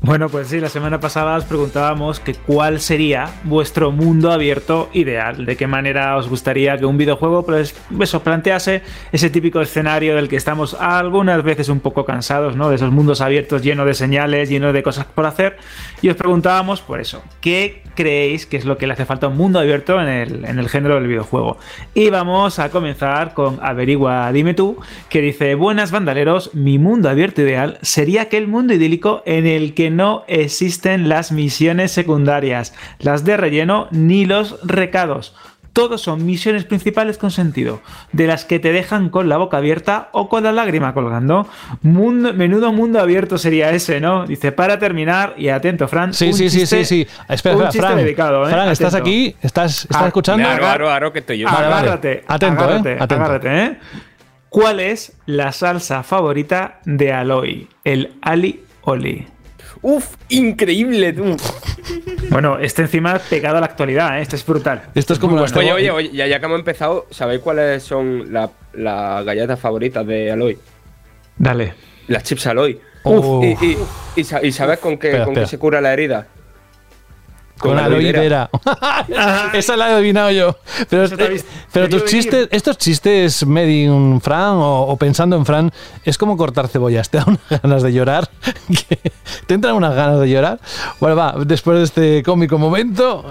Bueno, pues sí, la semana pasada os preguntábamos que cuál sería vuestro mundo abierto ideal, de qué manera os gustaría que un videojuego pues eso plantease ese típico escenario del que estamos algunas veces un poco cansados, ¿no? De esos mundos abiertos llenos de señales, llenos de cosas por hacer, y os preguntábamos por eso, ¿qué creéis que es lo que le hace falta a un mundo abierto en el, en el género del videojuego? Y vamos a comenzar con Averigua, dime tú, que dice, buenas bandaleros, mi mundo abierto ideal sería aquel mundo idílico en el que no existen las misiones secundarias, las de relleno ni los recados. Todos son misiones principales con sentido, de las que te dejan con la boca abierta o con la lágrima colgando. menudo mundo abierto sería ese, ¿no? Dice, para terminar, y atento, Fran. Sí, sí, sí, sí, sí. Espera, Fran. Dedicado, ¿eh? Fran, ¿estás aquí? ¿Estás, estás ah, escuchando? Aro, aro, que estoy yo. Agárrate, atento, agárrate, ¿eh? agárrate, ¿eh? ¿Cuál es la salsa favorita de Aloy? El Ali Oli. Uf, increíble, tú. Bueno, este encima pegado a la actualidad, ¿eh? este es brutal. Esto es como bueno, Oye, oye, oye, ya, ya que hemos empezado, ¿sabéis cuáles son las la galletas favoritas de Aloy? Dale. Las chips Aloy. Uf, y, sabes con qué, con qué se cura la herida? Con, la aloe Esa la he adivinado yo. Pero, eh, pero tus chistes, estos chistes medium Fran o, pensando en Fran, es como cortar cebollas. Te da unas ganas de llorar. ¿Te entran unas ganas de llorar? Bueno, va, después de este cómico momento,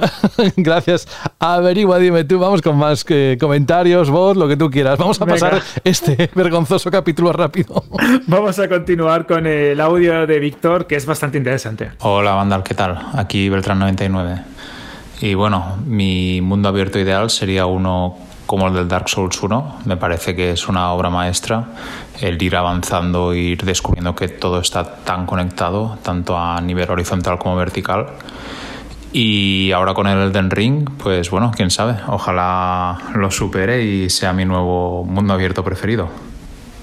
gracias. Averigua, dime tú, vamos con más eh, comentarios, voz, lo que tú quieras. Vamos a pasar este vergonzoso capítulo rápido. Vamos a continuar con el audio de Víctor, que es bastante interesante. Hola, Vandal, ¿qué tal? Aquí Beltrán99. Y bueno, mi mundo abierto ideal sería uno como el del Dark Souls 1. Me parece que es una obra maestra el ir avanzando ir descubriendo que todo está tan conectado, tanto a nivel horizontal como vertical. Y ahora con el Elden Ring, pues bueno, quién sabe, ojalá lo supere y sea mi nuevo mundo abierto preferido.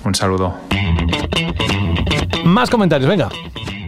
Un saludo. Más comentarios, venga.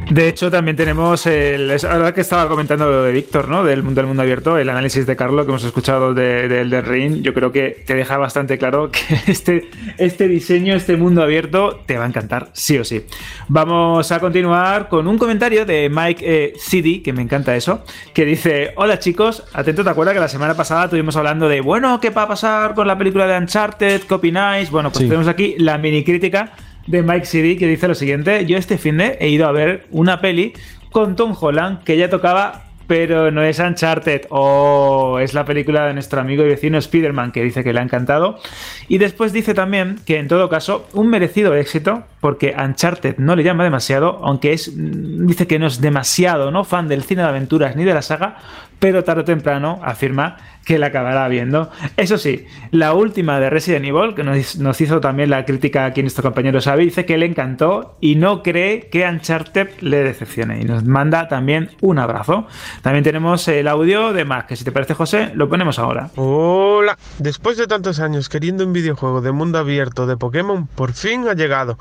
De hecho, también tenemos el. Ahora que estaba comentando lo de Víctor, ¿no? Del mundo del mundo abierto, el análisis de Carlos que hemos escuchado del de, de Ring, yo creo que te deja bastante claro que este, este diseño, este mundo abierto, te va a encantar, sí o sí. Vamos a continuar con un comentario de Mike eh, CD, que me encanta eso, que dice: Hola chicos, atento, ¿te acuerdas que la semana pasada estuvimos hablando de, bueno, ¿qué va a pasar con la película de Uncharted, Copy Nice? Bueno, pues Sí. tenemos aquí la mini crítica de Mike City que dice lo siguiente: Yo este fin de he ido a ver una peli con Tom Holland que ya tocaba. Pero no es Uncharted, o es la película de nuestro amigo y vecino Spider-Man, que dice que le ha encantado. Y después dice también que en todo caso, un merecido éxito, porque Uncharted no le llama demasiado, aunque es mm, dice que no es demasiado no fan del cine de aventuras ni de la saga, pero tarde o temprano afirma que la acabará viendo. Eso sí, la última de Resident Evil, que nos, hizo también la crítica aquí nuestro compañero Xavi, dice que le encantó y no cree que Uncharted le decepcione. Y nos manda también un abrazo. También tenemos el audio de Mac, que si te parece José, lo ponemos ahora. Hola, después de tantos años queriendo un videojuego de mundo abierto de Pokémon, por fin ha llegado.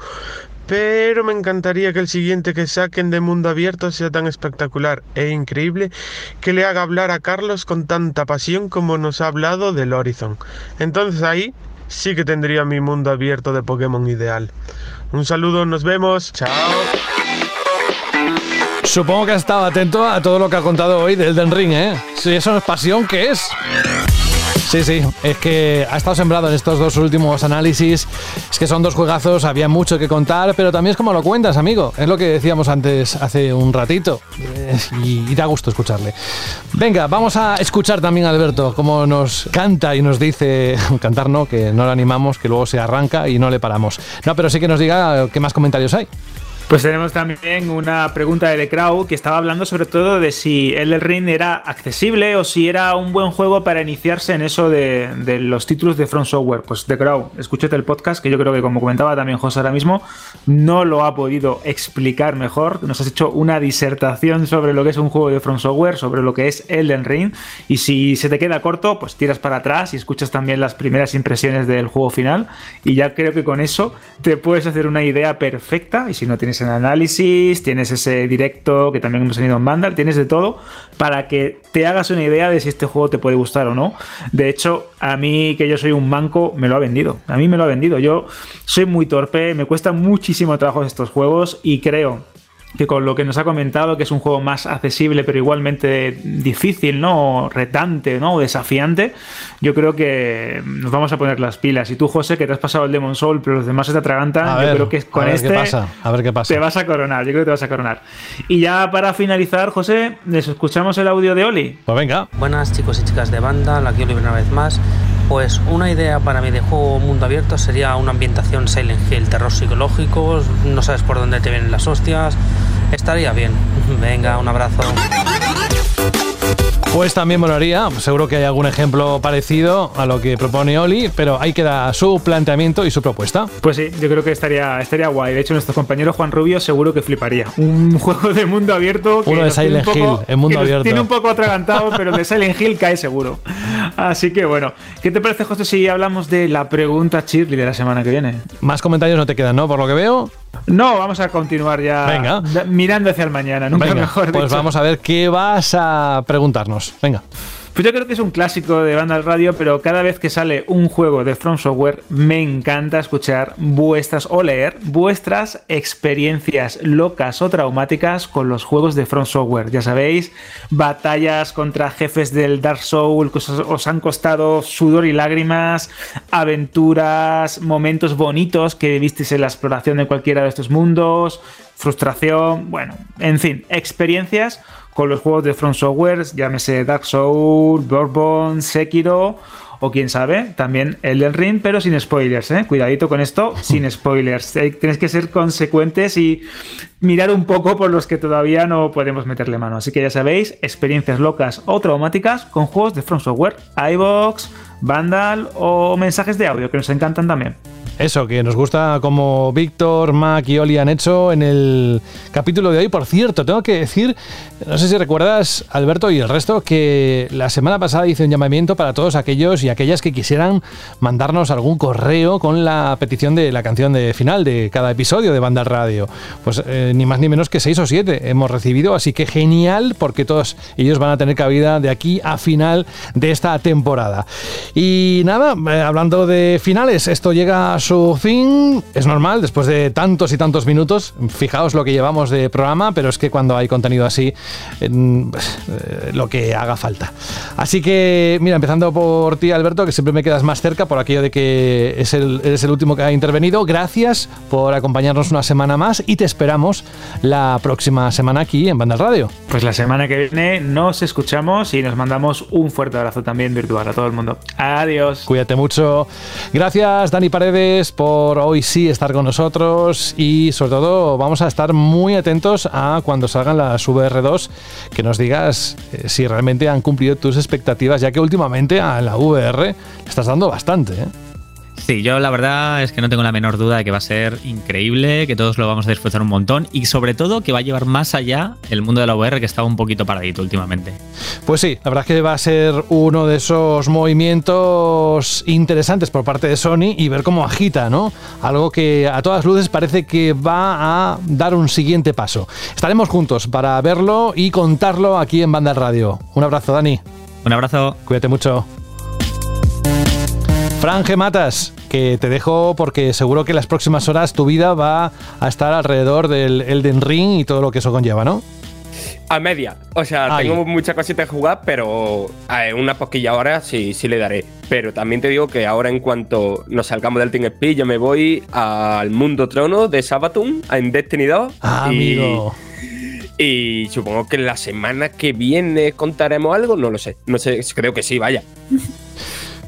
Pero me encantaría que el siguiente que saquen de mundo abierto sea tan espectacular e increíble que le haga hablar a Carlos con tanta pasión como nos ha hablado del Horizon. Entonces ahí sí que tendría mi mundo abierto de Pokémon ideal. Un saludo, nos vemos. Chao. Supongo que has estado atento a todo lo que ha contado hoy del Den Ring, ¿eh? Si eso no es pasión, ¿qué es? Sí, sí, es que ha estado sembrado en estos dos últimos análisis. Es que son dos juegazos, había mucho que contar, pero también es como lo cuentas, amigo. Es lo que decíamos antes, hace un ratito. Eh, Y, da gusto escucharle. Venga, vamos a escuchar también a Alberto, cómo nos canta y nos dice. Cantar no, que no lo animamos, que luego se arranca y no le paramos. No, pero sí que nos diga qué más comentarios hay. Pues tenemos también una pregunta de The Crow que estaba hablando sobre todo de si el Ring era accesible o si era un buen juego para iniciarse en eso de, de los títulos de Front Software. Pues The Crow, escúchate el podcast que yo creo que como comentaba también José ahora mismo, no lo ha podido explicar mejor. Nos has hecho una disertación sobre lo que es un juego de Front Software, sobre lo que es Elden Ring y si se te queda corto, pues tiras para atrás y escuchas también las primeras impresiones del juego final y ya creo que con eso te puedes hacer una idea perfecta y si no tienes el análisis, tienes ese directo que también hemos tenido en Vandal, tienes de todo para que te hagas una idea de si este juego te puede gustar o no. De hecho, a mí que yo soy un manco, me lo ha vendido. A mí me lo ha vendido. Yo soy muy torpe, me cuesta muchísimo trabajo estos juegos y creo que con lo que nos ha comentado, que es un juego más accesible, pero igualmente difícil, ¿no? O retante, ¿no? O desafiante, yo creo que nos vamos a poner las pilas. Y tú, José, que te has pasado el Demon Soul, pero los demás se te atragantan, A yo ver, creo que con a ver este qué pasa, a ver qué pasa. te vas a coronar. Yo creo que te vas a coronar. Y ya para finalizar, José, les escuchamos el audio de Oli. Pues venga. Buenas chicos y chicas de banda, aquí Oliver una vez más. Pues una idea para mí de juego mundo abierto sería una ambientación Silent Hill, terror psicológico, no sabes por dónde te vienen las hostias. Estaría bien. Venga, un abrazo. Pues también molaría, seguro que hay algún ejemplo parecido a lo que propone Oli, pero ahí queda su planteamiento y su propuesta. Pues sí, yo creo que estaría, estaría guay. De hecho, nuestro compañero Juan Rubio seguro que fliparía. Un juego de mundo abierto. Que Uno de Silent poco- Hill, en mundo abierto. Tiene un poco atragantado, pero el de Silent Hill cae seguro. Así que bueno, ¿qué te parece, José, si hablamos de la pregunta Shirley de la semana que viene? Más comentarios no te quedan, ¿no? Por lo que veo. No, vamos a continuar ya Venga. mirando hacia el mañana, nunca Venga, mejor pues vamos a ver qué vas a preguntarnos. Venga. Pues yo creo que es un clásico de banda al radio, pero cada vez que sale un juego de From Software me encanta escuchar vuestras o leer vuestras experiencias locas o traumáticas con los juegos de From Software. Ya sabéis, batallas contra jefes del Dark Souls que os, han costado sudor y lágrimas, aventuras, momentos bonitos que visteis en la exploración de cualquiera de estos mundos, frustración, bueno, en fin, experiencias con los juegos de From Software, llámese Dark Souls, Bloodborne, Sekiro o quién sabe, también Elden Ring, pero sin spoilers, ¿eh? Cuidadito con esto, sin spoilers. Tenéis que ser consecuentes y mirar un poco por los que todavía no podemos meterle mano. Así que ya sabéis, experiencias locas o traumáticas con juegos de From Software, iBox, Vandal o mensajes de audio que nos encantan también. Eso, que nos gusta como Víctor, Mac y Oli han hecho en el capítulo de hoy. Por cierto, tengo que decir, no sé si recuerdas, Alberto y el resto, que la semana pasada hice un llamamiento para todos aquellos y aquellas que quisieran mandarnos algún correo con la petición de la canción de final de cada episodio de Banda Radio. Pues eh, ni más ni menos que seis o siete hemos recibido, así que genial porque todos ellos van a tener cabida de aquí a final de esta temporada. Y nada, eh, hablando de finales, esto llega a su fin. Es normal, después de tantos y tantos minutos. Fijaos lo que llevamos de programa, pero es que cuando hay contenido así, eh, lo que haga falta. Así que, mira, empezando por ti, Alberto, que siempre me quedas más cerca por aquello de que es el, eres el último que ha intervenido. Gracias por acompañarnos una semana más y te esperamos la próxima semana aquí en Banda Radio. Pues la semana que viene nos escuchamos y nos mandamos un fuerte abrazo también virtual a todo el mundo. Adiós. Cuídate mucho. Gracias, Dani Paredes, por hoy sí estar con nosotros y sobre todo vamos a estar muy atentos a cuando salgan las VR2, que nos digas eh, si realmente han cumplido tus expectativas, ya que últimamente a la VR le estás dando bastante. ¿eh? Sí, yo la verdad es que no tengo la menor duda de que va a ser increíble, que todos lo vamos a disfrutar un montón y sobre todo que va a llevar más allá el mundo de la VR que estaba un poquito paradito últimamente. Pues sí, la verdad es que va a ser uno de esos movimientos interesantes por parte de Sony y ver cómo agita, ¿no? Algo que a todas luces parece que va a dar un siguiente paso. Estaremos juntos para verlo y contarlo aquí en Banda Radio. Un abrazo, Dani. Un abrazo. Cuídate mucho. Franje Matas, que te dejo porque seguro que en las próximas horas tu vida va a estar alrededor del Elden Ring y todo lo que eso conlleva, ¿no? A media. O sea, Ay. tengo muchas cositas que jugar, pero a una poquilla hora sí, sí le daré. Pero también te digo que ahora en cuanto nos salgamos del Team Speed, yo me voy al mundo trono de Sabaton en Destiny 2. Ah, y- amigo. Y supongo que la semana que viene contaremos algo, no lo sé. No sé, creo que sí, vaya.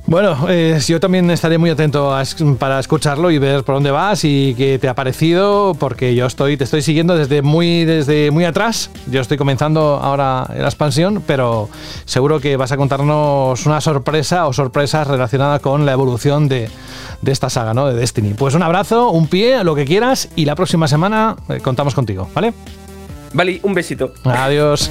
Bueno, eh, yo también estaré muy atento a para escucharlo y ver por dónde vas y qué te ha parecido, porque yo estoy, te estoy siguiendo desde muy, desde muy atrás. Yo estoy comenzando ahora la expansión, pero seguro que vas a contarnos una sorpresa o sorpresas relacionadas con la evolución de, de esta saga, ¿no? De Destiny. Pues un abrazo, un pie, lo que quieras, y la próxima semana eh, contamos contigo, ¿vale? Vale, un besito. Adiós.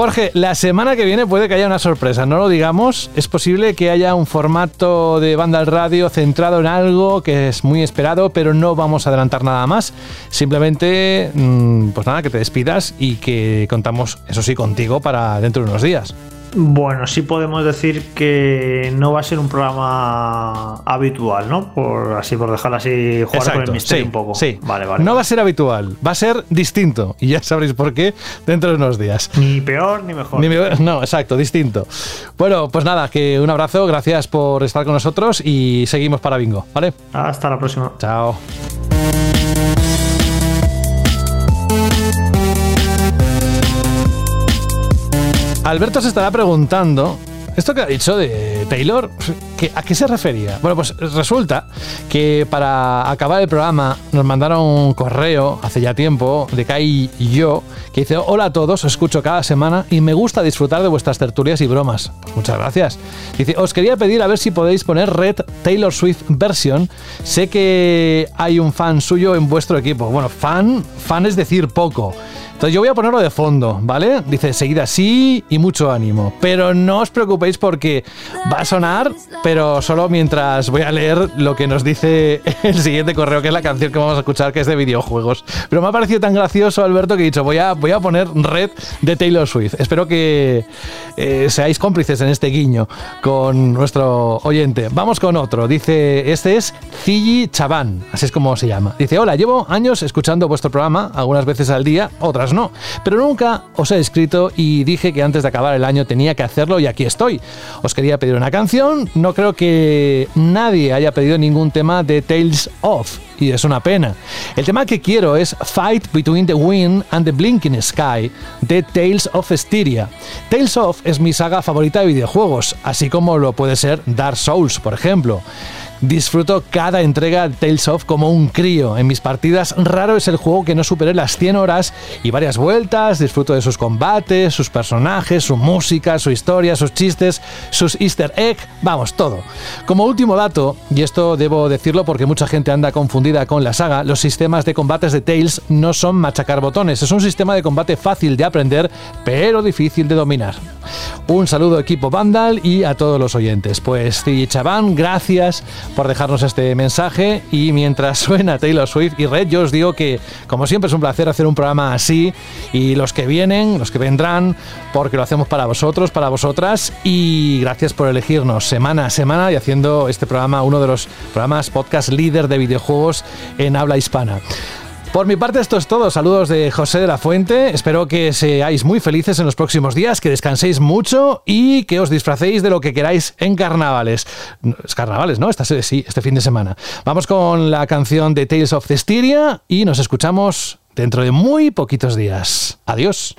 Jorge, la semana que viene puede que haya una sorpresa, no lo digamos. Es posible que haya un formato de banda al radio centrado en algo que es muy esperado, pero no vamos a adelantar nada más. Simplemente, mm, pues nada, que te despidas y que contamos, eso sí, contigo para dentro de unos días. Bueno, sí podemos decir que no va a ser un programa habitual, ¿no? Por así por dejarlo así, jugar con el misterio sí, un poco. Sí, Vale, vale. No va a ser habitual, va a ser distinto. Y ya sabréis por qué dentro de unos días. Ni peor ni mejor. Ni me- no, exacto, distinto. Bueno, pues nada, que un abrazo, gracias por estar con nosotros y seguimos para Bingo, ¿vale? Hasta la próxima. Chao. Alberto se estará preguntando, esto que ha dicho de Taylor, ¿qué- ¿a qué se refería? Bueno, pues resulta que para acabar el programa nos mandaron un correo hace ya tiempo de Kai y yo que dice, hola a todos, os escucho cada semana y me gusta disfrutar de vuestras tertulias y bromas. Pues muchas gracias. Dice, os quería pedir a ver si podéis poner Red Taylor Swift version. Sé que hay un fan suyo en vuestro equipo. Bueno, fan, fan es decir poco. Entonces yo voy a ponerlo de fondo, ¿vale? Dice, seguid así y mucho ánimo. Pero no os preocupéis porque va a sonar, pero solo mientras voy a leer lo que nos dice el siguiente correo, que es la canción que vamos a escuchar, que es de videojuegos. Pero me ha parecido tan gracioso, Alberto, que he dicho, voy a, voy a poner Red de Taylor Swift. Espero que eh, seáis cómplices en este guiño con nuestro oyente. Vamos con otro. Dice, este es Cigi Chaván, así es como se llama. Dice, hola, llevo años escuchando vuestro programa, algunas veces al día, otras no, pero nunca os he escrito y dije que antes de acabar el año tenía que hacerlo y aquí estoy. Os quería pedir una canción, no creo que nadie haya pedido ningún tema de Tales of. Y es una pena. El tema que quiero es Fight Between the Wind and the Blinking Sky de Tales of Styria. Tales of es mi saga favorita de videojuegos, así como lo puede ser Dark Souls, por ejemplo. Disfruto cada entrega de Tales of como un crío. En mis partidas raro es el juego que no supere las 100 horas y varias vueltas, disfruto de sus combates, sus personajes, su música, su historia, sus chistes, sus easter egg, vamos, todo. Como último dato, y esto debo decirlo porque mucha gente anda confundida con la saga, los sistemas de combates de Tales no son machacar botones, es un sistema de combate fácil de aprender, pero difícil de dominar. Un saludo equipo Vandal y a todos los oyentes. Pues Chaván, gracias por dejarnos este mensaje. Y mientras suena Taylor Swift y Red, yo os digo que como siempre es un placer hacer un programa así. Y los que vienen, los que vendrán, porque lo hacemos para vosotros, para vosotras. Y gracias por elegirnos semana a semana y haciendo este programa uno de los programas podcast líder de videojuegos en habla hispana. Por mi parte esto es todo. Saludos de José de la Fuente. Espero que seáis muy felices en los próximos días, que descanséis mucho y que os disfracéis de lo que queráis en carnavales. Es carnavales, ¿no? Este, sí, este fin de semana. Vamos con la canción de Tales of Cestiria y nos escuchamos dentro de muy poquitos días. Adiós.